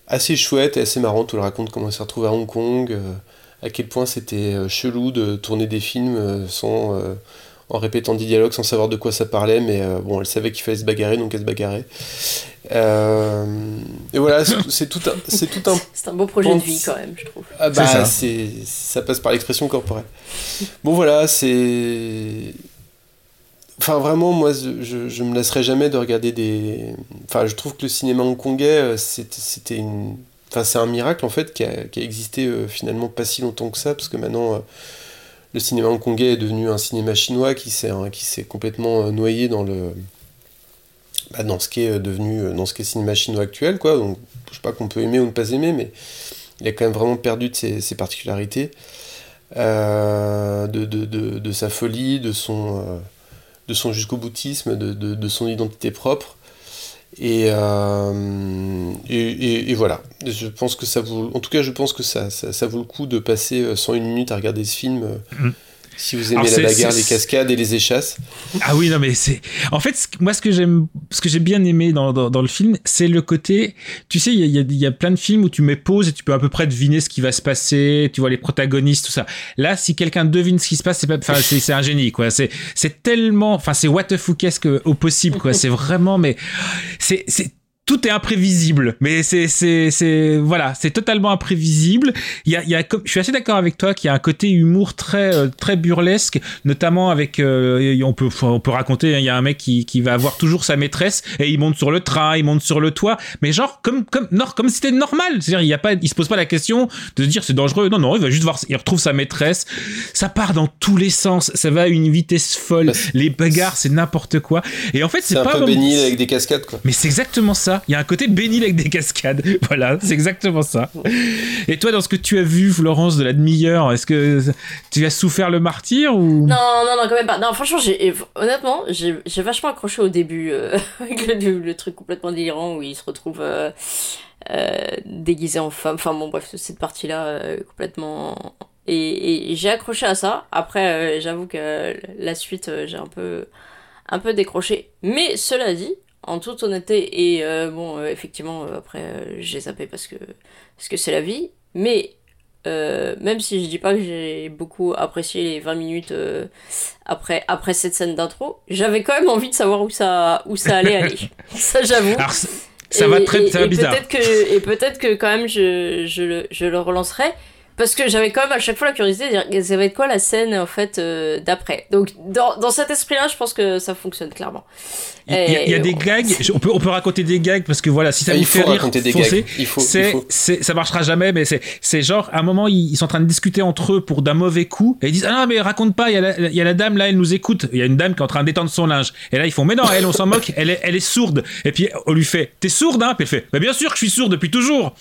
Speaker 1: assez chouette et assez marrante, où elle raconte comment elle s'est retrouvée à Hong Kong, euh, à quel point c'était euh, chelou de tourner des films sans, en répétant des dialogues sans savoir de quoi ça parlait, mais euh, bon, elle savait qu'il fallait se bagarrer, donc elle se bagarrait. Euh, et voilà, c'est tout un... C'est tout un
Speaker 7: C'est un beau projet de vie quand même, je trouve.
Speaker 1: ah bah,
Speaker 2: ça.
Speaker 1: c'est ça passe par l'expression corporelle. Bon voilà, c'est... Enfin vraiment, moi, je, je, me lasserai jamais de regarder des... Enfin, je trouve que le cinéma hongkongais, euh, c'était c'était une... Enfin, c'est un miracle en fait qui a, qui a existé euh, finalement pas si longtemps que ça, parce que maintenant euh, le cinéma hongkongais est devenu un cinéma chinois qui s'est hein, complètement euh, noyé dans le bah, dans ce qui est devenu euh, dans ce qui est cinéma chinois actuel quoi. Donc je sais pas qu'on peut aimer ou ne pas aimer, mais il a quand même vraiment perdu de ses, ses particularités, euh, de, de, de, de sa folie, de son euh, de son jusqu'au boutisme, de, de son identité propre. Et, euh, et, et- voilà, je pense que ça vaut, en tout cas, je pense que ça, ça, vaut le coup de passer euh, 101 minutes à regarder ce film. euh,
Speaker 2: Mhm.
Speaker 1: Si vous aimez
Speaker 2: Alors,
Speaker 1: la bagarre, les cascades et les échasses.
Speaker 2: Ah oui, non, mais c'est. En fait, moi, ce que j'aime, ce que j'ai bien aimé dans, dans, dans le film, c'est le côté. Tu sais, il y a, il y a- y a plein de films où tu mets pause et tu peux à peu près deviner ce qui va se passer. Tu vois les protagonistes, tout ça. Là, si quelqu'un devine ce qui se passe, c'est pas. Enfin, c'est c'est un génie, quoi. C'est c'est tellement. Enfin, c'est what the fuckesque au possible, quoi. C'est vraiment, mais c'est c'est tout est imprévisible, mais c'est c'est c'est voilà, c'est totalement imprévisible. Il y a il y a je suis assez d'accord avec toi qu'il y a un côté humour très euh, très burlesque, notamment avec euh, on peut on peut raconter hein, il y a un mec qui qui va avoir toujours sa maîtresse et il monte sur le train, il monte sur le toit, mais genre comme comme non, comme si c'était normal, c'est-à-dire il y a pas il se pose pas la question de se dire c'est dangereux. Non non, il va juste voir il retrouve sa maîtresse. Ça part dans tous les sens, ça va à une vitesse folle. Les bagarres, c'est n'importe quoi. Et en fait, c'est
Speaker 1: C'est un
Speaker 2: pas
Speaker 1: peu
Speaker 2: vraiment-
Speaker 1: béni avec des cascades, quoi.
Speaker 2: mais c'est exactement ça. Il y a un côté bénil avec des cascades. Voilà, c'est exactement ça. Et toi, dans ce que tu as vu, Florence, de la demi-heure, est-ce que tu as souffert le martyr ou?
Speaker 7: Non, non, non, quand même pas. Non, franchement, honnêtement, j'ai, vachement accroché au début euh, le, truc complètement délirant où il se retrouve euh, euh, déguisé en femme. Enfin, bon, bref, cette partie-là, euh, complètement. Et, et j'ai accroché à ça. Après, j'avoue que la suite, j'ai un peu, un peu décroché. Mais cela dit, en toute honnêteté, et euh, bon, euh, effectivement, euh, après, j'ai zappé parce que, parce que c'est la vie. Mais même si je dis pas que j'ai beaucoup apprécié les 20 minutes après, après cette scène d'intro, j'avais quand même envie de savoir où ça, où ça allait aller. ça, j'avoue.
Speaker 2: Ça- va très- ça va bizarre.
Speaker 7: Peut-être que, et peut-être que quand même je, je, le, je le relancerai. Parce que j'avais quand même à chaque fois la curiosité de dire ça va être quoi la scène en fait euh, d'après. Donc dans, dans cet esprit-là, je pense que ça fonctionne clairement.
Speaker 2: il y a, il y a
Speaker 7: Et-
Speaker 2: des gags, on peut, on peut raconter des gags parce que voilà, si ça vous
Speaker 1: il faut
Speaker 2: fait rire,
Speaker 1: raconter des
Speaker 2: foncez.
Speaker 1: gags. Il faut- il faut.
Speaker 2: ça marchera jamais, mais c'est, c'est genre, à un moment, ils, ils sont en train de discuter entre eux pour d'un mauvais coup, et ils disent, ah non, mais raconte pas, il y, a la, il y a la dame là, elle nous écoute, il y a une dame qui est en train d'étendre son linge, et là, ils font, mais non, elle, on s'en moque, elle est, elle est sourde, et puis on lui fait, t'es sourde, hein, puis elle fait, bah bien sûr que je suis sourde depuis toujours.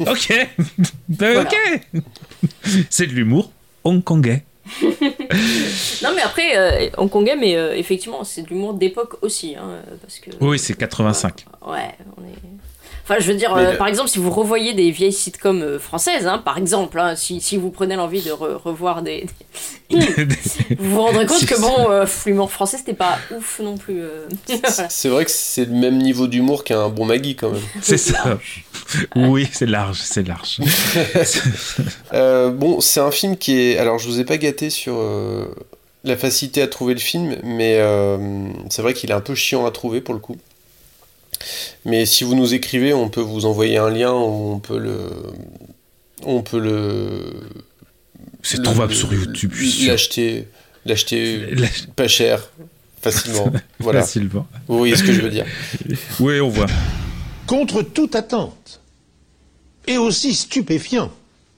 Speaker 2: ok, Bah, ok. c'est de l'humour hongkongais.
Speaker 7: Non mais après, euh, hongkongais, mais euh, effectivement, c'est de l'humour d'époque aussi. Hein, parce que,
Speaker 2: Oui, c'est 85.
Speaker 7: Ouais, on est. Enfin, je veux dire, euh,
Speaker 2: le-
Speaker 7: par exemple, si vous revoyez des vieilles sitcoms euh, françaises, hein, par exemple, hein, si, si vous prenez l'envie de re- revoir des. des- vous vous rendrez compte que bon, euh, l'humour français, c'était pas ouf non plus. euh. Voilà.
Speaker 1: C'est vrai que c'est le même niveau d'humour qu'un bon Maggie quand même.
Speaker 2: C'est ça. Oui, c'est large, c'est large.
Speaker 1: Euh, bon, c'est un film qui est. Alors, je vous ai pas gâté sur euh, la facilité à trouver le film, mais euh, c'est vrai qu'il est un peu chiant à trouver pour le coup. Mais si vous nous écrivez, on peut vous envoyer un lien où on peut le. On peut le.
Speaker 2: C'est
Speaker 1: le-
Speaker 2: trouvable
Speaker 1: le-
Speaker 2: sur YouTube.
Speaker 1: L'acheter. L'acheter pas cher, facilement. voilà.
Speaker 2: Facilement.
Speaker 1: Vous voyez ce que je veux dire.
Speaker 2: Oui, on voit.
Speaker 16: Contre toute attente, et aussi stupéfiant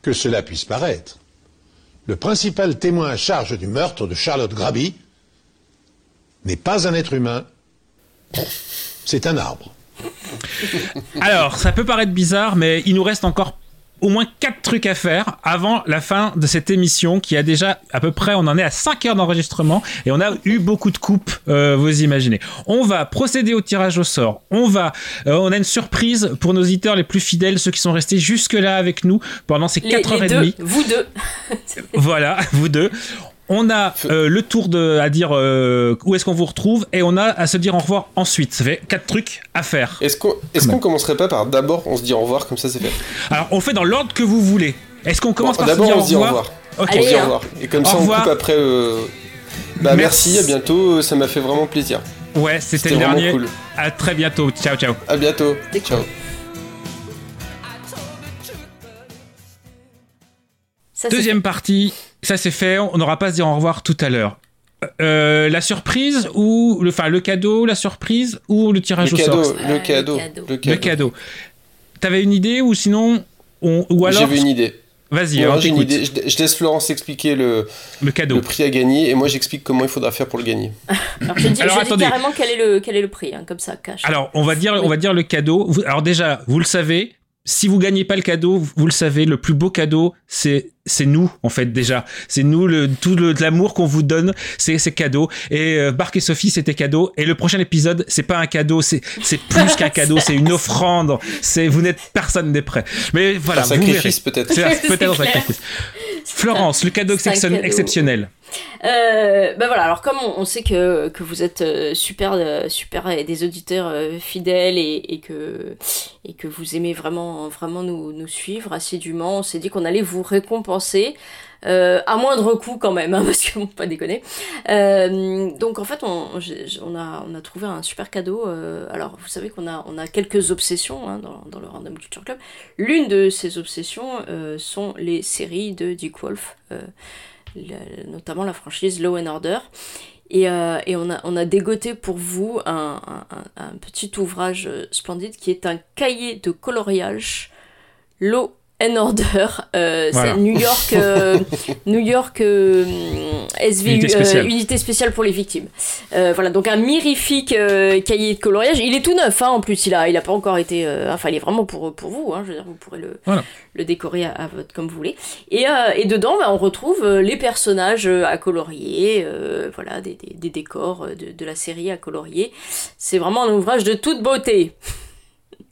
Speaker 16: que cela puisse paraître, le principal témoin à charge du meurtre de Charlotte Graby n'est pas un être humain, c'est un arbre.
Speaker 2: Alors, ça peut paraître bizarre, mais il nous reste encore au moins quatre trucs à faire avant la fin de cette émission qui a déjà à peu près, on en est à 5 heures d'enregistrement et on a eu beaucoup de coupes, euh, vous imaginez. On va procéder au tirage au sort. On va, euh, on a une surprise pour nos auditeurs les plus fidèles, ceux qui sont restés jusque là avec nous pendant ces
Speaker 7: Les,
Speaker 2: 4 heures
Speaker 7: les
Speaker 2: et
Speaker 7: deux,
Speaker 2: demie.
Speaker 7: vous deux.
Speaker 2: Voilà, vous deux. On a euh, le tour de, à dire euh, où est-ce qu'on vous retrouve et on a à se dire au revoir ensuite. Ça fait quatre trucs à faire.
Speaker 1: Est-ce qu'on est qu'on commencerait pas par d'abord on se dit au revoir comme ça c'est fait
Speaker 2: Alors on fait dans l'ordre que vous voulez. Est-ce qu'on commence
Speaker 1: Bon,
Speaker 2: par se
Speaker 1: D'abord
Speaker 2: dire
Speaker 1: on
Speaker 2: au
Speaker 1: se dit au
Speaker 2: revoir.
Speaker 1: On se dit au revoir. Et comme
Speaker 2: Au
Speaker 1: ça on
Speaker 2: revoir.
Speaker 1: coupe après. euh, Bah
Speaker 2: Merci.
Speaker 1: merci, à bientôt, ça m'a fait vraiment plaisir.
Speaker 2: Ouais, c'était
Speaker 1: C'était
Speaker 2: le
Speaker 1: vraiment
Speaker 2: dernier.
Speaker 1: cool.
Speaker 2: À très bientôt. Ciao, ciao.
Speaker 1: À bientôt. Ciao.
Speaker 7: Ça,
Speaker 2: Deuxième partie, ça c'est fait. On n'aura pas à se dire au revoir tout à l'heure. Euh, la surprise ou le, enfin le cadeau, la surprise ou le tirage
Speaker 1: Le
Speaker 2: au
Speaker 1: cadeau,
Speaker 2: sort.
Speaker 1: le cadeau, le
Speaker 2: Le
Speaker 1: cadeau.
Speaker 2: cadeau. T'avais une idée ou sinon on, ou alors.
Speaker 1: J'avais une idée.
Speaker 2: Vas-y, alors
Speaker 1: une idée. Je, je laisse Florence expliquer le,
Speaker 2: Le cadeau.
Speaker 1: le prix à gagner et moi j'explique comment il faudra faire pour le gagner.
Speaker 7: Alors, je dis,
Speaker 2: Alors,
Speaker 7: je dis
Speaker 2: attendez.
Speaker 7: carrément quel est le, quel est le prix, hein, comme ça, cash.
Speaker 2: Alors, on va dire, on va dire le cadeau. Vous- Alors déjà, vous le savez, si vous gagnez pas le cadeau, vous- vous le savez, le plus beau cadeau, c'est c'est nous en fait déjà. C'est nous le tout l'amour qu'on vous donne, c'est c'est cadeau. Et euh, Bark et Sophie, c'était cadeau. Et le prochain épisode, c'est pas un cadeau, c'est c'est plus qu'un cadeau, c'est une offrande. C'est vous n'êtes personne des prêts. Mais voilà,
Speaker 1: Un sacrifice, peut-être.
Speaker 2: C'est un-
Speaker 7: C'est
Speaker 2: peut-être un
Speaker 7: clair.
Speaker 2: sacrifice. Florence, le cadeau, exceptionnel.
Speaker 7: Euh, ben voilà, alors comme on, on sait que, que vous êtes euh, super, euh, super des auditeurs fidèles et, et que, et que vous aimez vraiment, vraiment nous, nous suivre assidûment, on s'est dit qu'on allait vous récompenser. Euh, à moindre coût quand même, hein, parce que bon, pas déconner. Euh, donc en fait, on, a, trouvé un super cadeau. euh, alors vous savez qu'on a, on a quelques obsessions hein, dans, dans le Random Culture Club. L'une de ces obsessions sont les séries de Dick Wolf. notamment la franchise Law and Order. Et, on, a, dégoté pour vous un, petit ouvrage splendide qui est un cahier de coloriage Law and Order. Euh,
Speaker 2: Voilà.
Speaker 7: C'est New York, euh, New York euh, SVU,
Speaker 2: Unité spéciale.
Speaker 7: euh, unité spéciale pour les victimes. Euh, voilà, donc un mirifique euh, cahier de coloriage. Il est tout neuf, hein, en plus, il a, il a pas encore été. euh, enfin, il est vraiment pour, pour vous. Hein, je veux dire, vous pourrez le,
Speaker 2: Voilà.
Speaker 7: le décorer à, à votre comme vous voulez. Et, euh, et dedans, bah, on retrouve euh, les personnages euh, à colorier, euh, voilà, des, des- des décors euh, de, de la série à colorier. C'est vraiment un ouvrage de toute beauté.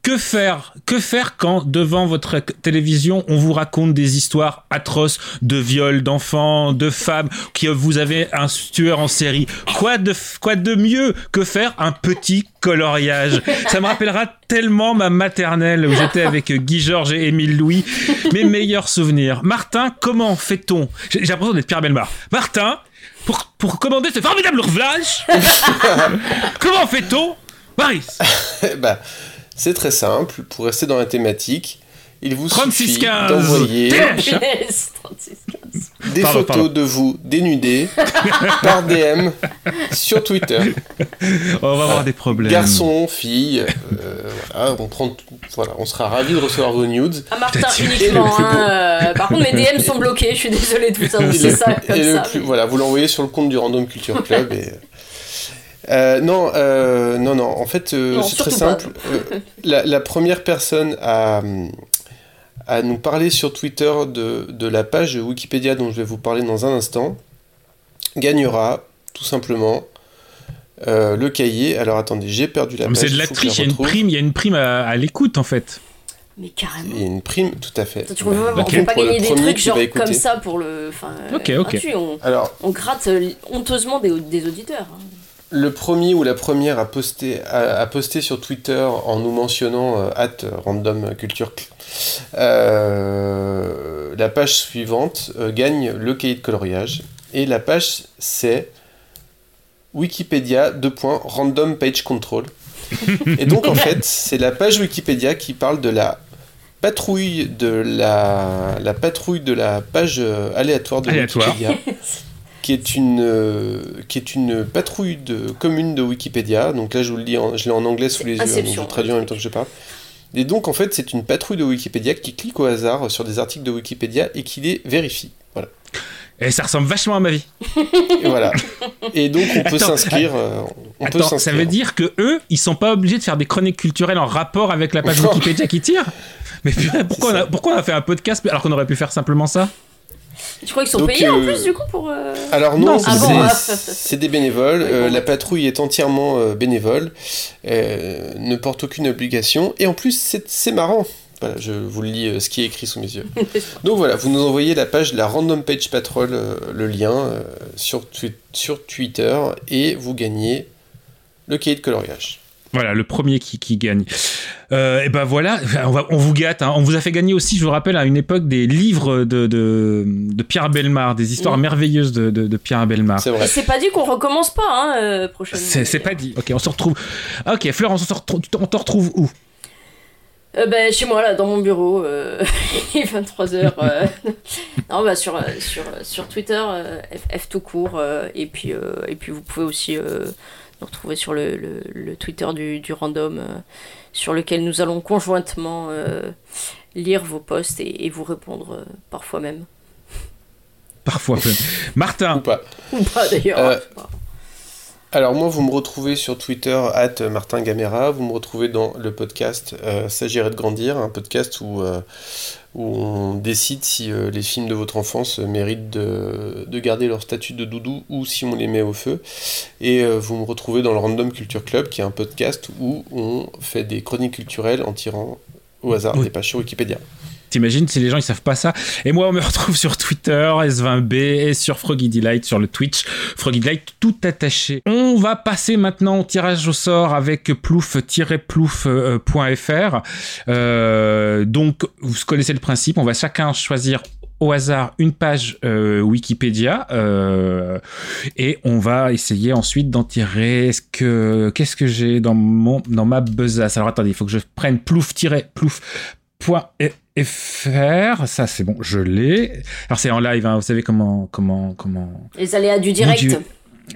Speaker 2: Que faire Que faire quand devant votre télévision on vous raconte des histoires atroces de viols d'enfants, de femmes, que vous avez un tueur en série? Quoi de quoi de mieux que faire un petit coloriage? Ça me rappellera tellement ma maternelle où j'étais avec Guy Georges et Émile Louis, mes meilleurs souvenirs. Martin, comment fait-on? J'ai l'impression d'être Pierre Belmar. Martin, pour, pour commander ce formidable ouvrage, comment fait-on? Maris
Speaker 1: bah, c'est très simple. Pour rester dans la thématique, il vous
Speaker 2: 36
Speaker 1: suffit
Speaker 2: 15.
Speaker 1: d'envoyer
Speaker 2: TH.
Speaker 7: Yes, 36, 15.
Speaker 1: des
Speaker 2: Pardon,
Speaker 1: photos
Speaker 2: pardon.
Speaker 1: de vous dénudés par DM sur Twitter.
Speaker 2: On va avoir des problèmes.
Speaker 1: Garçon, fille, euh, voilà, on prend, voilà, on sera ravis de recevoir vos nudes.
Speaker 7: À Martin uniquement. Hein, euh, par contre, mes DM sont bloqués. Je suis désolée de vous annoncer ça comme
Speaker 1: et le
Speaker 7: ça.
Speaker 1: plus- voilà, vous l'envoyez sur le compte du Random Culture Club et. Euh, non, euh, non, non. En fait, euh, c'est très simple. Euh, la, la première personne à, à nous parler sur Twitter de, de la page Wikipédia dont je vais vous parler dans un instant gagnera tout simplement euh, le cahier. Alors attendez, j'ai perdu la
Speaker 2: Mais
Speaker 1: page.
Speaker 2: c'est de la triche, il y a une prime, il y a une prime à, à l'écoute en fait.
Speaker 7: Mais carrément.
Speaker 1: Il y a une prime, tout à fait.
Speaker 7: Tu
Speaker 1: La
Speaker 7: on
Speaker 1: prime
Speaker 7: peut pas gagner des trucs genre comme ça pour le. Enfin,
Speaker 2: Ok, ok.
Speaker 7: on,
Speaker 1: Alors,
Speaker 7: on gratte honteusement des, des auditeurs. hein.
Speaker 1: Le premier ou la première à poster, à, à poster sur Twitter en nous mentionnant euh, at random culture euh, la page suivante euh, gagne le cahier de coloriage et la page c'est Wikipédia 2. random page control et donc en fait c'est la page Wikipédia qui parle de la patrouille de la, la patrouille de la page euh, aléatoire de
Speaker 2: Aléatoire.
Speaker 1: Wikipédia qui est une euh, qui est une patrouille de commune de Wikipédia. Donc là, je vous le dis, en- je l'ai en anglais sous les yeux, hein, donc je traduis en même temps que je parle. Et donc en fait, c'est une patrouille de Wikipédia qui clique au hasard sur des articles de Wikipédia et qui les vérifie. Voilà.
Speaker 2: Et ça ressemble vachement à ma vie.
Speaker 1: Et voilà. Et donc on peut s'inscrire. euh,
Speaker 2: Attends, ça veut dire que eux, ils sont pas obligés de faire des chroniques culturelles en rapport avec la page Wikipédia qui tire? Mais pourquoi on, a, pourquoi on a fait un podcast alors qu'on aurait pu faire simplement ça?
Speaker 7: Tu crois qu'ils sont
Speaker 1: Donc,
Speaker 7: payés en
Speaker 1: euh,
Speaker 7: plus du coup pour. euh,
Speaker 1: Alors non,
Speaker 2: Non,
Speaker 1: c'est
Speaker 7: ah bon, ah.
Speaker 1: c'est des bénévoles. Euh, la patrouille est entièrement euh, bénévole, euh, ne porte aucune obligation, et en plus c'est marrant. Voilà, je vous le lis euh, ce qui est écrit sous mes yeux. Donc voilà, vous nous envoyez la page de la Random Page Patrol, euh, le lien euh, sur, sur Twitter, et vous gagnez le cahier de coloriage.
Speaker 2: Voilà, le premier qui, qui gagne. Euh, et ben voilà, on, va- on vous gâte. hein. On vous a fait gagner aussi, je vous rappelle, à une époque, des livres de, de, de Pierre Belmar, des histoires merveilleuses de, de, de Pierre Belmar.
Speaker 1: C'est
Speaker 7: Et
Speaker 1: vrai.
Speaker 7: c'est pas dit qu'on recommence pas hein, euh, prochainement.
Speaker 2: C'est pas dit. Ok, on se retrouve. Ok, Florence, on se retrouve, on te retrouve où?
Speaker 7: Euh, ben, chez moi, là, dans mon bureau, euh, il est 23h. euh, non, bah, sur, sur, sur Twitter, euh, F, F tout court. euh, et, puis, euh, et puis, vous pouvez aussi euh, nous retrouver sur le, le, le Twitter du, du random, euh, sur lequel nous allons conjointement euh, lire vos posts et, et vous répondre euh, parfois même.
Speaker 2: Parfois même. Martin.
Speaker 1: Ou pas.
Speaker 7: Ou pas d'ailleurs.
Speaker 1: Euh, Alors moi, vous me retrouvez sur Twitter, at Martin Gamera. Vous me retrouvez dans le podcast euh, S'agirait de grandir, un podcast où, euh, où on décide si euh, les films de votre enfance méritent de, de garder leur statut de doudou ou si on les met au feu. Et euh, vous me retrouvez dans le Random Culture Club, qui est un podcast où on fait des chroniques culturelles en tirant au hasard
Speaker 2: Oui.
Speaker 1: des pages sur Wikipédia.
Speaker 2: T'imagines si les gens ils savent pas ça? Et moi on me retrouve sur Twitter, S20B et sur Froggy Delight sur le Twitch, Froggy Delight tout attaché. On va passer maintenant au tirage au sort avec plouf-plouf.fr. Euh, donc vous connaissez le principe, on va chacun choisir au hasard une page euh, Wikipédia euh, et on va essayer ensuite d'en tirer ce que qu'est-ce que j'ai dans mon dans ma besace? Alors attendez il faut que je prenne plouf-plouf.fr ça c'est bon je l'ai alors c'est en live hein, vous savez comment comment comment
Speaker 7: Les aléas du
Speaker 2: Mon
Speaker 7: direct.
Speaker 2: Dieu.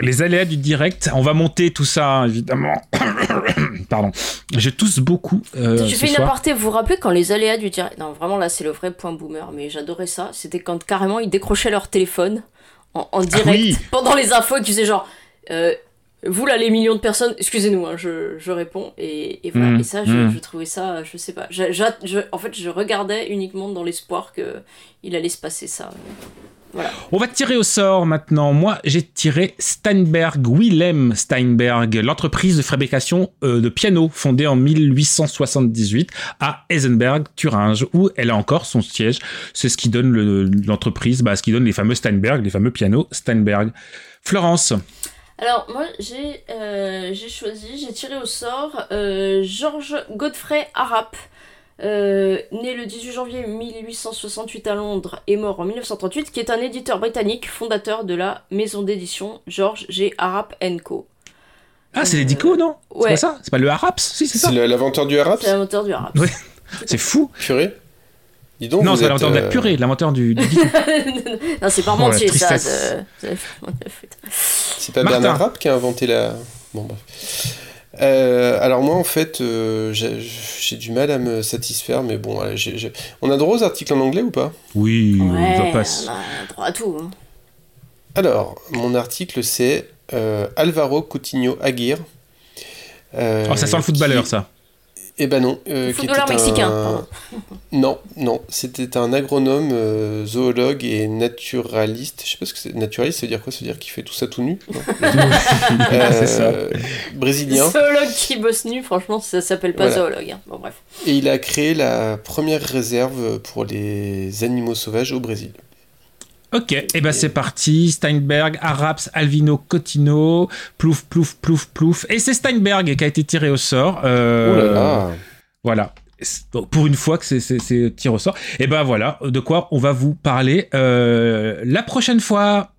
Speaker 2: les aléas du direct on va monter tout ça évidemment pardon je tousse beaucoup euh, ce
Speaker 7: fais une aparté, vous vous rappelez quand les aléas du direct. Non, vraiment là, c'est le vrai point boomer, mais j'adorais ça. C'était quand carrément ils décrochaient leur téléphone en, en direct
Speaker 2: Ah oui.
Speaker 7: pendant les infos et qu'ils faisaient genre. euh, vous là, les millions de personnes, excusez-nous, hein, je, je réponds. Et, et voilà.
Speaker 2: Mm,
Speaker 7: et ça, je,
Speaker 2: mm.
Speaker 7: je trouvais ça, je sais pas. Je- en fait, je regardais uniquement dans l'espoir que il allait se passer ça. Voilà.
Speaker 2: On va tirer au sort maintenant. Moi, j'ai tiré Steinberg, Willem Steinberg, l'entreprise de fabrication euh, de pianos fondée en 1878 à Eisenberg, Thuringe, où elle a encore son siège. C'est ce qui donne le- l'entreprise, bah, ce qui donne les fameux Steinberg, les fameux pianos Steinberg. Florence.
Speaker 7: Alors, moi, j'ai euh, j'ai choisi, j'ai tiré au sort euh, Georges Godfrey Harrap, euh, né le 18 janvier 1868 à Londres et mort en 1938, qui est un éditeur britannique, fondateur de la maison d'édition George G. Harrap Co.
Speaker 2: Ah, c'est les Dico, non? C'est pas ça? C'est pas le Haraps? Si, c'est ça.
Speaker 1: C'est le- l'inventeur du rap
Speaker 7: C'est l'inventeur du Harrap.
Speaker 2: Ouais. C'est fou.
Speaker 1: Purée Dis donc,
Speaker 2: non,
Speaker 1: vous
Speaker 2: c'est l'inventeur de la
Speaker 1: euh,
Speaker 2: purée, l'inventeur du, du
Speaker 7: non, c'est pas
Speaker 2: Oh, la
Speaker 7: mentier, ça.
Speaker 2: tristesse.
Speaker 7: c'est-
Speaker 1: pas
Speaker 2: Martin.
Speaker 1: Bernard Rapp qui a inventé la. Bon, bref. Euh, alors, moi, en fait, euh, j'ai du mal à me satisfaire, mais bon, allez, on a droit aux articles en anglais ou pas?
Speaker 2: Oui,
Speaker 7: Ouais,
Speaker 2: on passe.
Speaker 7: on a droit à tout. hein.
Speaker 1: Alors, mon article, c'est euh, Alvaro Coutinho Aguirre. Euh,
Speaker 2: Oh, ça sent le footballeur, ça.
Speaker 1: Eh ben non. euh,
Speaker 7: footballeur mexicain,
Speaker 1: un-. Non, non, c'était un agronome, euh, zoologue et naturaliste. Je sais pas ce que c'est. Naturaliste, ça veut dire quoi? Ça veut dire qu'il fait tout ça tout nu?
Speaker 2: C'est ça.
Speaker 1: Euh, Brésilien.
Speaker 7: Zoologue qui bosse nu, franchement, ça s'appelle pas
Speaker 1: Voilà.
Speaker 7: zoologue. hein. Bon, bref.
Speaker 1: Et il a créé la première réserve pour les animaux sauvages au Brésil.
Speaker 2: Ok, et ben c'est parti. Steinberg, Araps, Alvino, Cotino, plouf, plouf, plouf, plouf. Et c'est Steinberg qui a été tiré au sort. Euh,
Speaker 1: Oh là là.
Speaker 2: Voilà. Pour une fois que c'est- tiré au sort. Et ben voilà, de quoi on va vous parler euh, la prochaine fois.